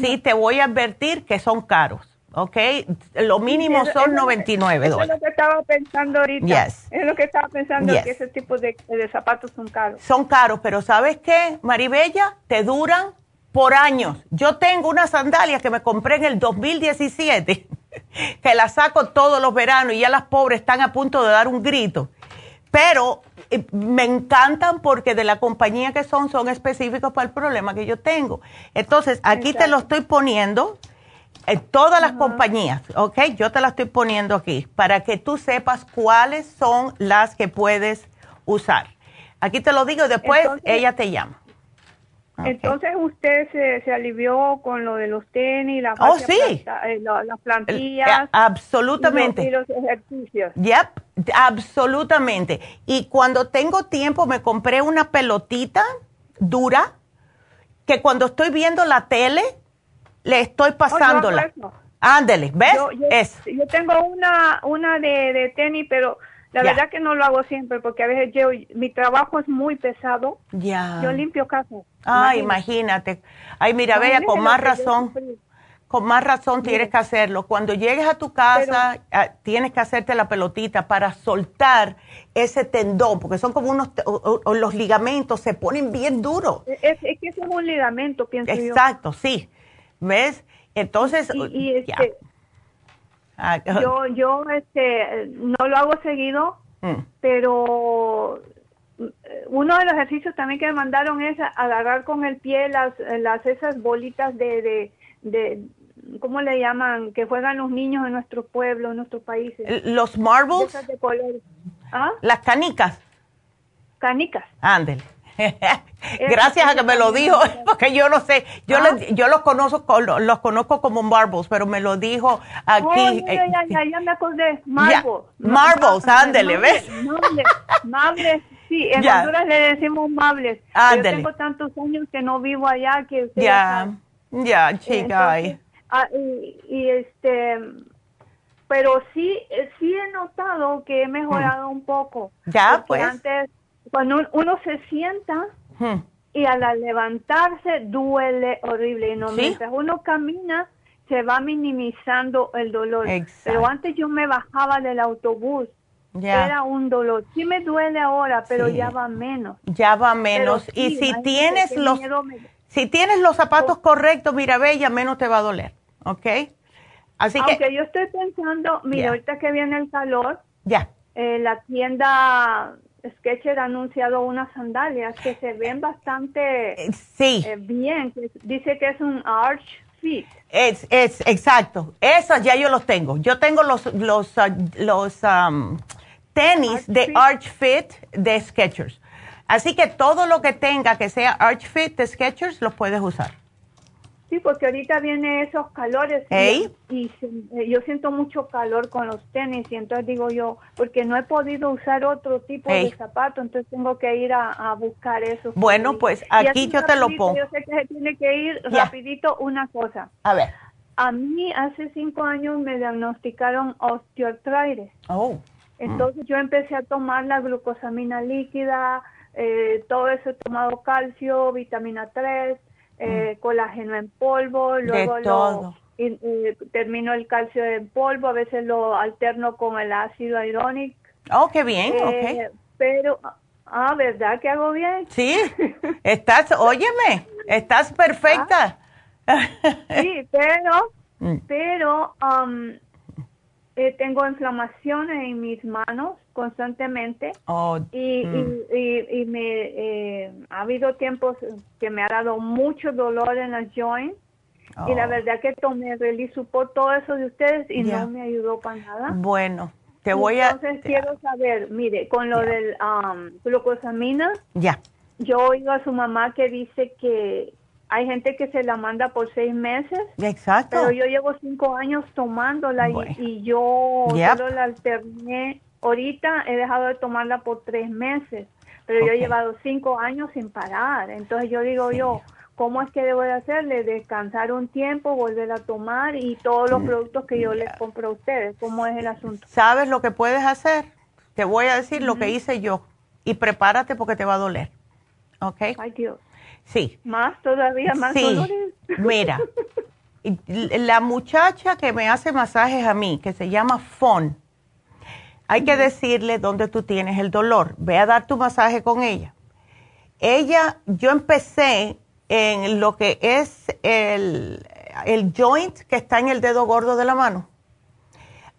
S4: sí te voy a advertir que son caros, ¿ok? Lo mínimo son 99 dólares.
S16: Es lo que estaba pensando ahorita. Es lo que estaba pensando, que ese tipo de, zapatos son caros.
S4: Son caros, pero ¿sabes qué, Maribella? Te duran por años. Yo tengo una sandalia que me compré en el 2017, que la saco todos los veranos y ya las pobres están a punto de dar un grito. Pero eh, me encantan porque de la compañía que son, son específicos para el problema que yo tengo. Entonces, aquí te lo estoy poniendo, en todas las compañías, ¿ok? Yo te la estoy poniendo aquí para que tú sepas cuáles son las que puedes usar. Aquí te lo digo y después ella te llama.
S16: Entonces usted se, se, alivió con lo de los tenis, la
S4: oh, sí.
S16: Eh, las plantillas.
S4: absolutamente.
S16: Y los, y los ejercicios.
S4: Yep. Absolutamente. Y cuando tengo tiempo me compré una pelotita dura que cuando estoy viendo la tele le estoy pasándola. Ándele, ¿ves?
S16: Yo, yo, tengo una, una de, de tenis, pero la verdad que no lo hago siempre porque a veces yo, mi trabajo es muy pesado.
S4: Ya.
S16: Yo limpio casa.
S4: Ah, imagínate. Ay, mira, vea, con más razón con más razón tienes que hacerlo. Cuando llegues a tu casa, ah, tienes que hacerte la pelotita para soltar ese tendón, porque son como unos, los ligamentos se ponen bien duros.
S16: Es, que eso es un ligamento, pienso
S4: yo. Exacto, sí. ¿Ves? Entonces,
S16: y, este, ah, yo, yo este, no lo hago seguido, mm. pero uno de los ejercicios también que me mandaron es agarrar con el pie las, las esas bolitas de, de ¿cómo le llaman? Que juegan los niños en nuestro pueblo, en nuestros países.
S4: ¿Los marbles?
S16: ¿Ah?
S4: Las canicas.
S16: Canicas.
S4: Ándele. (laughs) Gracias a que me lo dijo, (laughs) porque yo no sé, yo, ¿Ah? yo los conozco los conozco como marbles, pero me lo dijo aquí. Oh,
S16: ya, ya, ya, ya, me acordé, marbles.
S4: marbles, ándele, ¿ves?
S16: Marbles, sí, en Honduras le decimos marbles. Ándele. Yo tengo tantos años que no vivo allá que
S4: Ya, ya, chica.
S16: Ah, y, este, pero sí, sí he notado que he mejorado un poco.
S4: Ya, pues.
S16: Antes, cuando uno se sienta hmm. y al levantarse duele horrible. Y no, mientras uno camina, se va minimizando el dolor. Pero antes yo me bajaba del autobús. Era un dolor. Sí me duele ahora, pero ya va menos.
S4: Ya va menos. y si tienes los... Si tienes los zapatos correctos, mira, bella, menos te va a doler. ¿ok?
S16: Así Aunque yo estoy pensando, mira, ahorita que viene el calor,
S4: ya.
S16: Eh, la tienda Sketcher ha anunciado unas sandalias que se ven bastante
S4: eh, sí.
S16: Eh, bien. Dice que es un Arch Fit.
S4: Es, es, exacto. Esos ya yo los tengo. Yo tengo los, los, uh, los um, tenis de Arch Fit de Sketchers. Así que todo lo que tenga que sea Arch Fit de Sketchers lo puedes usar.
S16: Sí, porque ahorita viene esos calores y, eh, yo siento mucho calor con los tenis y entonces digo yo, porque no he podido usar otro tipo de zapato, entonces tengo que ir a, buscar eso.
S4: Bueno, pues aquí yo te lo pongo.
S16: Yo sé que se tiene que ir rapidito una cosa.
S4: A ver.
S16: A mí hace cinco años me diagnosticaron osteoartritis.
S4: Oh.
S16: Entonces yo empecé a tomar la glucosamina líquida, eh, todo eso he tomado calcio, vitamina 3, eh, colágeno en polvo, luego lo, y, termino el calcio en polvo, a veces lo alterno con el ácido hialurónico.
S4: Oh, qué bien, eh,
S16: Pero, ah, ¿verdad que hago bien?
S4: Sí, estás, (laughs) óyeme, estás perfecta.
S16: Ah, sí, pero, (laughs) mm. pero um, eh, tengo inflamaciones en mis manos constantemente oh, y, mm. y, y, me eh, ha habido tiempos que me ha dado mucho dolor en las joints y la oh. verdad que tomé Release Support todo eso de ustedes y no me ayudó para nada.
S4: Bueno, te voy a...
S16: Entonces quiero saber, mire, con lo del um, glucosamina,
S4: ya.
S16: yo oigo a su mamá que dice que hay gente que se la manda por seis meses.
S4: Exacto.
S16: Pero yo llevo cinco años tomándola y, yo solo la alterné. Ahorita he dejado de tomarla por tres meses, pero yo he llevado cinco años sin parar. Entonces yo digo yo, ¿cómo es que debo de hacerle? Descansar un tiempo, volver a tomar y todos los mm. productos que yo les compro a ustedes. ¿Cómo es el asunto?
S4: ¿Sabes lo que puedes hacer? Te voy a decir lo que hice yo y prepárate porque te va a doler. ¿Ok?
S16: Ay, Dios.
S4: Sí.
S16: Más todavía, más
S4: sí. (laughs) Mira, la muchacha que me hace masajes a mí, que se llama Fon, hay que decirle dónde tú tienes el dolor. Ve a dar tu masaje con ella. Ella, yo empecé en lo que es el, el joint que está en el dedo gordo de la mano.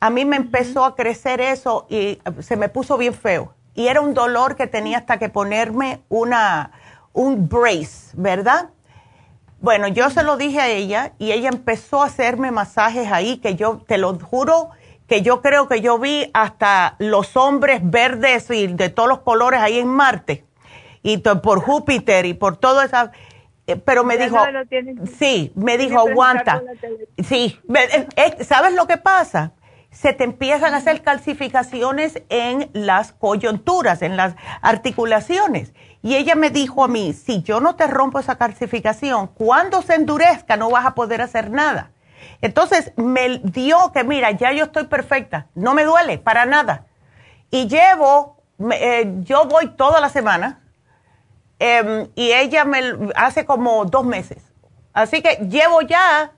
S4: A mí me empezó a crecer eso y se me puso bien feo. Y era un dolor que tenía hasta que ponerme una, un brace, ¿verdad? Bueno, yo se lo dije a ella y ella empezó a hacerme masajes ahí que yo, te lo juro, que yo creo que yo vi hasta los hombres verdes y de todos los colores ahí en Marte y por Júpiter y por todo eso. Eh, pero me dijo, sí, me dijo, aguanta. Sí, eh, eh, ¿sabes lo que pasa? Se te empiezan a hacer calcificaciones en las coyunturas, en las articulaciones. Y ella me dijo a mí, si yo no te rompo esa calcificación, cuando se endurezca no vas a poder hacer nada. Entonces me dio que, mira, ya yo estoy perfecta, no me duele para nada. Y llevo, eh, yo voy toda la semana em, y ella me hace como dos meses. Así que llevo ya,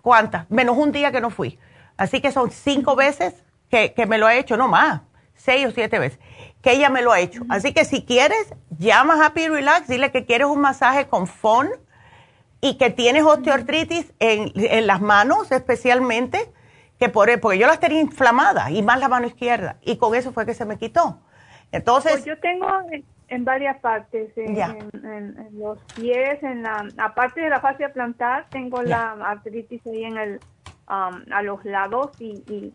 S4: ¿cuántas? Menos un día que no fui. Así que son cinco veces que, que me lo ha hecho, no más, seis o siete veces que ella me lo ha hecho. Así que si quieres, llama a Happy Relax, dile que quieres un masaje con FON y que tienes osteoartritis en, en las manos especialmente, que por, porque yo las tenía inflamadas y más la mano izquierda y con eso fue que se me quitó. Entonces... Pues
S16: yo tengo en, varias partes, en, los pies, en la aparte de la fascia plantar, tengo la artritis ahí en el, um, a los lados y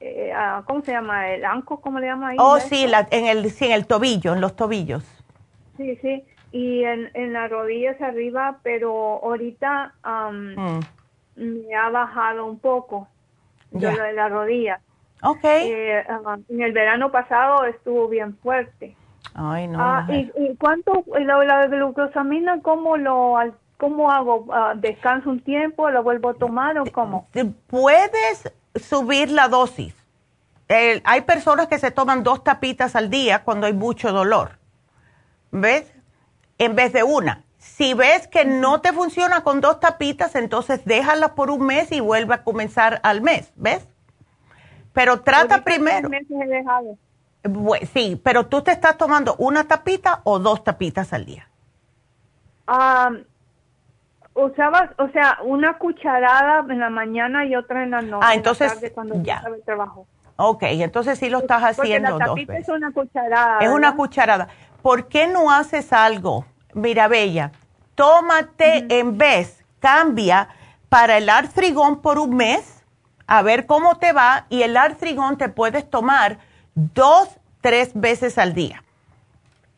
S16: eh, ah, ¿cómo se llama? ¿El anco? ¿Cómo le llama ahí?
S4: Oh, sí, en el, sí, en el tobillo, en los tobillos.
S16: Sí, sí, y en, en las rodillas arriba, pero ahorita mm. me ha bajado un poco de lo de la rodilla.
S4: Ok.
S16: Eh, en el verano pasado estuvo bien fuerte.
S4: Ay, no.
S16: Ah, ¿y, ¿y, cuánto, la, la glucosamina, cómo lo ¿Cómo hago? Ah, ¿Descanso un tiempo? ¿Lo vuelvo a tomar o cómo?
S4: Puedes subir la dosis. hay personas que se toman dos tapitas al día cuando hay mucho dolor. ¿Ves? En vez de una. Si ves que no te funciona con dos tapitas, entonces déjala por un mes y vuelve a comenzar al mes. ¿Ves? Pero trata primero. sí, pero tú te estás tomando una tapita o dos tapitas al día.
S16: Um, usabas, o sea, una cucharada en la mañana y otra en la noche.
S4: Ah, entonces cuando ya. El trabajo. Ok, entonces sí lo estás haciendo
S16: la
S4: dos
S16: Es una cucharada.
S4: Es una cucharada. ¿Por qué no haces algo? Mira, Bella, tómate en vez, cambia para el artrigón por un mes, a ver cómo te va, y el artrigón te puedes tomar dos, tres veces al día.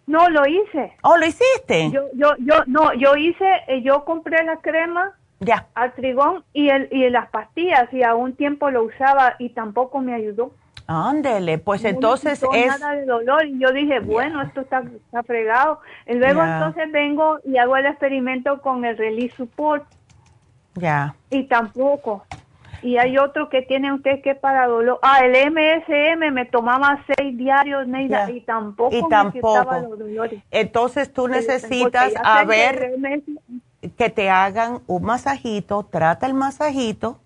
S16: No, lo hice.
S4: ¿Oh, lo hiciste?
S16: Yo, yo, yo, no, yo hice, eh, yo compré la crema
S4: ya.
S16: al trigón y, el, y las pastillas y a un tiempo lo usaba y tampoco me ayudó.
S4: Ándele, pues entonces es...
S16: nada de dolor y yo dije, bueno, esto está, está fregado. Y luego entonces vengo y hago el experimento con el Release Support.
S4: Ya.
S16: Y tampoco y hay otro que tiene usted que para dolor. Ah, el MSM me tomaba seis diarios, Neida, y tampoco,
S4: y tampoco. los dolores. Entonces tú necesitas a ver que te hagan un masajito, trata el masajito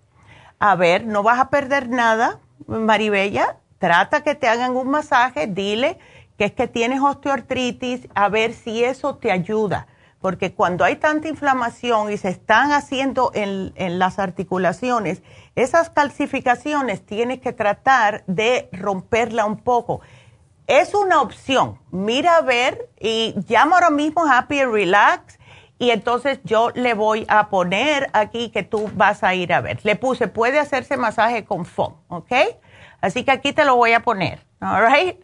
S4: a ver, no vas a perder nada, Maribella, trata que te hagan un masaje, dile que es que tienes osteoartritis, a ver si eso te ayuda. Porque cuando hay tanta inflamación y se están haciendo en, en las articulaciones, esas calcificaciones tienes que tratar de romperla un poco. Es una opción. Mira a ver y llama ahora mismo Happy Relax y entonces yo le voy a poner aquí que tú vas a ir a ver. Le puse, puede hacerse masaje con foam, ¿ok? Así que aquí te lo voy a poner, all right?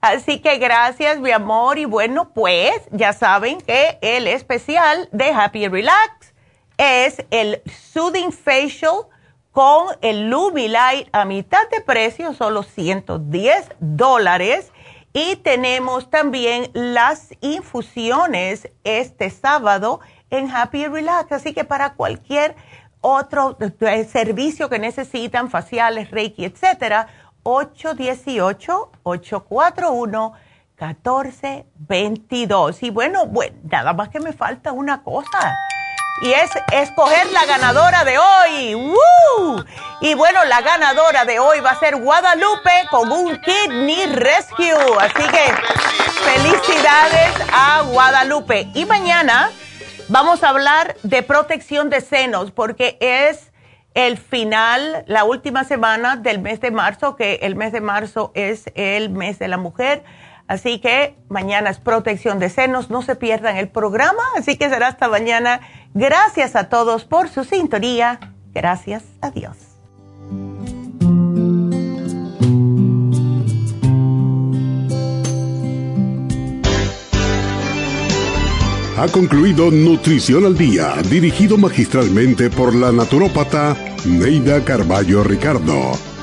S4: Así que gracias, mi amor. Y bueno, pues ya saben que el especial de Happy Relax es el Soothing Facial con el Lubilight a mitad de precio, solo 110 dólares. Y tenemos también las infusiones este sábado en Happy Relax. Así que para cualquier otro eh, servicio que necesitan, faciales, reiki, etcétera, 818-841-1422. Y bueno, bueno, nada más que me falta una cosa. Y es escoger la ganadora de hoy. ¡Woo! Y bueno, la ganadora de hoy va a ser Guadalupe con un Kidney Rescue. Así que felicidades a Guadalupe. Y mañana vamos a hablar de protección de senos porque es el final, la última semana del mes de marzo, que el mes de marzo es el mes de la mujer. Así que mañana es protección de senos. No se pierdan el programa. Así que será hasta mañana. Gracias a todos por su sintonía. Gracias a Dios.
S2: Ha concluido Nutrición al Día, dirigido magistralmente por la naturópata Neida Carballo Ricardo.